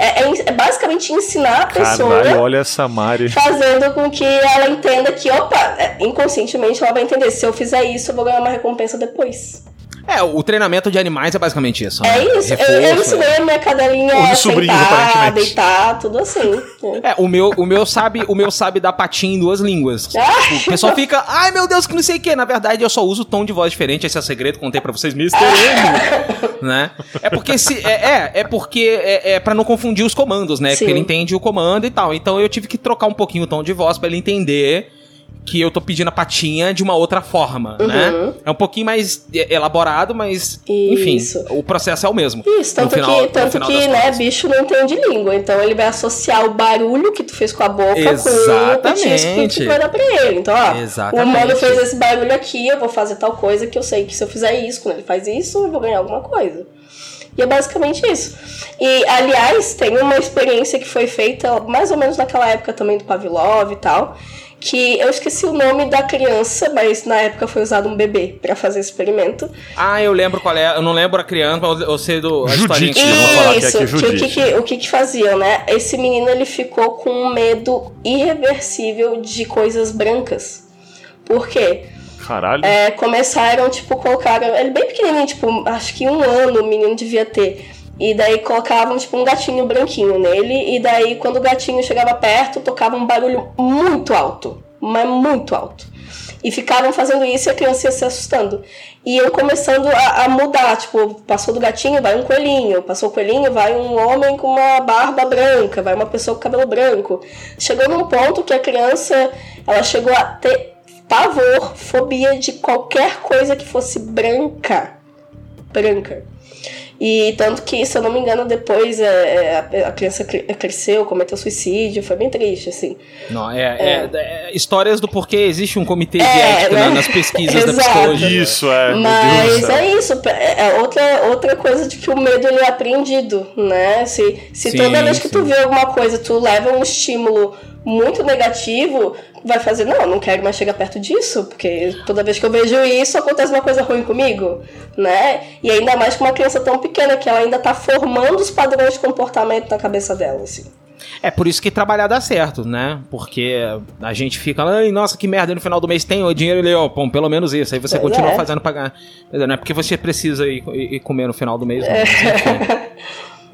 [SPEAKER 6] É, é- é basicamente ensinar a pessoa
[SPEAKER 3] Caralho, olha essa Mari.
[SPEAKER 6] fazendo com que ela entenda que, opa, é, inconscientemente ela vai entender, se eu fizer isso, eu vou ganhar uma recompensa depois.
[SPEAKER 2] É, o treinamento de animais é basicamente isso. né?
[SPEAKER 6] É isso, eu, eu
[SPEAKER 2] Reforço,
[SPEAKER 6] ensinei a minha cadelinha a
[SPEAKER 3] sobrinhos,
[SPEAKER 6] sentar, deitar, tudo assim.
[SPEAKER 2] É, o meu, o meu sabe, o meu sabe dar patinha em duas línguas.
[SPEAKER 6] Ah!
[SPEAKER 2] O pessoal fica, ai meu Deus, que não sei o que. Na verdade, eu só uso tom de voz diferente. Esse é o segredo, contei pra vocês, Mr. M. né? É porque se. É, é, é porque é, é para não confundir os comandos, né?
[SPEAKER 6] Sim.
[SPEAKER 2] Porque ele entende o comando e tal. Então eu tive que trocar um pouquinho o tom de voz pra ele entender que eu tô pedindo a patinha de uma outra forma, né? É um pouquinho mais elaborado, mas enfim,
[SPEAKER 6] Isso.
[SPEAKER 2] o processo é o mesmo.
[SPEAKER 6] Isso, tanto
[SPEAKER 2] final-
[SPEAKER 6] que, tanto que né,
[SPEAKER 2] contas.
[SPEAKER 6] bicho não entende língua. Então ele vai associar o barulho que tu fez com a boca com o que
[SPEAKER 2] Exatamente.
[SPEAKER 6] tu vai dar pra ele. Então, ó, o
[SPEAKER 2] Exatamente.
[SPEAKER 6] humano fez esse barulho aqui, eu vou fazer tal coisa que eu sei que se eu fizer isso, quando ele faz isso, eu vou ganhar alguma coisa. E é basicamente isso. E, aliás, tem uma experiência que foi feita mais ou menos naquela época também do Pavlov e tal, que eu esqueci o nome da criança, mas na época foi usado um bebê para fazer experimento.
[SPEAKER 2] Ah, eu lembro qual é. Eu não lembro a criança, eu sei do a
[SPEAKER 3] Judite,
[SPEAKER 2] que-
[SPEAKER 3] vamos falar que é
[SPEAKER 6] Isso, que, o que,
[SPEAKER 3] Judite.
[SPEAKER 6] que, o que que faziam, né? Esse menino ele ficou com um medo irreversível de coisas brancas. Por quê?
[SPEAKER 3] Caralho.
[SPEAKER 6] É, começaram, tipo, colocaram. Ele bem pequenininho, tipo, acho que um ano o menino devia ter. E daí colocavam, tipo, um gatinho branquinho nele. E daí, quando o gatinho chegava perto, tocava um barulho muito alto. Mas muito alto. E ficaram fazendo isso e a criança ia se assustando. E eu começando a, a mudar, tipo, passou do gatinho, vai um coelhinho. Passou o coelhinho, vai um homem com uma barba branca, vai uma pessoa com cabelo branco. Chegou num ponto que a criança, ela chegou a ter pavor, fobia de qualquer coisa que fosse branca. Branca. E tanto que, se eu não me engano, depois é, é, a criança cre- cresceu, cometeu suicídio, foi bem triste, assim.
[SPEAKER 2] Não, é, é- é histórias do porquê existe um comitê de
[SPEAKER 6] É,
[SPEAKER 2] ética
[SPEAKER 6] né?
[SPEAKER 2] na- nas pesquisas da
[SPEAKER 6] Exato.
[SPEAKER 2] psicologia.
[SPEAKER 3] Isso, é.
[SPEAKER 6] Mas é isso, é outra, outra coisa de que o medo ele é aprendido, né? Se, se
[SPEAKER 2] Sim,
[SPEAKER 6] toda vez que tu
[SPEAKER 2] sim.
[SPEAKER 6] vê alguma coisa, tu leva um estímulo muito negativo, vai fazer, não, não quero mais chegar perto disso, porque toda vez que eu vejo isso, acontece uma coisa ruim comigo, né? E ainda mais com uma criança tão pequena, que ela ainda tá formando os padrões de comportamento na cabeça dela, assim.
[SPEAKER 2] É por isso que trabalhar dá certo, né? Porque a gente fica, ai, nossa, que merda, no final do mês tem o dinheiro ali, ó, bom, pelo menos isso. Aí você
[SPEAKER 6] Pois
[SPEAKER 2] continua
[SPEAKER 6] é.
[SPEAKER 2] fazendo pagar. Dizer, Não é porque você precisa ir, ir- comer no final do mês, não. Mas, enfim.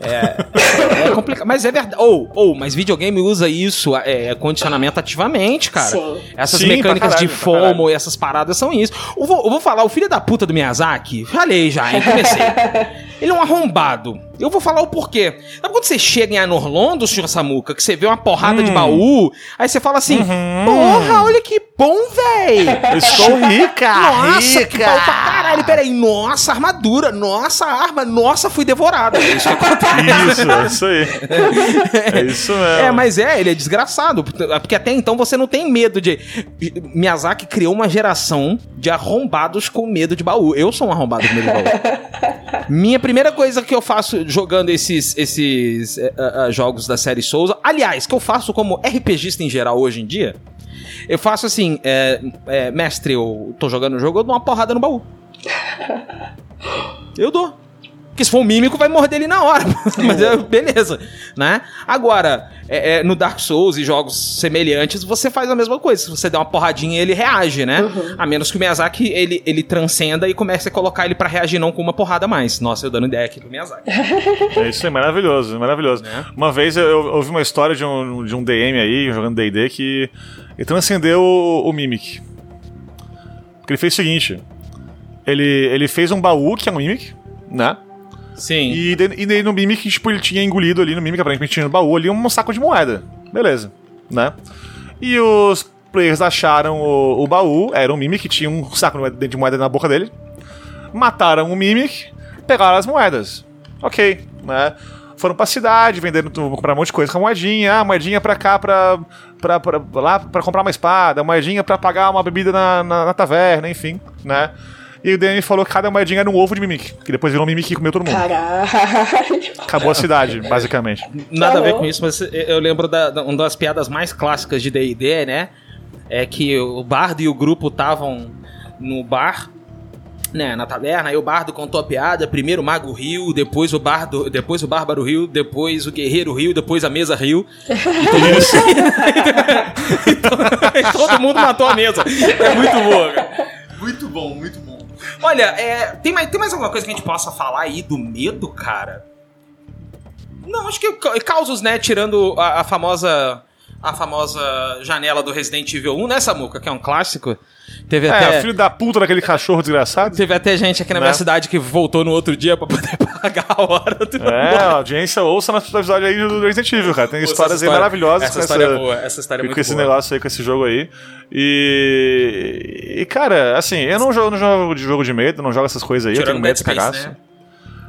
[SPEAKER 2] É, é complicado, mas é verdade. Ou, ou, mas videogame usa isso, é, condicionamento ativamente, cara.
[SPEAKER 6] Sim.
[SPEAKER 2] Essas
[SPEAKER 3] Sim,
[SPEAKER 2] mecânicas
[SPEAKER 3] caralho,
[SPEAKER 2] de. FOMO e essas paradas são isso. Eu vou, eu vou falar, o filho da puta do Miyazaki, falei já, hein, comecei. Ele é um arrombado. Eu vou falar o porquê. Sabe quando você chega em Anorlondo, senhor Samuca, que você vê uma porrada
[SPEAKER 3] Hum.
[SPEAKER 2] de baú, aí você fala assim,
[SPEAKER 3] Uhum.
[SPEAKER 2] porra, olha que bom, véi.
[SPEAKER 3] Eu estou rica!
[SPEAKER 2] Nossa, que
[SPEAKER 3] rica!
[SPEAKER 2] pau pra caralho, peraí, nossa, armadura, nossa arma, nossa, fui devorado. É isso que acontece.
[SPEAKER 3] Isso, é isso aí. É isso mesmo.
[SPEAKER 2] É, mas é, ele é desgraçado. Porque até então você não tem medo de. Miyazaki criou uma geração de arrombados com medo de baú. Eu sou um arrombado com medo de baú. Minha primeira coisa que eu faço jogando esses, esses ah, ah, jogos da série Souza, aliás, que eu faço como RPGista em geral hoje em dia, eu faço assim, é, é, mestre, eu tô jogando o jogo, eu dou uma porrada no baú. Eu dou. Porque se for um mímico, vai morder ele na hora. Mas é, beleza, né? Agora, é, é, no Dark Souls e jogos semelhantes, você faz a mesma coisa. Se você der uma porradinha, ele reage, né? A menos que o Miyazaki, ele, ele transcenda e comece a colocar ele pra reagir não com uma porrada mais. Nossa, eu dando ideia aqui pro Miyazaki.
[SPEAKER 3] É isso aí, maravilhoso, maravilhoso.
[SPEAKER 2] Né?
[SPEAKER 3] Uma vez eu, eu ouvi uma história de um, de um DM aí, jogando D&D, que ele transcendeu o, o Mimic. Porque ele fez o seguinte, ele, ele fez um baú, que é um Mimic, né?
[SPEAKER 2] Sim.
[SPEAKER 3] E, e no Mimic, tipo, ele tinha engolido ali no Mimic, aparentemente tinha no baú ali um saco de moeda. Beleza, né? E os players acharam o, o baú, era um Mimic, tinha um saco de moeda na boca dele. Mataram o Mimic, pegaram as moedas. Ok, né? Foram pra cidade, vendendo, tu- comprar um monte de coisa com a moedinha. Ah, moedinha pra cá, pra, pra, pra- lá pra comprar uma espada, moedinha pra pagar uma bebida na, na, na taverna, enfim, né? E o DM falou que cada moedinha era um ovo de Mimic, que depois virou um Mimic e comeu todo mundo.
[SPEAKER 6] Caralho.
[SPEAKER 3] Acabou a cidade, basicamente.
[SPEAKER 2] Nada a ver
[SPEAKER 6] Falou.
[SPEAKER 2] com isso, mas eu lembro da, da- uma das piadas mais clássicas de D&D, né? É que o Bardo e o grupo estavam no bar, né, na taverna, aí o Bardo contou a piada, primeiro o Mago riu, depois o Bardo, depois o Bárbaro riu, depois o Guerreiro riu, depois a mesa riu. E todo, mundo... e todo mundo matou a mesa. É muito boa, cara. Muito bom, muito bom. Olha, é, tem, mais, tem mais alguma coisa que a gente possa falar aí do medo, cara? Não, acho que ca- causos, né? Tirando a, a famosa. A famosa janela do Resident Evil 1, né, Samuca? Que é um clássico. Teve
[SPEAKER 3] É,
[SPEAKER 2] até.
[SPEAKER 3] filho da puta daquele cachorro desgraçado.
[SPEAKER 2] Teve até gente aqui na
[SPEAKER 3] Né?
[SPEAKER 2] minha cidade que voltou no outro dia pra poder pagar a hora do
[SPEAKER 3] É, a audiência, ouça nosso episódio aí do Resident Evil, cara. Tem
[SPEAKER 2] Essa
[SPEAKER 3] histórias aí
[SPEAKER 2] história-
[SPEAKER 3] maravilhosas
[SPEAKER 2] Essa história é boa, essa história é
[SPEAKER 3] com
[SPEAKER 2] muito
[SPEAKER 3] esse
[SPEAKER 2] boa.
[SPEAKER 3] negócio aí, com esse jogo aí. E, e cara, assim, eu não jogo, não jogo de jogo de medo, não jogo essas coisas aí, eu
[SPEAKER 2] Tirando
[SPEAKER 3] tenho medo de cagaço.
[SPEAKER 2] né?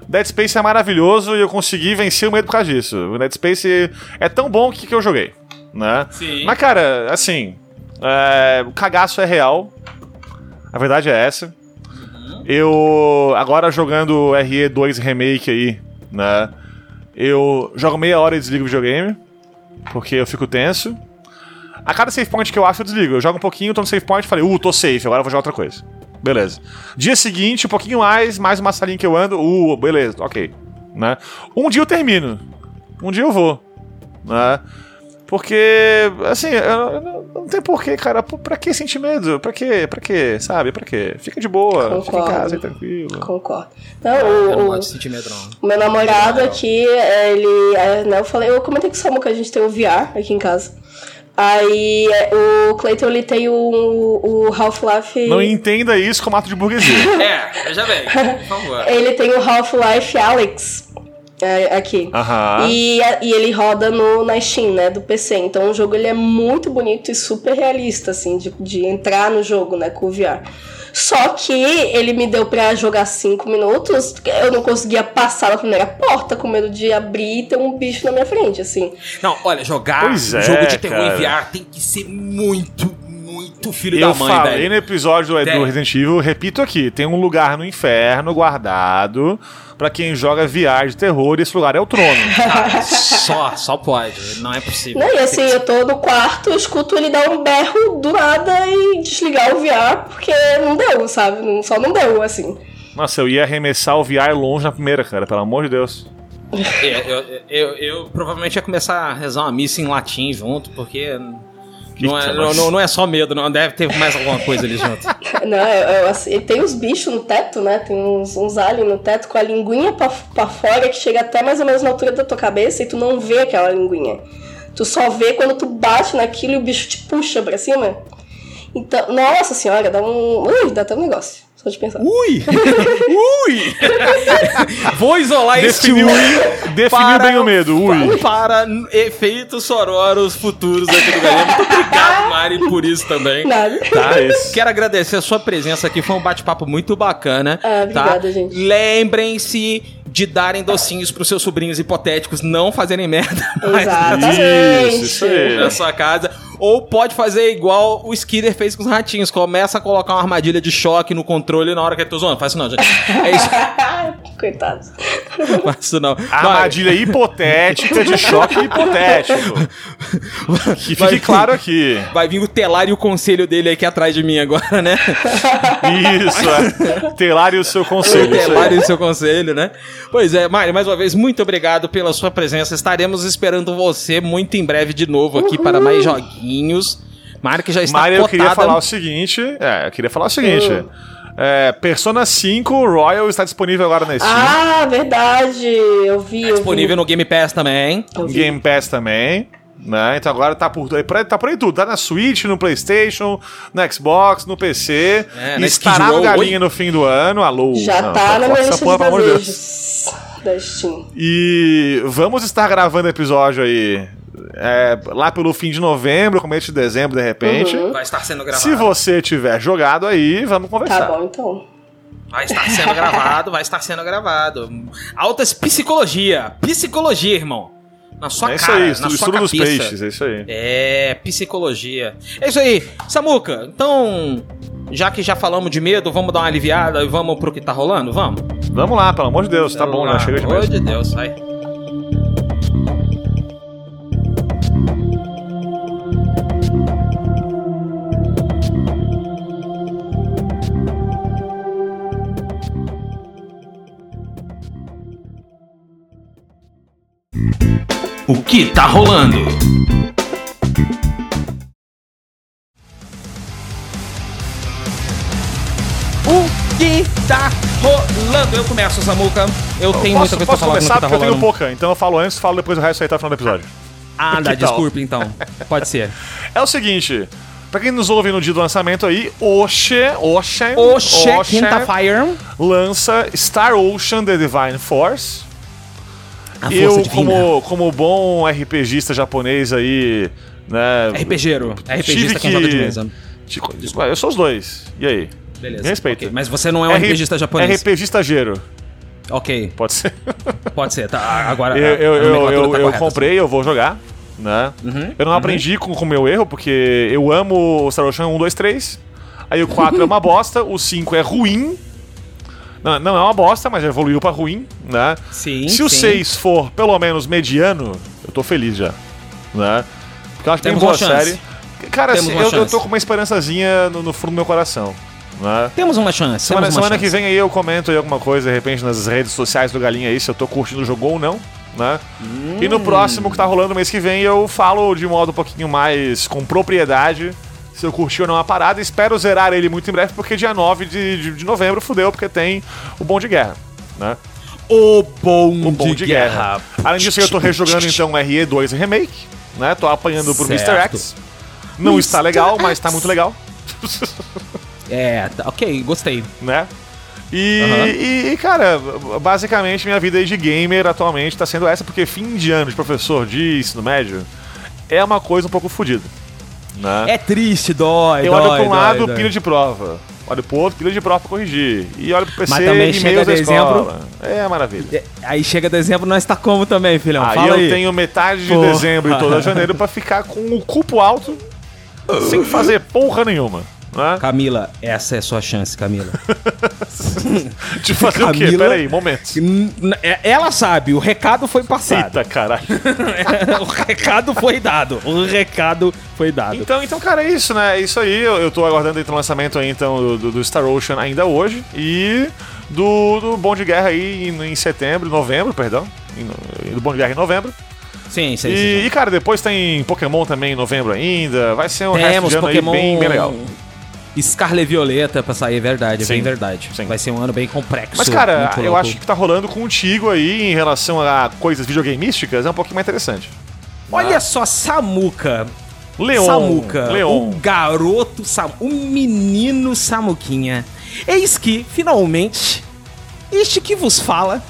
[SPEAKER 3] Dead Space é maravilhoso e eu consegui vencer o medo por causa disso. O Dead Space é tão bom que, que eu joguei, né?
[SPEAKER 2] Sim.
[SPEAKER 3] Mas, cara, assim, é, o cagaço é real. A verdade é essa. Eu, agora jogando RE2 Remake aí, né? Eu jogo meia hora e desligo o videogame, porque eu fico tenso. A cada save point que eu acho, eu desligo. Eu jogo um pouquinho, tô no save point e falei, uh, tô safe, agora eu vou jogar outra coisa. Beleza. Dia seguinte, um pouquinho mais, mais uma salinha que eu ando, uh, beleza, ok. Né? Um dia eu termino. Um dia eu vou. Né? Porque, assim, eu, eu não, não tem porquê, cara. Pra que sentir medo? Pra quê? Pra quê? Sabe? Pra quê? Fica de boa, fica em
[SPEAKER 6] Concordo.
[SPEAKER 3] casa tranquilo.
[SPEAKER 6] Concordo. Não,
[SPEAKER 2] Eu não
[SPEAKER 6] o,
[SPEAKER 2] gosto de sentir medo, não.
[SPEAKER 6] o meu namorado aqui, é, ele. é, né, eu falei, eu comentei com o Samu que a gente tem o VR aqui em casa. Aí é, o Clayton ele tem o, o Half-Life.
[SPEAKER 3] Não entenda isso como ato de burguesia.
[SPEAKER 2] É, veja bem, por favor.
[SPEAKER 6] Ele tem o Half-Life Alex é, aqui.
[SPEAKER 3] Aham.
[SPEAKER 6] E, e ele roda no, na Steam, né, do PC. Então o jogo ele é muito bonito e super realista, assim, de, de entrar no jogo, né, com o VR. Só que ele me deu pra jogar 5 minutos, eu não conseguia passar na primeira porta, com medo de abrir e ter um bicho na minha frente, assim.
[SPEAKER 2] Não, olha, jogar
[SPEAKER 3] Pois é,
[SPEAKER 2] jogo de terror
[SPEAKER 3] cara.
[SPEAKER 2] em VR tem que ser muito, muito filho
[SPEAKER 3] Eu
[SPEAKER 2] da mãe,
[SPEAKER 3] falei
[SPEAKER 2] velho.
[SPEAKER 3] no episódio do, do. Resident Evil, repito aqui, tem um lugar no inferno guardado pra quem joga VR de terror e esse lugar é o trono.
[SPEAKER 2] Ah, só, só pode. Não é possível.
[SPEAKER 6] Não, e assim, eu tô no quarto, eu escuto ele dar um berro do nada e desligar o VR, porque não deu, sabe? Não- Só não deu, assim.
[SPEAKER 3] Nossa, eu ia arremessar o VR longe na primeira, cara, pelo amor de Deus.
[SPEAKER 2] É, eu, eu, eu provavelmente ia começar a rezar uma missa em latim junto, porque não é, não, não- é só medo, não. Deve ter mais alguma coisa ali junto.
[SPEAKER 6] Não, eu, eu, assim, tem uns bichos no teto, né? Tem uns, uns aliens no teto com a linguinha pra, pra fora que chega até mais ou menos na altura da tua cabeça e tu não vê aquela linguinha. Tu só vê quando tu bate naquilo e o bicho te puxa pra cima. Então, nossa senhora, dá um. Ui, dá até um negócio. Só de pensar.
[SPEAKER 2] Ui! Ui! Vou isolar este
[SPEAKER 3] Definiu,
[SPEAKER 2] ui
[SPEAKER 3] definiu bem o medo, ui.
[SPEAKER 2] Para efeitos sonoros futuros aqui do Galera. Muito obrigado, Mari, por isso também.
[SPEAKER 6] Nada.
[SPEAKER 3] Tá, isso.
[SPEAKER 2] Quero agradecer a sua presença aqui, foi um bate-papo muito bacana.
[SPEAKER 6] Ah, obrigada,
[SPEAKER 2] tá?
[SPEAKER 6] gente.
[SPEAKER 2] Lembrem-se de darem docinhos pros seus sobrinhos hipotéticos não fazerem merda
[SPEAKER 6] Exatamente.
[SPEAKER 3] Isso, isso aí.
[SPEAKER 2] na sua casa. Ou pode fazer igual o Skidder fez com os ratinhos. Começa a colocar uma armadilha de choque no controle na hora que eu tô zoando. Faz isso não, gente. É isso.
[SPEAKER 6] Coitados.
[SPEAKER 2] Faz isso não.
[SPEAKER 3] Armadilha hipotética de choque hipotético. Que
[SPEAKER 2] Vai-
[SPEAKER 3] fique claro aqui.
[SPEAKER 2] Vai vir o telar e o conselho dele aqui atrás de mim agora, né?
[SPEAKER 3] Isso, é. Telar e o seu conselho.
[SPEAKER 2] telar e o seu conselho, né? Pois é, Mari, mais uma vez, muito obrigado pela sua presença. Estaremos esperando você muito em breve de novo aqui para mais joguinhos. Mari que já está
[SPEAKER 3] Mário, eu queria falar o seguinte. É, eu queria falar o seguinte. É, Persona 5 Royal está disponível agora na Steam.
[SPEAKER 6] Ah, verdade. Eu vi. vi.
[SPEAKER 2] disponível no Game Pass também.
[SPEAKER 6] Vi.
[SPEAKER 3] Game Pass também. Né? Então agora tá por, tá por aí tudo. Tá na Switch, no PlayStation, no Xbox, no PC.
[SPEAKER 2] É, na
[SPEAKER 3] estará no. Galinha no fim do ano. Alô.
[SPEAKER 6] Já
[SPEAKER 3] Não,
[SPEAKER 6] tá na
[SPEAKER 3] corta
[SPEAKER 6] minha lista
[SPEAKER 3] porra,
[SPEAKER 6] de
[SPEAKER 3] pelo amor de Deus.
[SPEAKER 6] desejos da Steam.
[SPEAKER 3] E vamos estar gravando episódio aí é, lá pelo fim de novembro, começo de dezembro, de repente.
[SPEAKER 6] Uhum.
[SPEAKER 2] Vai estar sendo gravado.
[SPEAKER 3] Se você tiver jogado aí, vamos conversar.
[SPEAKER 6] Tá bom, então.
[SPEAKER 2] Vai estar sendo gravado, vai estar sendo gravado. Altas psicologia. Psicologia, irmão. Na sua
[SPEAKER 3] é isso
[SPEAKER 2] cara,
[SPEAKER 3] aí,
[SPEAKER 2] na
[SPEAKER 3] estudo,
[SPEAKER 2] sua
[SPEAKER 3] estudo dos peixes, é isso aí.
[SPEAKER 2] É, psicologia. É isso aí. Samuca, então, já que já falamos de medo, vamos dar uma aliviada e vamos pro que tá rolando? Vamos?
[SPEAKER 3] Vamos lá, pelo amor de Deus, tá bom, né?
[SPEAKER 2] lá.
[SPEAKER 3] Chega
[SPEAKER 2] Pelo
[SPEAKER 3] demais.
[SPEAKER 2] amor de Deus, vai. O que tá rolando? O que tá rolando? Eu começo, Samuca. Eu tenho muita
[SPEAKER 3] Posso,
[SPEAKER 2] coisa pra
[SPEAKER 3] posso
[SPEAKER 2] falar do que
[SPEAKER 3] começar
[SPEAKER 2] tá
[SPEAKER 3] porque eu tenho
[SPEAKER 2] rolando.
[SPEAKER 3] pouca, então eu falo antes, falo depois o resto aí tá no final do episódio.
[SPEAKER 2] Ah, dá, desculpe então. Pode ser.
[SPEAKER 3] É o seguinte, pra quem nos ouve no dia do lançamento aí, Oxe, Oxe,
[SPEAKER 2] Oxe, Quinta Fire.
[SPEAKER 3] lança Star Ocean The Divine Force.
[SPEAKER 2] A força
[SPEAKER 3] eu,
[SPEAKER 2] divina.
[SPEAKER 3] como, como bom RPGista japonês aí, né?
[SPEAKER 2] RPGero.
[SPEAKER 3] tive
[SPEAKER 2] RPGista
[SPEAKER 3] que-
[SPEAKER 2] joga de mesa.
[SPEAKER 3] Ué, Eu sou os dois. E aí?
[SPEAKER 2] Beleza.
[SPEAKER 3] Me respeita.
[SPEAKER 2] ok. Mas você não é um
[SPEAKER 3] R-
[SPEAKER 2] RPGista japonês.
[SPEAKER 3] RPGista gero,
[SPEAKER 2] Ok,
[SPEAKER 3] pode ser.
[SPEAKER 2] pode ser. Tá, agora.
[SPEAKER 3] eu
[SPEAKER 2] a
[SPEAKER 3] eu, eu,
[SPEAKER 2] nomenclatura
[SPEAKER 3] eu,
[SPEAKER 2] tá
[SPEAKER 3] eu comprei, eu vou jogar, né?
[SPEAKER 2] Uhum,
[SPEAKER 3] Eu não aprendi com o meu erro, porque eu amo o Star Ocean 1, 2, 3. Aí o 4 é uma bosta, o 5 é ruim. Não, não é uma bosta, mas evoluiu pra ruim, né?
[SPEAKER 2] Sim,
[SPEAKER 3] Se o
[SPEAKER 2] sim.
[SPEAKER 3] 6 for pelo menos mediano, eu tô feliz já. Né? Porque eu acho bem
[SPEAKER 2] Temos
[SPEAKER 3] boa a
[SPEAKER 2] uma chance.
[SPEAKER 3] série. Cara, assim, eu, eu tô com uma esperançazinha no, no fundo do meu coração. Né?
[SPEAKER 2] Temos uma chance.
[SPEAKER 3] Semana,
[SPEAKER 2] temos uma
[SPEAKER 3] semana que
[SPEAKER 2] chance.
[SPEAKER 3] vem aí eu comento aí alguma coisa, de repente, nas redes sociais do Galinha aí, se eu tô curtindo o jogo ou não, né? E
[SPEAKER 2] Hum.
[SPEAKER 3] no próximo que tá rolando mês que vem, eu falo de modo um pouquinho mais com propriedade se eu curti ou não a parada. Espero zerar ele muito em breve, porque dia 9 de, de, de novembro fudeu, porque tem o Bom de Guerra, né?
[SPEAKER 2] O bom,
[SPEAKER 3] O Bom de, guerra. Além disso, eu tô rejogando então RE2 Remake, né? Tô apanhando Mr.
[SPEAKER 2] Certo.
[SPEAKER 3] X. Não está legal, mas tá muito legal.
[SPEAKER 2] É, tá, ok, gostei.
[SPEAKER 3] né? E,
[SPEAKER 2] Aham.
[SPEAKER 3] e, cara, basicamente minha vida de gamer atualmente tá sendo essa, porque fim de ano de professor de ensino médio é uma coisa um pouco fodida. Né?
[SPEAKER 2] É triste, dói,
[SPEAKER 3] Eu
[SPEAKER 2] dói,
[SPEAKER 3] olho pra um
[SPEAKER 2] dói,
[SPEAKER 3] lado,
[SPEAKER 2] dói.
[SPEAKER 3] pilha de prova. Olho pro outro, pilha de prova pra corrigir. E olho pro PC,
[SPEAKER 2] Mas também chega dezembro-.
[SPEAKER 3] É maravilha.
[SPEAKER 2] É, Aí chega dezembro, nós tá como também, filhão?
[SPEAKER 3] Aí
[SPEAKER 2] Fala
[SPEAKER 3] eu
[SPEAKER 2] aí.
[SPEAKER 3] tenho metade de
[SPEAKER 2] Porra.
[SPEAKER 3] dezembro e toda janeiro pra ficar com o cupo alto, sem fazer porra nenhuma. Né?
[SPEAKER 2] Camila, essa é a sua chance, Camila.
[SPEAKER 3] De fazer o quê?
[SPEAKER 2] Camila-
[SPEAKER 3] Pera aí, momento.
[SPEAKER 2] É- Ela sabe, o recado foi passado.
[SPEAKER 3] Eita, caralho.
[SPEAKER 2] o recado foi dado. O recado foi dado.
[SPEAKER 3] Então, então, cara, é isso, né? É isso aí. Eu, eu tô aguardando então, o lançamento aí, então, do, do Star Ocean ainda hoje. E do, do Bom de Guerra aí em, em setembro, novembro, perdão. Em- do Bom de Guerra em novembro.
[SPEAKER 2] Sim, sim,
[SPEAKER 3] E,
[SPEAKER 2] sim.
[SPEAKER 3] e, cara, depois tem Pokémon também em novembro ainda. Vai ser um resto
[SPEAKER 2] Temos
[SPEAKER 3] de ano
[SPEAKER 2] Pokémon
[SPEAKER 3] aí bem, bem legal.
[SPEAKER 2] Scarlet Violeta pra sair, é verdade, é
[SPEAKER 3] Sim,
[SPEAKER 2] bem verdade.
[SPEAKER 3] sim.
[SPEAKER 2] Vai ser um ano bem complexo.
[SPEAKER 3] Mas, cara, eu
[SPEAKER 2] louco.
[SPEAKER 3] acho que tá rolando contigo aí em relação a coisas videogameísticas é um pouquinho mais interessante.
[SPEAKER 2] Olha só, Samuca.
[SPEAKER 3] Leon.
[SPEAKER 2] Samuca.
[SPEAKER 3] Leon.
[SPEAKER 2] O garoto Sam... O menino Samuquinha. Eis que, finalmente, este que vos fala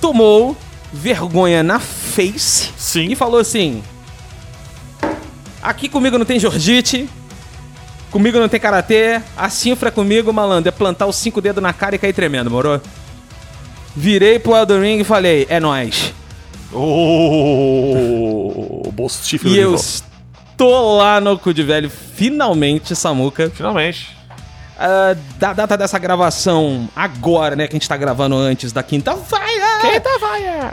[SPEAKER 2] tomou vergonha na face
[SPEAKER 3] Sim.
[SPEAKER 2] e falou assim: Aqui comigo não tem Jorgite. Comigo não tem karatê. A cifra comigo, malandro, é plantar os cinco dedos na cara e cair tremendo, moro? Virei pro Elden Ring e falei: É nóis.
[SPEAKER 3] O bolso
[SPEAKER 2] E eu estou lá no cu de velho, finalmente, Samuca.
[SPEAKER 3] Finalmente.
[SPEAKER 2] Ah, da data dessa gravação, agora, né? Que a gente tá gravando antes da quinta-feira.
[SPEAKER 3] Quinta-feira.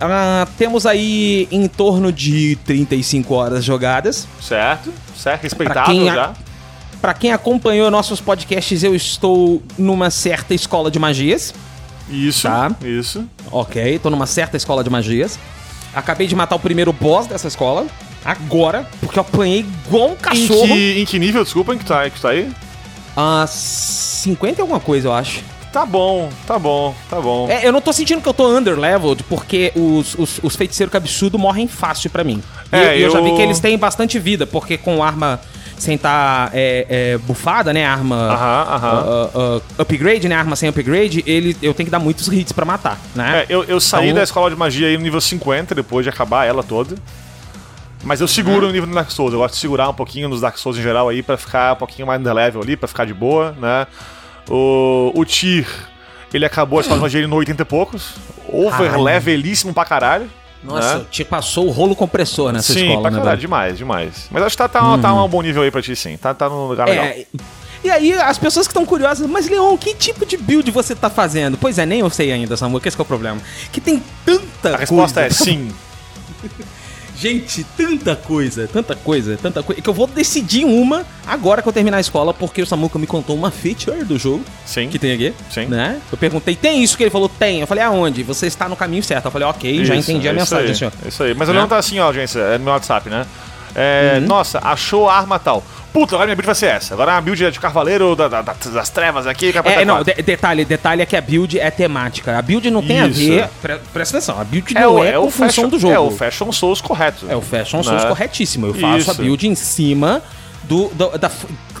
[SPEAKER 2] Ah, temos aí em torno de 35 horas jogadas.
[SPEAKER 3] Certo, certo,
[SPEAKER 2] Pra quem,
[SPEAKER 3] já.
[SPEAKER 2] A- pra quem acompanhou nossos podcasts, eu estou numa certa escola de magias.
[SPEAKER 3] Isso,
[SPEAKER 2] Tá.
[SPEAKER 3] isso.
[SPEAKER 2] Ok, tô numa certa escola de magias. Acabei de matar o primeiro boss dessa escola. Agora, porque eu apanhei igual um
[SPEAKER 3] Em
[SPEAKER 2] cachorro.
[SPEAKER 3] que, em que nível, desculpa, em que tá, que tá aí?
[SPEAKER 2] Ah, 50 e alguma coisa, eu acho.
[SPEAKER 3] Tá bom, tá bom, tá bom.
[SPEAKER 2] É, eu não tô sentindo que eu tô underleveled, porque os, os, os feiticeiros cabeçudo morrem fácil pra mim. E
[SPEAKER 3] É,
[SPEAKER 2] eu, eu já vi que eles têm bastante vida, porque com arma sem estar é, é, bufada, né? Arma
[SPEAKER 3] Aham, aham.
[SPEAKER 2] ah, ah, upgrade, né? Arma sem upgrade, ele, eu tenho que dar muitos hits pra matar, né?
[SPEAKER 3] É, eu, eu saí
[SPEAKER 2] Então-
[SPEAKER 3] da escola de magia aí no nível 50, depois de acabar ela toda. Mas eu seguro
[SPEAKER 2] Uhum.
[SPEAKER 3] o nível do Dark Souls. Eu gosto de segurar um pouquinho nos Dark Souls em geral aí pra ficar um pouquinho mais no level ali, pra ficar de boa, né? O, o Tyr, ele acabou a escola de magia no 80 e poucos. Over
[SPEAKER 2] Caralho.
[SPEAKER 3] levelíssimo pra caralho.
[SPEAKER 2] Nossa,
[SPEAKER 3] né?
[SPEAKER 2] te passou o rolo compressor nessa
[SPEAKER 3] Sim,
[SPEAKER 2] escola,
[SPEAKER 3] pra
[SPEAKER 2] né?
[SPEAKER 3] demais, demais. Mas acho que tá, tá, tá um bom nível aí pra ti, sim. Tá, tá no lugar legal.
[SPEAKER 2] É, e aí, as pessoas que estão curiosas, mas Leon, que tipo de build você tá fazendo? Pois é, nem eu sei ainda, que esse que é o problema. Que tem tanta
[SPEAKER 3] A resposta é sim.
[SPEAKER 2] Gente, tanta coisa, tanta coisa, tanta coisa. Que eu vou decidir uma agora que eu terminar a escola, porque o Samuca me contou uma feature do jogo
[SPEAKER 3] Sim.
[SPEAKER 2] que tem aqui.
[SPEAKER 3] Sim.
[SPEAKER 2] Né? Eu perguntei, tem isso que ele falou? Tem. Eu falei, aonde? Você está no caminho certo. Eu falei, ok, já
[SPEAKER 3] Isso,
[SPEAKER 2] entendi a
[SPEAKER 3] é
[SPEAKER 2] mensagem,
[SPEAKER 3] aí,
[SPEAKER 2] senhor.
[SPEAKER 3] é Isso aí. Mas o
[SPEAKER 2] Né?
[SPEAKER 3] Leão tá assim, ó, audiência. É no meu WhatsApp, né? É,
[SPEAKER 2] Uhum.
[SPEAKER 3] Nossa, achou a arma tal. Puta, agora minha build vai ser essa. Agora a build é de Carvaleiro da- da- da- das Trevas aqui.
[SPEAKER 2] É,
[SPEAKER 3] apertar
[SPEAKER 2] não, de- detalhe, detalhe é que a build é temática. A build não tem a
[SPEAKER 3] Isso.
[SPEAKER 2] ver. pre- presta atenção, a build não é, com função
[SPEAKER 3] fashion,
[SPEAKER 2] do jogo.
[SPEAKER 3] É o Fashion Souls correto.
[SPEAKER 2] É o Fashion
[SPEAKER 3] Né?
[SPEAKER 2] Souls corretíssimo. Eu faço
[SPEAKER 3] Isso.
[SPEAKER 2] a build em cima do, do- da,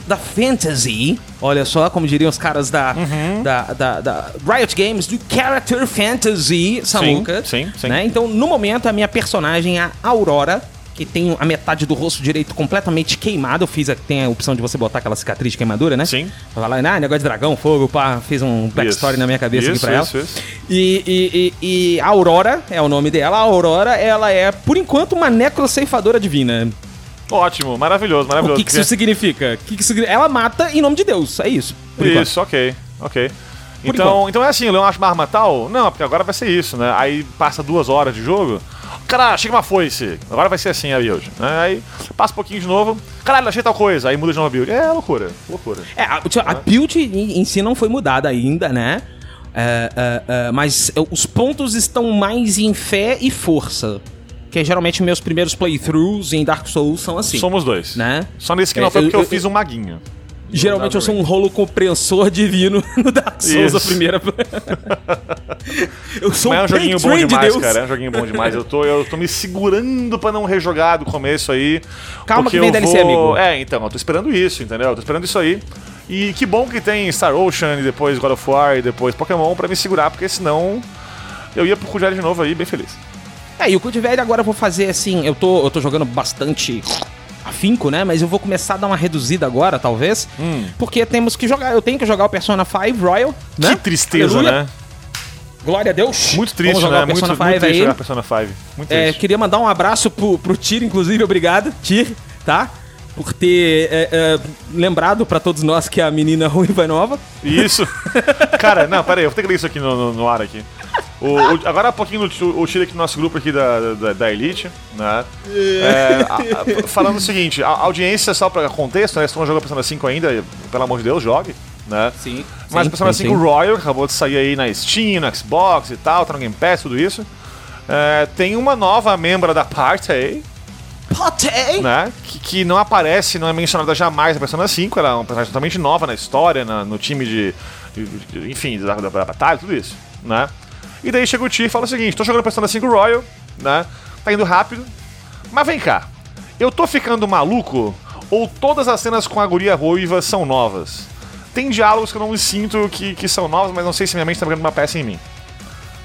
[SPEAKER 2] da fantasy. Olha só, como diriam os caras da,
[SPEAKER 3] Uhum.
[SPEAKER 2] da, da, da Riot Games, do Character Fantasy Samuka.
[SPEAKER 3] sim, sim.
[SPEAKER 2] Né? Então, no momento, a minha personagem é a Aurora. Que tem a metade do rosto direito completamente queimado. Eu fiz a, tem a opção de você botar aquela cicatriz de queimadura, né?
[SPEAKER 3] Sim.
[SPEAKER 2] Vai lá, ah, negócio de dragão, fogo, pá, fiz um backstory
[SPEAKER 3] Isso.
[SPEAKER 2] na minha cabeça aqui
[SPEAKER 3] Isso,
[SPEAKER 2] pra
[SPEAKER 3] isso,
[SPEAKER 2] ela.
[SPEAKER 3] isso.
[SPEAKER 2] E, e, e, e a Aurora é o nome dela. A Aurora, ela é, por enquanto, uma necroceifadora divina.
[SPEAKER 3] Ótimo, maravilhoso, maravilhoso.
[SPEAKER 2] O que, que isso significa? Que que isso? Ela mata em nome de Deus, é isso.
[SPEAKER 3] Isso, ok, ok.
[SPEAKER 2] Por
[SPEAKER 3] Então, então é assim, o Leão acha uma arma tal? Não, porque agora vai ser isso, né? Aí passa duas horas de jogo. Caralho, chega uma foice. Agora vai ser assim a build. Né? Aí passa um pouquinho de novo. Caralho, achei tal coisa. Aí muda de novo a build. É loucura, loucura.
[SPEAKER 2] É, a, a build em, em si não foi mudada ainda, né? É, é, é, mas é, os pontos estão mais em fé e força. Que geralmente meus primeiros playthroughs em Dark Souls são assim.
[SPEAKER 3] Somos dois.
[SPEAKER 2] Né?
[SPEAKER 3] Só nesse que
[SPEAKER 2] É,
[SPEAKER 3] não foi
[SPEAKER 2] eu-
[SPEAKER 3] porque eu,
[SPEAKER 2] eu-
[SPEAKER 3] fiz um maguinho.
[SPEAKER 2] Geralmente eu sou um rolo compressor divino no Dark Souls, a
[SPEAKER 3] Isso.
[SPEAKER 2] primeira. eu sou
[SPEAKER 3] Mas é um joguinho bom
[SPEAKER 2] de
[SPEAKER 3] demais,
[SPEAKER 2] Deus.
[SPEAKER 3] cara. É um joguinho bom demais. Eu tô, eu tô me segurando pra não rejogar do começo aí.
[SPEAKER 2] Calma que vem DLC, amigo.
[SPEAKER 3] É, então, eu tô esperando isso, entendeu? Eu tô esperando isso aí. E que bom que tem Star Ocean e depois God of War e depois Pokémon pra me segurar, porque senão eu ia pro Kujari de novo aí, bem feliz.
[SPEAKER 2] É, e o Velho agora eu vou fazer assim, eu tô, eu tô jogando bastante afinco, né? Mas eu vou começar a dar uma reduzida agora, talvez.
[SPEAKER 3] Hum.
[SPEAKER 2] Porque temos que jogar, eu tenho que jogar o Persona 5 Royal, né?
[SPEAKER 3] Que tristeza,
[SPEAKER 2] Aleluia.
[SPEAKER 3] né?
[SPEAKER 2] Glória a Deus.
[SPEAKER 3] Muito triste, né?
[SPEAKER 2] o
[SPEAKER 3] Muito,
[SPEAKER 2] Persona
[SPEAKER 3] muito
[SPEAKER 2] 5
[SPEAKER 3] triste
[SPEAKER 2] aí.
[SPEAKER 3] jogar Persona 5. Muito
[SPEAKER 2] É,
[SPEAKER 3] triste.
[SPEAKER 2] queria mandar um abraço pro, pro Tir, inclusive, obrigado, Tir, tá? Por ter é, é, lembrado pra todos nós que a menina ruiva é nova.
[SPEAKER 3] Isso. Cara, não, pera aí, eu vou ter que ler isso aqui no, no- no ar aqui. O, o- agora há pouquinho o, o tiro aqui do nosso grupo aqui da, da, da Elite, né? É, a- a- falando o seguinte, a a audiência, só pra contexto, né? Se você não jogou Persona 5 ainda, pelo amor de Deus, jogue, né?
[SPEAKER 2] Sim.
[SPEAKER 3] Mas
[SPEAKER 2] sim,
[SPEAKER 3] Persona
[SPEAKER 2] sim,
[SPEAKER 3] 5
[SPEAKER 2] sim.
[SPEAKER 3] Royal, que acabou de sair aí na Steam, no Xbox e tal, tá no Game Pass, tudo isso. É, tem uma nova membra da party aí,
[SPEAKER 2] Potei!
[SPEAKER 3] né? Que, que não aparece, não é mencionada jamais na Persona 5. Ela é uma personagem totalmente nova na história, na- no time de. de- de- enfim, da, da, da batalha, tudo isso, né? E daí chega o Tyr e fala o seguinte: tô jogando Persona 5 Royal, né? Tá indo rápido. Mas vem cá, eu tô ficando maluco? Ou todas as cenas com a guria ruiva são novas? Tem diálogos que eu não sinto que, que são novos, mas não sei se minha mente tá pegando uma peça em mim.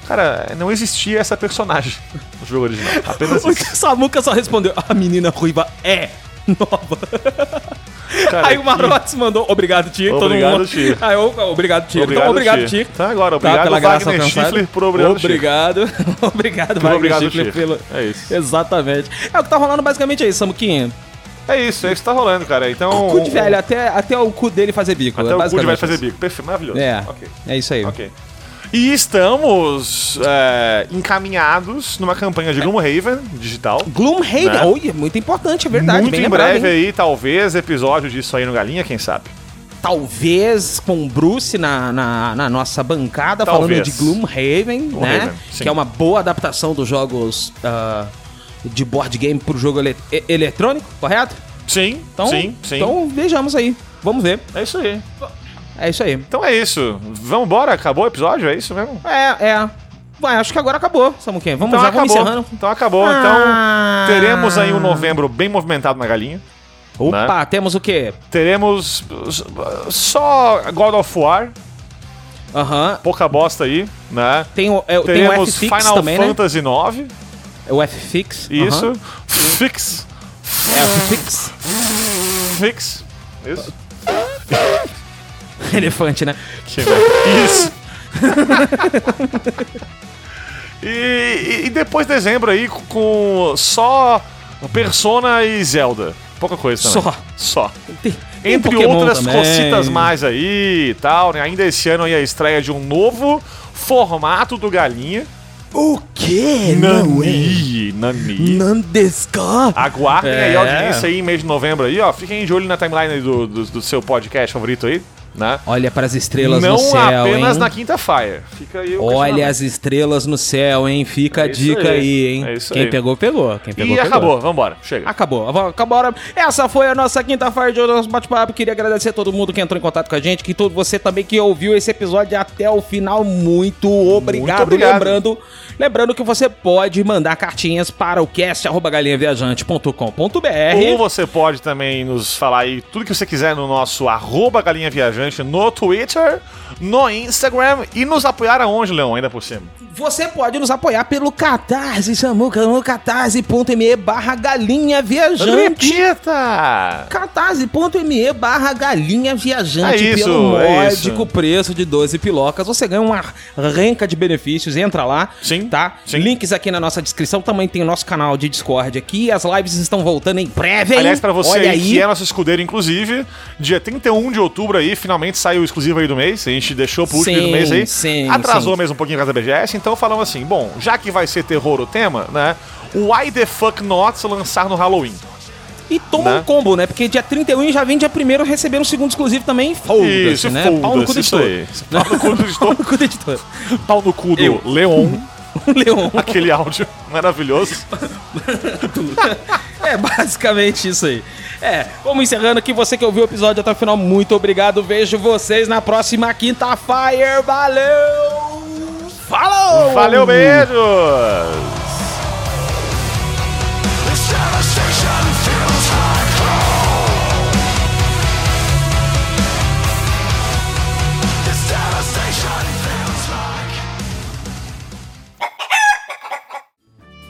[SPEAKER 3] Cara, não existia essa personagem no jogo original. Apenas
[SPEAKER 2] O
[SPEAKER 3] isso.
[SPEAKER 2] Samuca só respondeu: a menina ruiva é nova.
[SPEAKER 3] Cara,
[SPEAKER 2] Aí o Marotes mandou, obrigado, Tir. todo
[SPEAKER 3] Obrigado,
[SPEAKER 2] mundo.
[SPEAKER 3] Tir.
[SPEAKER 2] Aí, eu, obrigado, Tir. então, obrigado, Tir.
[SPEAKER 3] Tá, agora,
[SPEAKER 2] Tá,
[SPEAKER 3] obrigado,
[SPEAKER 2] pela graça
[SPEAKER 3] Wagner
[SPEAKER 2] alcançada.
[SPEAKER 3] Schiffler, por obrigado, Tir.
[SPEAKER 2] Obrigado. obrigado, Wagner
[SPEAKER 3] obrigado,
[SPEAKER 2] Schiffler,
[SPEAKER 3] Tir.
[SPEAKER 2] pelo...
[SPEAKER 3] É isso.
[SPEAKER 2] Exatamente. É o que tá rolando basicamente aí, Samuquinha.
[SPEAKER 3] É isso, é isso que tá rolando, cara. Então.
[SPEAKER 2] O cu de velho, até, até o cu dele fazer bico.
[SPEAKER 3] Até
[SPEAKER 2] é
[SPEAKER 3] o cu de vai fazer bico. Perfeito, maravilhoso.
[SPEAKER 2] É,
[SPEAKER 3] Ok.
[SPEAKER 2] é isso aí.
[SPEAKER 3] Ok. E estamos é, encaminhados numa campanha de Gloomhaven digital.
[SPEAKER 2] Gloomhaven,
[SPEAKER 3] Né?
[SPEAKER 2] olha, muito importante, é verdade.
[SPEAKER 3] Muito em breve aí, talvez, episódio disso aí no Galinha, quem sabe?
[SPEAKER 2] Talvez com o Bruce na, na, na nossa bancada,
[SPEAKER 3] Talvez.
[SPEAKER 2] falando de Gloomhaven, né?
[SPEAKER 3] Gloomhaven, sim.
[SPEAKER 2] Que é uma boa adaptação dos jogos ah, de board game pro jogo ele- eletrônico, correto?
[SPEAKER 3] Sim,
[SPEAKER 2] Então,
[SPEAKER 3] sim, sim.
[SPEAKER 2] Então vejamos aí. Vamos ver.
[SPEAKER 3] É isso aí.
[SPEAKER 2] É isso aí.
[SPEAKER 3] Então é isso. Vamos embora? Acabou o episódio? É isso mesmo?
[SPEAKER 2] É, é. Vai, acho que agora acabou, Samuquinha. Vamos
[SPEAKER 3] Então
[SPEAKER 2] já,
[SPEAKER 3] acabou.
[SPEAKER 2] vamos encerrando.
[SPEAKER 3] Então acabou.
[SPEAKER 2] Ah.
[SPEAKER 3] Então teremos aí um novembro bem movimentado na Galinha.
[SPEAKER 2] Opa, temos o quê?
[SPEAKER 3] Teremos só God of War,
[SPEAKER 2] Aham.
[SPEAKER 3] pouca bosta aí, né?
[SPEAKER 2] Tem o, é, tem o
[SPEAKER 3] Teremos Final
[SPEAKER 2] também, né?
[SPEAKER 3] Fantasy IX,
[SPEAKER 2] É o F-Fix.
[SPEAKER 3] isso. Fix,
[SPEAKER 2] É o F-Fix.
[SPEAKER 3] fix, isso.
[SPEAKER 2] Elefante, né?
[SPEAKER 3] Isso. e, e- e depois de dezembro aí com- só Persona e Zelda. Pouca coisa também.
[SPEAKER 2] Só.
[SPEAKER 3] Só.
[SPEAKER 2] Tem, tem
[SPEAKER 3] Entre
[SPEAKER 2] Pokémon
[SPEAKER 3] outras
[SPEAKER 2] também.
[SPEAKER 3] cocitas mais aí e tal, né? Ainda esse ano aí a estreia de um novo formato do Galinha.
[SPEAKER 2] O quê?
[SPEAKER 3] Nani, Nani.
[SPEAKER 2] Nandesca.
[SPEAKER 3] Aguardem aí
[SPEAKER 2] É.
[SPEAKER 3] a audiência aí, mês de novembro aí, ó. Fiquem de olho na timeline aí do, do, do seu podcast favorito aí, né?
[SPEAKER 2] Olha para as estrelas
[SPEAKER 3] Não
[SPEAKER 2] no céu,
[SPEAKER 3] apenas
[SPEAKER 2] hein?
[SPEAKER 3] na quinta-feira. Fica aí
[SPEAKER 2] Olha as estrelas no céu, hein? Fica a
[SPEAKER 3] É isso
[SPEAKER 2] dica
[SPEAKER 3] aí.
[SPEAKER 2] aí, hein?
[SPEAKER 3] É isso
[SPEAKER 2] Quem
[SPEAKER 3] aí.
[SPEAKER 2] pegou, pegou. Quem pegou,
[SPEAKER 3] E
[SPEAKER 2] pegou.
[SPEAKER 3] acabou, vambora, chega.
[SPEAKER 2] Acabou, acabou. a. Essa foi a nossa quinta-feira de hoje, nosso bate-papo. Queria agradecer a todo mundo que entrou em contato com a gente, que todo você também que ouviu esse episódio até o final. Muito obrigado.
[SPEAKER 3] obrigado.
[SPEAKER 2] Lembrando, lembrando que você pode mandar cartinhas para o cast arroba galinhaviajante.com.br.
[SPEAKER 3] Ou você pode também nos falar aí tudo que você quiser no nosso arroba galinha viajante no Twitter, no Instagram e nos apoiar aonde, Leão, ainda por cima.
[SPEAKER 2] Você pode nos apoiar pelo Catarse, Samuca, no catarse.me barra galinha viajante.
[SPEAKER 3] Repita!
[SPEAKER 2] catarse.me barra galinha viajante
[SPEAKER 3] É isso,
[SPEAKER 2] pelo
[SPEAKER 3] é
[SPEAKER 2] módico
[SPEAKER 3] isso.
[SPEAKER 2] preço de 12 pilocas. Você ganha uma renca de benefícios, entra lá.
[SPEAKER 3] Sim. Sim.
[SPEAKER 2] Tá?
[SPEAKER 3] Sim.
[SPEAKER 2] Links aqui na nossa descrição. Também tem o nosso canal de Discord aqui. As lives estão voltando em breve, hein?
[SPEAKER 3] Aliás, pra você
[SPEAKER 2] Olha
[SPEAKER 3] aí, que é nosso escudeiro, inclusive, dia 31 de outubro aí, finalmente saiu o exclusivo aí do mês. A gente deixou pro último
[SPEAKER 2] Sim,
[SPEAKER 3] do mês aí.
[SPEAKER 2] sim,
[SPEAKER 3] Atrasou
[SPEAKER 2] sim.
[SPEAKER 3] mesmo um pouquinho a casa da BGS, então falamos assim: bom, já que vai ser terror o tema, né? Why the fuck not lançar no Halloween?
[SPEAKER 2] E toma
[SPEAKER 3] Né?
[SPEAKER 2] um combo, né? Porque dia 31 já vem dia 1 receber um segundo exclusivo também. Foda-se,
[SPEAKER 3] Isso,
[SPEAKER 2] né?
[SPEAKER 3] foda-se,
[SPEAKER 2] Pau no cu do editor.
[SPEAKER 3] Pau no cu do editor.
[SPEAKER 2] Pau no cu do.
[SPEAKER 3] Leon,
[SPEAKER 2] Leon.
[SPEAKER 3] aquele áudio maravilhoso.
[SPEAKER 2] É basicamente isso aí. É, vamos encerrando aqui. Você que ouviu o episódio até o final, muito obrigado. Vejo vocês na próxima quinta-feira. Valeu! Falou!
[SPEAKER 3] Valeu, beijos!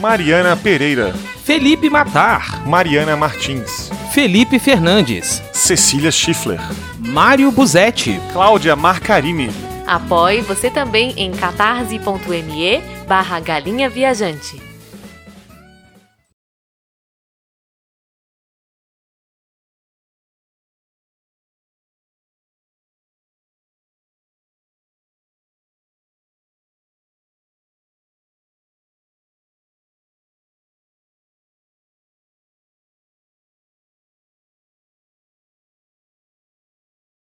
[SPEAKER 3] Mariana Pereira,
[SPEAKER 2] Felipe Matar,
[SPEAKER 3] Mariana Martins,
[SPEAKER 2] Felipe Fernandes,
[SPEAKER 3] Cecília Schiffler,
[SPEAKER 2] Mário Buzetti,
[SPEAKER 3] Cláudia Marcarini,
[SPEAKER 5] Apoie você também em catarse.me barra galinha viajante.